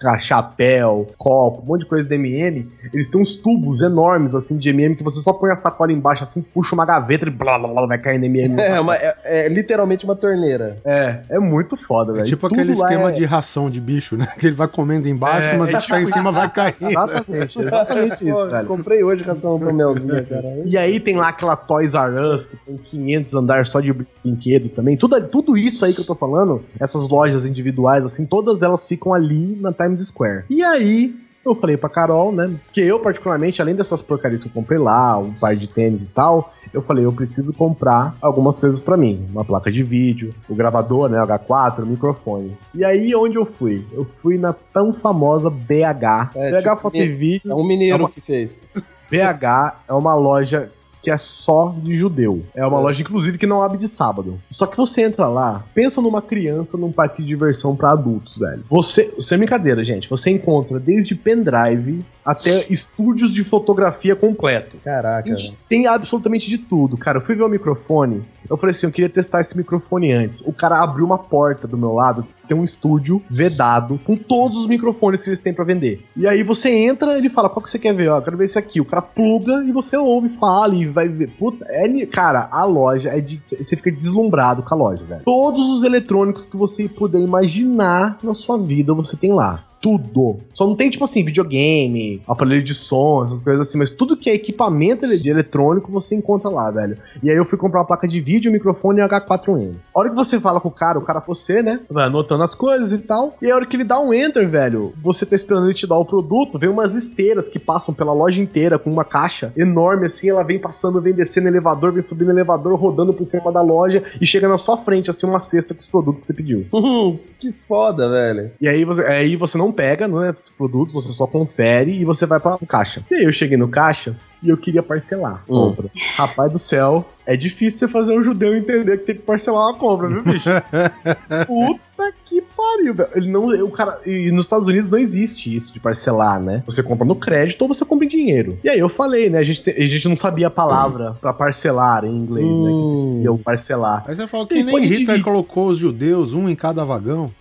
cha- chapéu, copo, um monte de coisa da MM. Eles têm uns tubos enormes, assim, de MM, que você só põe a sacola embaixo, assim, puxa uma gaveta e blá blá blá, vai cair no MM. É, uma- é- é literalmente uma torneira. É, é muito foda, É velho. tipo Tudo aquele esquema é- de ração de bicho, né? Que ele vai comendo embaixo, É, mas é o que tá em tipo cima vai cair. Exatamente, exatamente isso, velho. Comprei hoje ração pro Melzinha, cara. E aí tem lá aquela Toys R Us, que tem 500 andares só de brinquedo também. Tudo, tudo isso aí que eu tô falando, essas lojas individuais, assim, todas elas ficam ali na Times Square. E aí... Eu falei pra Carol, né? Porque eu, particularmente, além dessas porcarias que eu comprei lá, um par de tênis e tal, eu falei, eu preciso comprar algumas coisas pra mim. Uma placa de vídeo, o gravador, né? H4, o microfone. E aí, onde eu fui? Eu fui na tão famosa BH. É, BH tipo, Foto e Vídeo. É um mineiro É uma- que fez. BH é uma loja que é só de judeu. É uma loja, inclusive, que não abre de sábado. Só que você entra lá, pensa numa criança num parque de diversão pra adultos, velho. Você, sem brincadeira, gente, você encontra desde pendrive até estúdios de fotografia completo. Caraca. Tem absolutamente de tudo, cara. Eu fui ver o microfone, eu falei assim, eu queria testar esse microfone antes. O cara abriu uma porta do meu lado, tem um estúdio vedado com todos os microfones que eles têm pra vender. E aí você entra, ele fala, qual que você quer ver? Ó, quero ver esse aqui. O cara pluga e você ouve, fala e vai ver. Puta, é, cara, a loja é de. Você fica deslumbrado com a loja, velho. Todos os eletrônicos que você puder imaginar na sua vida, você tem lá. Tudo. Só não tem, tipo assim, videogame, aparelho de som, essas coisas assim, mas tudo que é equipamento de eletrônico você encontra lá, velho. E aí eu fui comprar uma placa de vídeo, microfone e um H4N. A hora que você fala com o cara, o cara você, né? Vai anotando as coisas e tal. E a hora que ele dá um enter, velho, você tá esperando ele te dar o produto, vem umas esteiras que passam pela loja inteira com uma caixa enorme assim, ela vem passando, vem descendo elevador, vem subindo elevador, rodando por cima da loja e chega na sua frente, assim, uma cesta com os produtos que você pediu. que foda, velho. E aí você, aí você não pega, né, os produtos, você só confere e você vai pra caixa. E aí eu cheguei no caixa e eu queria parcelar a Hum. compra. Rapaz do céu, é difícil você fazer um judeu entender que tem que parcelar uma compra, viu, bicho? Puta que pariu, velho. Ele não, o cara, e nos Estados Unidos não existe isso de parcelar, né? Você compra no crédito ou você compra em dinheiro. E aí eu falei, né? A gente, te- a gente não sabia a palavra pra parcelar em inglês, né? Hum. E eu parcelar. Aí você falou que nem Hitler dividir. colocou os judeus, um em cada vagão.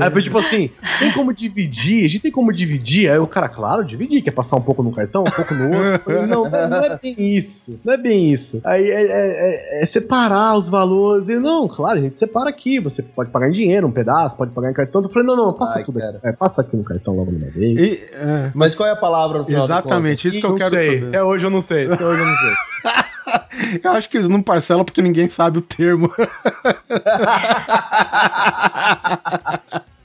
Aí foi tipo assim, tem como dividir? A gente tem como dividir? Aí o cara, claro, dividir, quer passar um pouco no cartão, um pouco no outro. Falei, não, não, é bem isso. Não é bem isso. Aí é, é- é- é separar os valores. E não, claro, a gente separa aqui. Você pode pagar em dinheiro, um pedaço, pode pagar em cartão. Eu falei, não, não, passa Ai, tudo cara. aqui. É, passa aqui no cartão logo de uma vez. E, é, Mas qual é a palavra no final Exatamente, isso que eu não quero sei. saber. Até hoje eu não sei. Até hoje eu não sei. eu acho que eles não parcelam porque ninguém sabe o termo.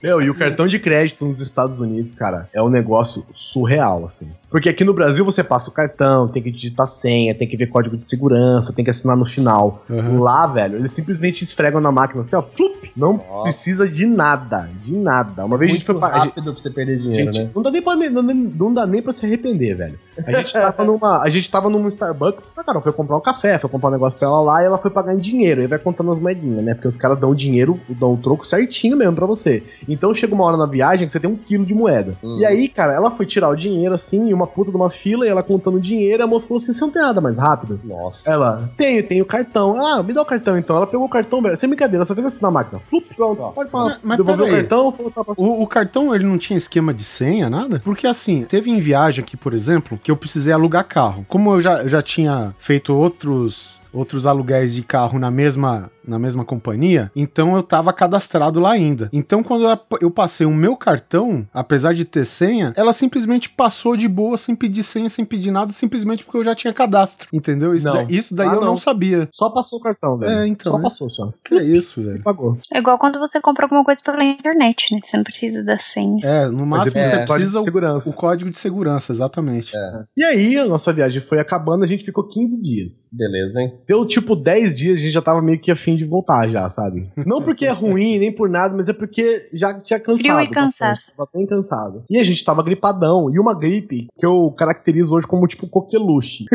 Meu, e o cartão de crédito nos Estados Unidos, cara, é um negócio surreal, assim. Porque aqui no Brasil você passa o cartão, tem que digitar senha, tem que ver código de segurança, tem que assinar no final. Uhum. Lá, velho, eles simplesmente esfregam na máquina assim, ó, flup, não Nossa. precisa de nada, de nada. Uma vez a gente Muito foi pra, a gente- rápido pra você perder dinheiro, Gente, né? não dá nem pra, não, dá- não dá nem pra se arrepender, velho. A gente tava numa, a gente tava num Starbucks, a cara foi comprar um café, foi comprar um negócio pra ela lá e ela foi pagar em dinheiro. Aí vai contando as moedinhas, né? Porque os caras dão o dinheiro, dão o troco certinho mesmo pra você. Então chega uma hora na viagem que você tem um quilo de moeda. Hum. E aí, cara, ela foi tirar o dinheiro assim, em uma puta de uma fila, e ela contando o dinheiro, e a moça falou assim: você não tem nada mais rápido? Nossa. Ela, tenho, tenho o cartão. Ela, ah, me dá o cartão então. Ela pegou o cartão, velho, sem brincadeira, ela só fez assim na máquina. Flup, pronto, pode falar. Mas- Devolveu o cartão, O, o cartão, ele não tinha esquema de senha, nada? Porque assim, teve em viagem aqui, por exemplo, que eu precisei alugar carro. Como eu já, eu já tinha feito outros outros aluguéis de carro na mesma na mesma companhia, então eu tava cadastrado lá ainda. Então quando eu, passei o meu cartão, apesar de ter senha, ela simplesmente passou de boa, sem pedir senha, sem pedir nada, simplesmente porque eu já tinha cadastro, entendeu? Isso, Não. da- isso daí Ah, eu não não. sabia. Só passou o cartão, velho. É, então, Só é. passou, só. Que é isso, velho? Pagou. É igual quando você compra alguma coisa pela internet, né? Você não precisa da senha. É, no máximo depois você é, código precisa de o, segurança. o código de segurança, exatamente. E aí, a nossa viagem foi acabando, a gente ficou 15 dias. Beleza, hein? Deu tipo 10 dias, a gente já tava meio que afim afim de voltar já, sabe? Não porque é ruim, nem por nada, mas é porque já tinha cansado. Frio e cansaço. Tava bem cansado. E a gente tava gripadão. E uma gripe que eu caracterizo hoje como tipo coqueluche.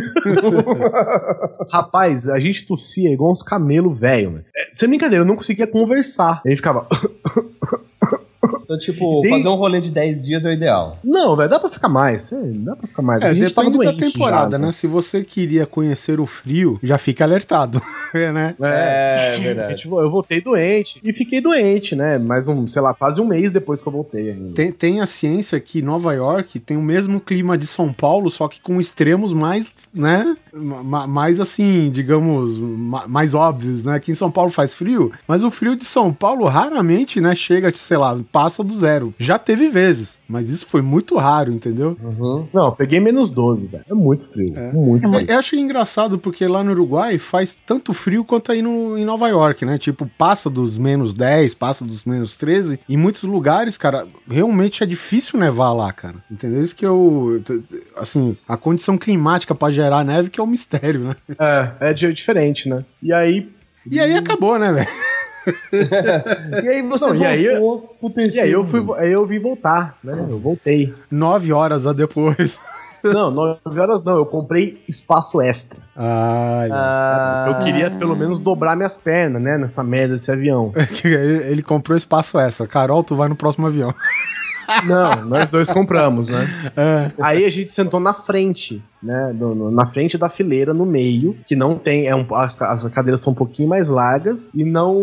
Rapaz, a gente tossia igual uns camelo velho, né? Sem brincadeira, eu não conseguia conversar. A gente ficava. Então, tipo, Bem- fazer um rolê de 10 dias é o ideal. Não, velho, dá pra ficar mais. É, dá pra ficar mais. É, a gente tava depende da doente temporada, já, né? Se você queria conhecer o frio, já fica alertado, é, né? É, É, verdade. Tipo, eu voltei doente. E fiquei doente, né? Mais um, sei lá, quase um mês depois que eu voltei ainda. Tem, tem a ciência que Nova York tem o mesmo clima de São Paulo, só que com extremos mais, né? Ma- Mais assim, digamos, ma- mais óbvios, né? Aqui em São Paulo faz frio, mas o frio de São Paulo raramente, né? Chega, sei lá, passa do zero. Já teve vezes, mas isso foi muito raro, entendeu? Uhum. Não, eu peguei menos 12, velho. É muito frio. Muito frio. Eu acho engraçado porque lá no Uruguai faz tanto frio quanto aí no, em Nova York, né? Tipo, passa dos menos 10, passa dos menos 13. Em muitos lugares, cara, realmente é difícil nevar lá, cara. Entendeu? Isso que eu. Assim, a condição climática pra gerar neve que é um mistério, né? É, é di- diferente, né? E aí. E aí acabou, né, velho? E aí você Não, e aí- voltou pro E terceiro. aí eu fui, aí eu vim voltar, né? Eu voltei. Nove horas a depois. Não, nove horas não, eu comprei espaço extra. Ai, Ah, Eu queria pelo menos dobrar minhas pernas, né? Nessa merda desse avião. ele, ele comprou espaço extra. Carol, tu vai no próximo avião. Não, nós dois compramos, né? É. Aí a gente sentou na frente, né? no- no- na frente da fileira, no meio, que não tem. É um, as, as cadeiras são um pouquinho mais largas e não,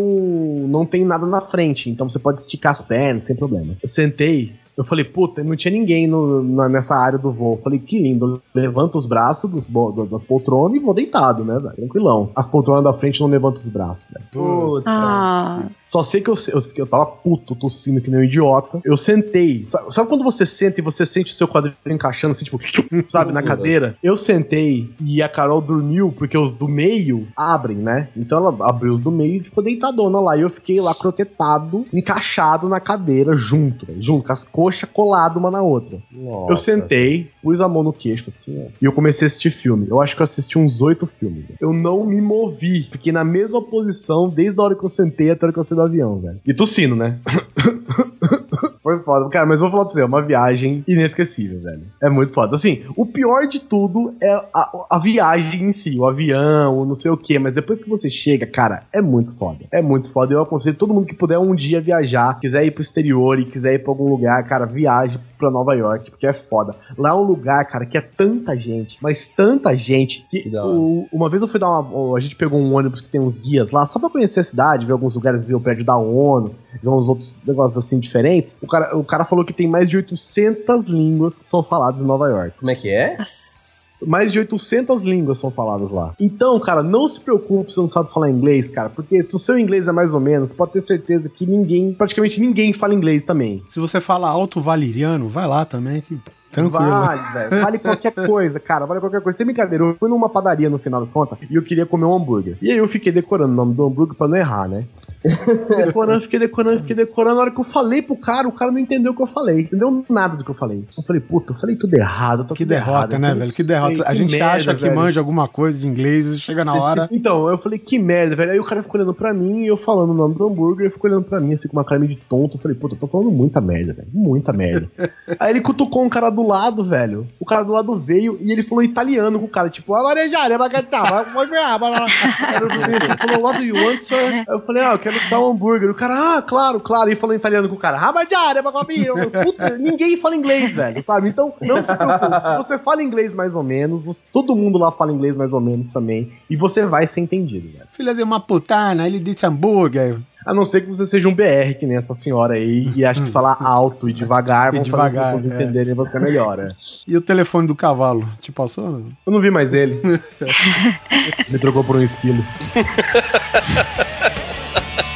não tem nada na frente. Então você pode esticar as pernas sem problema. Eu sentei. Eu falei, puta, não tinha ninguém no- na- nessa área do voo. Eu falei, que lindo. Levanta os braços dos, do- das poltronas e vou deitado, né, velho? Tranquilão. As poltronas da frente não levantam os braços, velho. Puta. Ah, Só sei que eu, eu, eu tava puto, tossindo que nem um idiota. Eu sentei. Sabe, sabe quando você senta e você sente o seu quadril encaixando assim, tipo, sabe, na cadeira? Eu sentei e a Carol dormiu porque os do meio abrem, né? Então ela abriu os do meio e ficou deitadona lá. E eu fiquei lá croquetado, encaixado na cadeira, junto, junto, com as coxas coladas uma na outra. Nossa. Eu sentei, pus a mão no queixo, assim, ó, e eu comecei a assistir filme. Eu acho que eu assisti uns oito filmes. né? Eu não me movi. Fiquei na mesma posição desde a hora que eu sentei até a hora que eu saí do avião, velho. E tossindo, né? Foi foda. Cara, mas vou falar pra você, é uma viagem inesquecível, velho. É muito foda. Assim, o pior de tudo é a, a viagem em si, o avião, o não sei o quê. Mas depois que você chega, cara, é muito foda. É muito foda. Eu aconselho todo mundo que puder um dia viajar, quiser ir pro exterior e quiser ir pra algum lugar, cara, viaje pra Nova York, porque é foda. Lá é um lugar, cara, que é tanta gente, mas tanta gente, que, o- uma vez eu fui dar uma. A gente pegou um ônibus que tem uns guias lá, só pra conhecer a cidade, ver alguns lugares, ver o prédio da ONU, uns outros negócios assim diferentes. O cara, o cara falou que tem mais de 800 línguas que são faladas em Nova York. Como é que é? nossa. Mais de 800 línguas são faladas lá. Então, cara, não se preocupe se você não sabe falar inglês, cara, porque se o seu inglês é mais ou menos, pode ter certeza que ninguém, praticamente ninguém fala inglês também. Se você fala alto valeriano, vai lá também, que tranquilo. Vale, velho. Vale qualquer coisa, cara. Vale qualquer coisa. Sem brincadeira, eu fui numa padaria no final das contas e eu queria comer um hambúrguer. E aí eu fiquei decorando o nome do hambúrguer pra não errar, né? Decorando, fiquei decorando, fiquei decorando. Na hora que eu falei pro cara, o cara não entendeu o que eu falei. Entendeu nada do que eu falei. Eu falei, puta, eu falei tudo errado. Que tudo derrota, errado. né, velho? Que derrota. sei, A gente merda, acha que velho. manja alguma coisa de inglês e chega na hora. Então, eu falei, que merda, velho. Aí o cara ficou olhando pra mim e eu falando o nome do hambúrguer, ele ficou olhando pra mim assim com uma cara meio de tonto. Eu falei, puta, eu tô falando muita merda, velho. Muita merda. Aí ele cutucou um cara do lado, velho. O cara do lado veio e ele falou italiano com o cara, tipo, amarejare, vai ganhar, vai falei, Ele falou, what do you want, sir? Eu falei, ah, eu quero dar um hambúrguer. O cara, ah, claro, claro. E falou em italiano com o cara, bacabinho. Puta, ninguém fala inglês, velho, sabe? Então, não se preocupe. Se você fala inglês mais ou menos, os- todo mundo lá fala inglês mais ou menos também. E você vai ser entendido, velho. Filha de uma putana, ele disse hambúrguer. A não ser que você seja um BR, que nem essa senhora aí, e acha que falar alto e devagar vão fazer as pessoas é. entenderem você melhor. é. E o telefone do cavalo? Te passou? Eu não vi mais ele. Me trocou por um esquilo.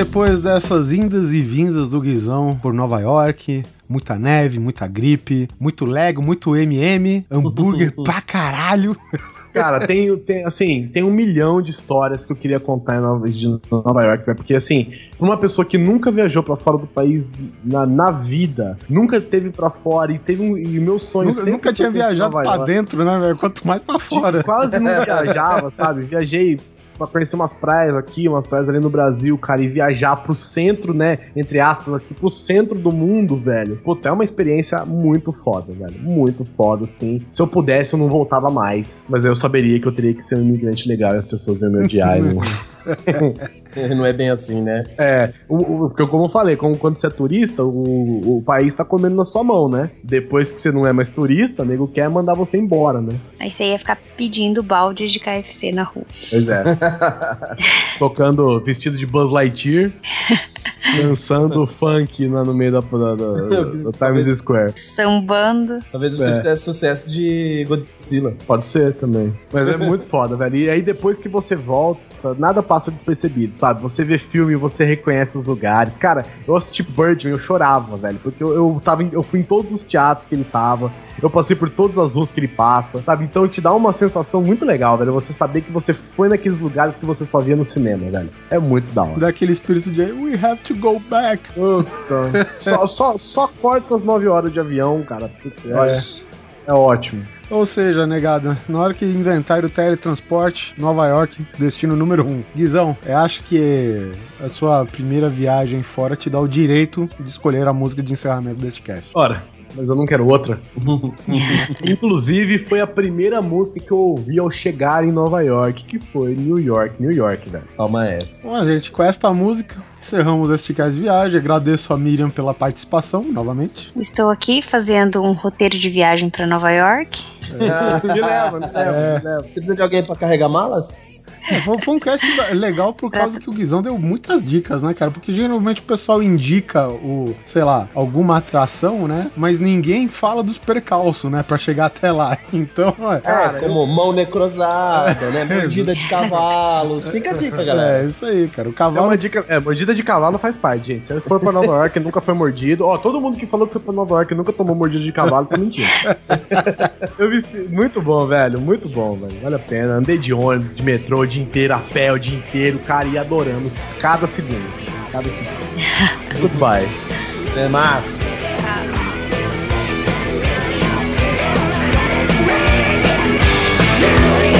depois dessas indas e vindas do Guizão por Nova York, muita neve, muita gripe, muito Lego, muito MM, hambúrguer pra caralho. Cara, tem, tem, assim, tem um milhão de histórias que eu queria contar em Nova, de Nova York, né? Porque, assim, uma pessoa que nunca viajou pra fora do país na, na vida, nunca teve pra fora e teve um. E meu sonho Nunca, sempre nunca tinha viajado York. dentro, né, velho? Quanto mais pra fora. Quase não viajava, sabe? Viajei pra conhecer umas praias aqui, umas praias ali no Brasil, cara, e viajar pro centro, né? Entre aspas, aqui pro centro do mundo, velho. Puta, é uma experiência muito foda, velho. Muito foda, assim. Se eu pudesse, eu não voltava mais. Mas eu saberia que eu teria que ser um imigrante legal e as pessoas iam me odiar. e não- Não é bem assim, né? É, o, o- porque como eu falei, como, quando você é turista, o, o país tá comendo na sua mão, né? Depois que você não é mais turista, o nego quer mandar você embora, né? Aí você ia ficar pedindo baldes de KFC na rua. Pois é. Tocando vestido de Buzz Lightyear, dançando funk lá no meio da, da- da- da Times Square. Sambando. Talvez você É. fizesse sucesso de Godzilla. Pode ser também. Mas é muito foda, velho. E aí depois que você volta, nada passa despercebido, sabe? Você vê filme, você reconhece os lugares. Cara, eu assisti Birdman, eu chorava, velho. Porque eu, eu, tava em- eu fui em todos os teatros que ele tava. Eu passei por todas as ruas que ele passa, sabe? Então te dá uma sensação muito legal, velho. Você saber que você foi naqueles lugares que você só via no cinema, velho. É muito da hora. Daquele espírito de We have to go back. Puta. só, só, só corta as 9 horas de avião, cara. Puta, Olha. É, é ótimo. Ou seja, negada, na hora que inventaram o teletransporte, Nova York, destino número um. Guizão, eu acho que a sua primeira viagem fora te dá o direito de escolher a música de encerramento desse cast. Ora, mas eu não quero outra. Inclusive, foi a primeira música que eu ouvi ao chegar em Nova York, que foi New York, New York, velho. Calma essa. Bom, gente, com esta música, encerramos este cast de viagem. Agradeço a Miriam pela participação, novamente. Estou aqui fazendo um roteiro de viagem pra Nova York. Me leva, me leva, me leva. Você precisa de alguém pra carregar malas? É, foi, um cast legal por causa que o Guizão deu muitas dicas, né, cara? Porque geralmente o pessoal indica o, sei lá, alguma atração, né? Mas ninguém fala dos percalços, né? Pra chegar até lá. Então, é. Cara, é, como mão necrosada, né? Mordida de cavalos. Fica a dica, É, galera. isso aí, cara. O É cavalo. uma dica, é, mordida de cavalo faz parte, gente. Se for pra Nova York e nunca foi mordido, ó, todo mundo que falou que foi pra Nova York e nunca tomou mordida de cavalo tá mentindo. Eu vi, muito bom, velho, muito bom, velho. Vale a pena. Andei de ônibus, de metrô o dia inteiro, a pé o dia inteiro, cara, ia adorando cada segundo. Cada segundo. Goodbye. É mas. I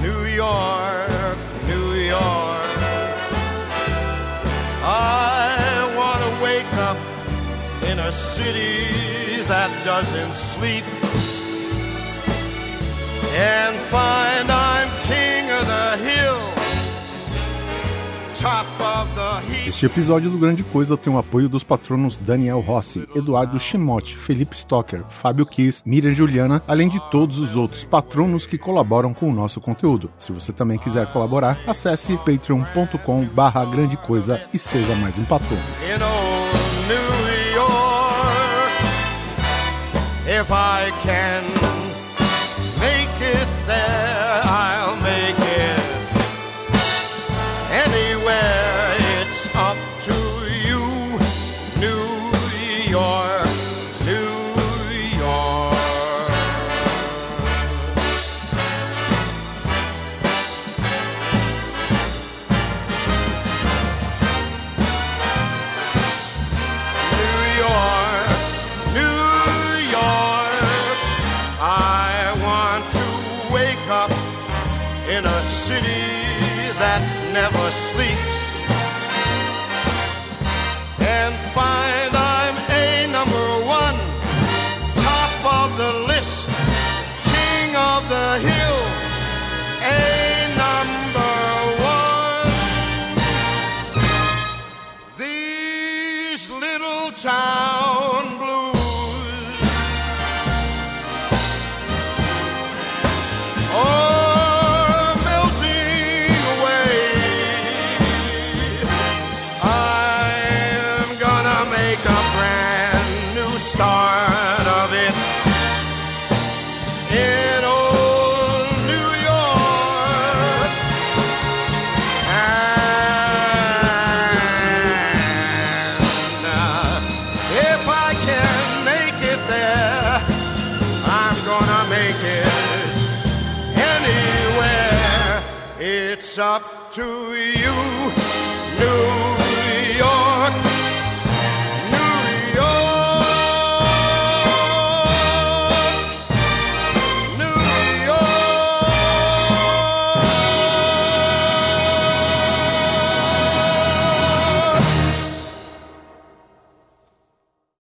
New York, New York. I want to wake up in a city that doesn't sleep and find I'm Este episódio do Grande Coisa tem o apoio dos patronos Daniel Rossi, Eduardo Chimote, Felipe Stocker, Fábio Kiss, Miriam Juliana, além de todos os outros patronos que colaboram com o nosso conteúdo. Se você também quiser colaborar, acesse patreon.com barra grande coisa e seja mais um patrono.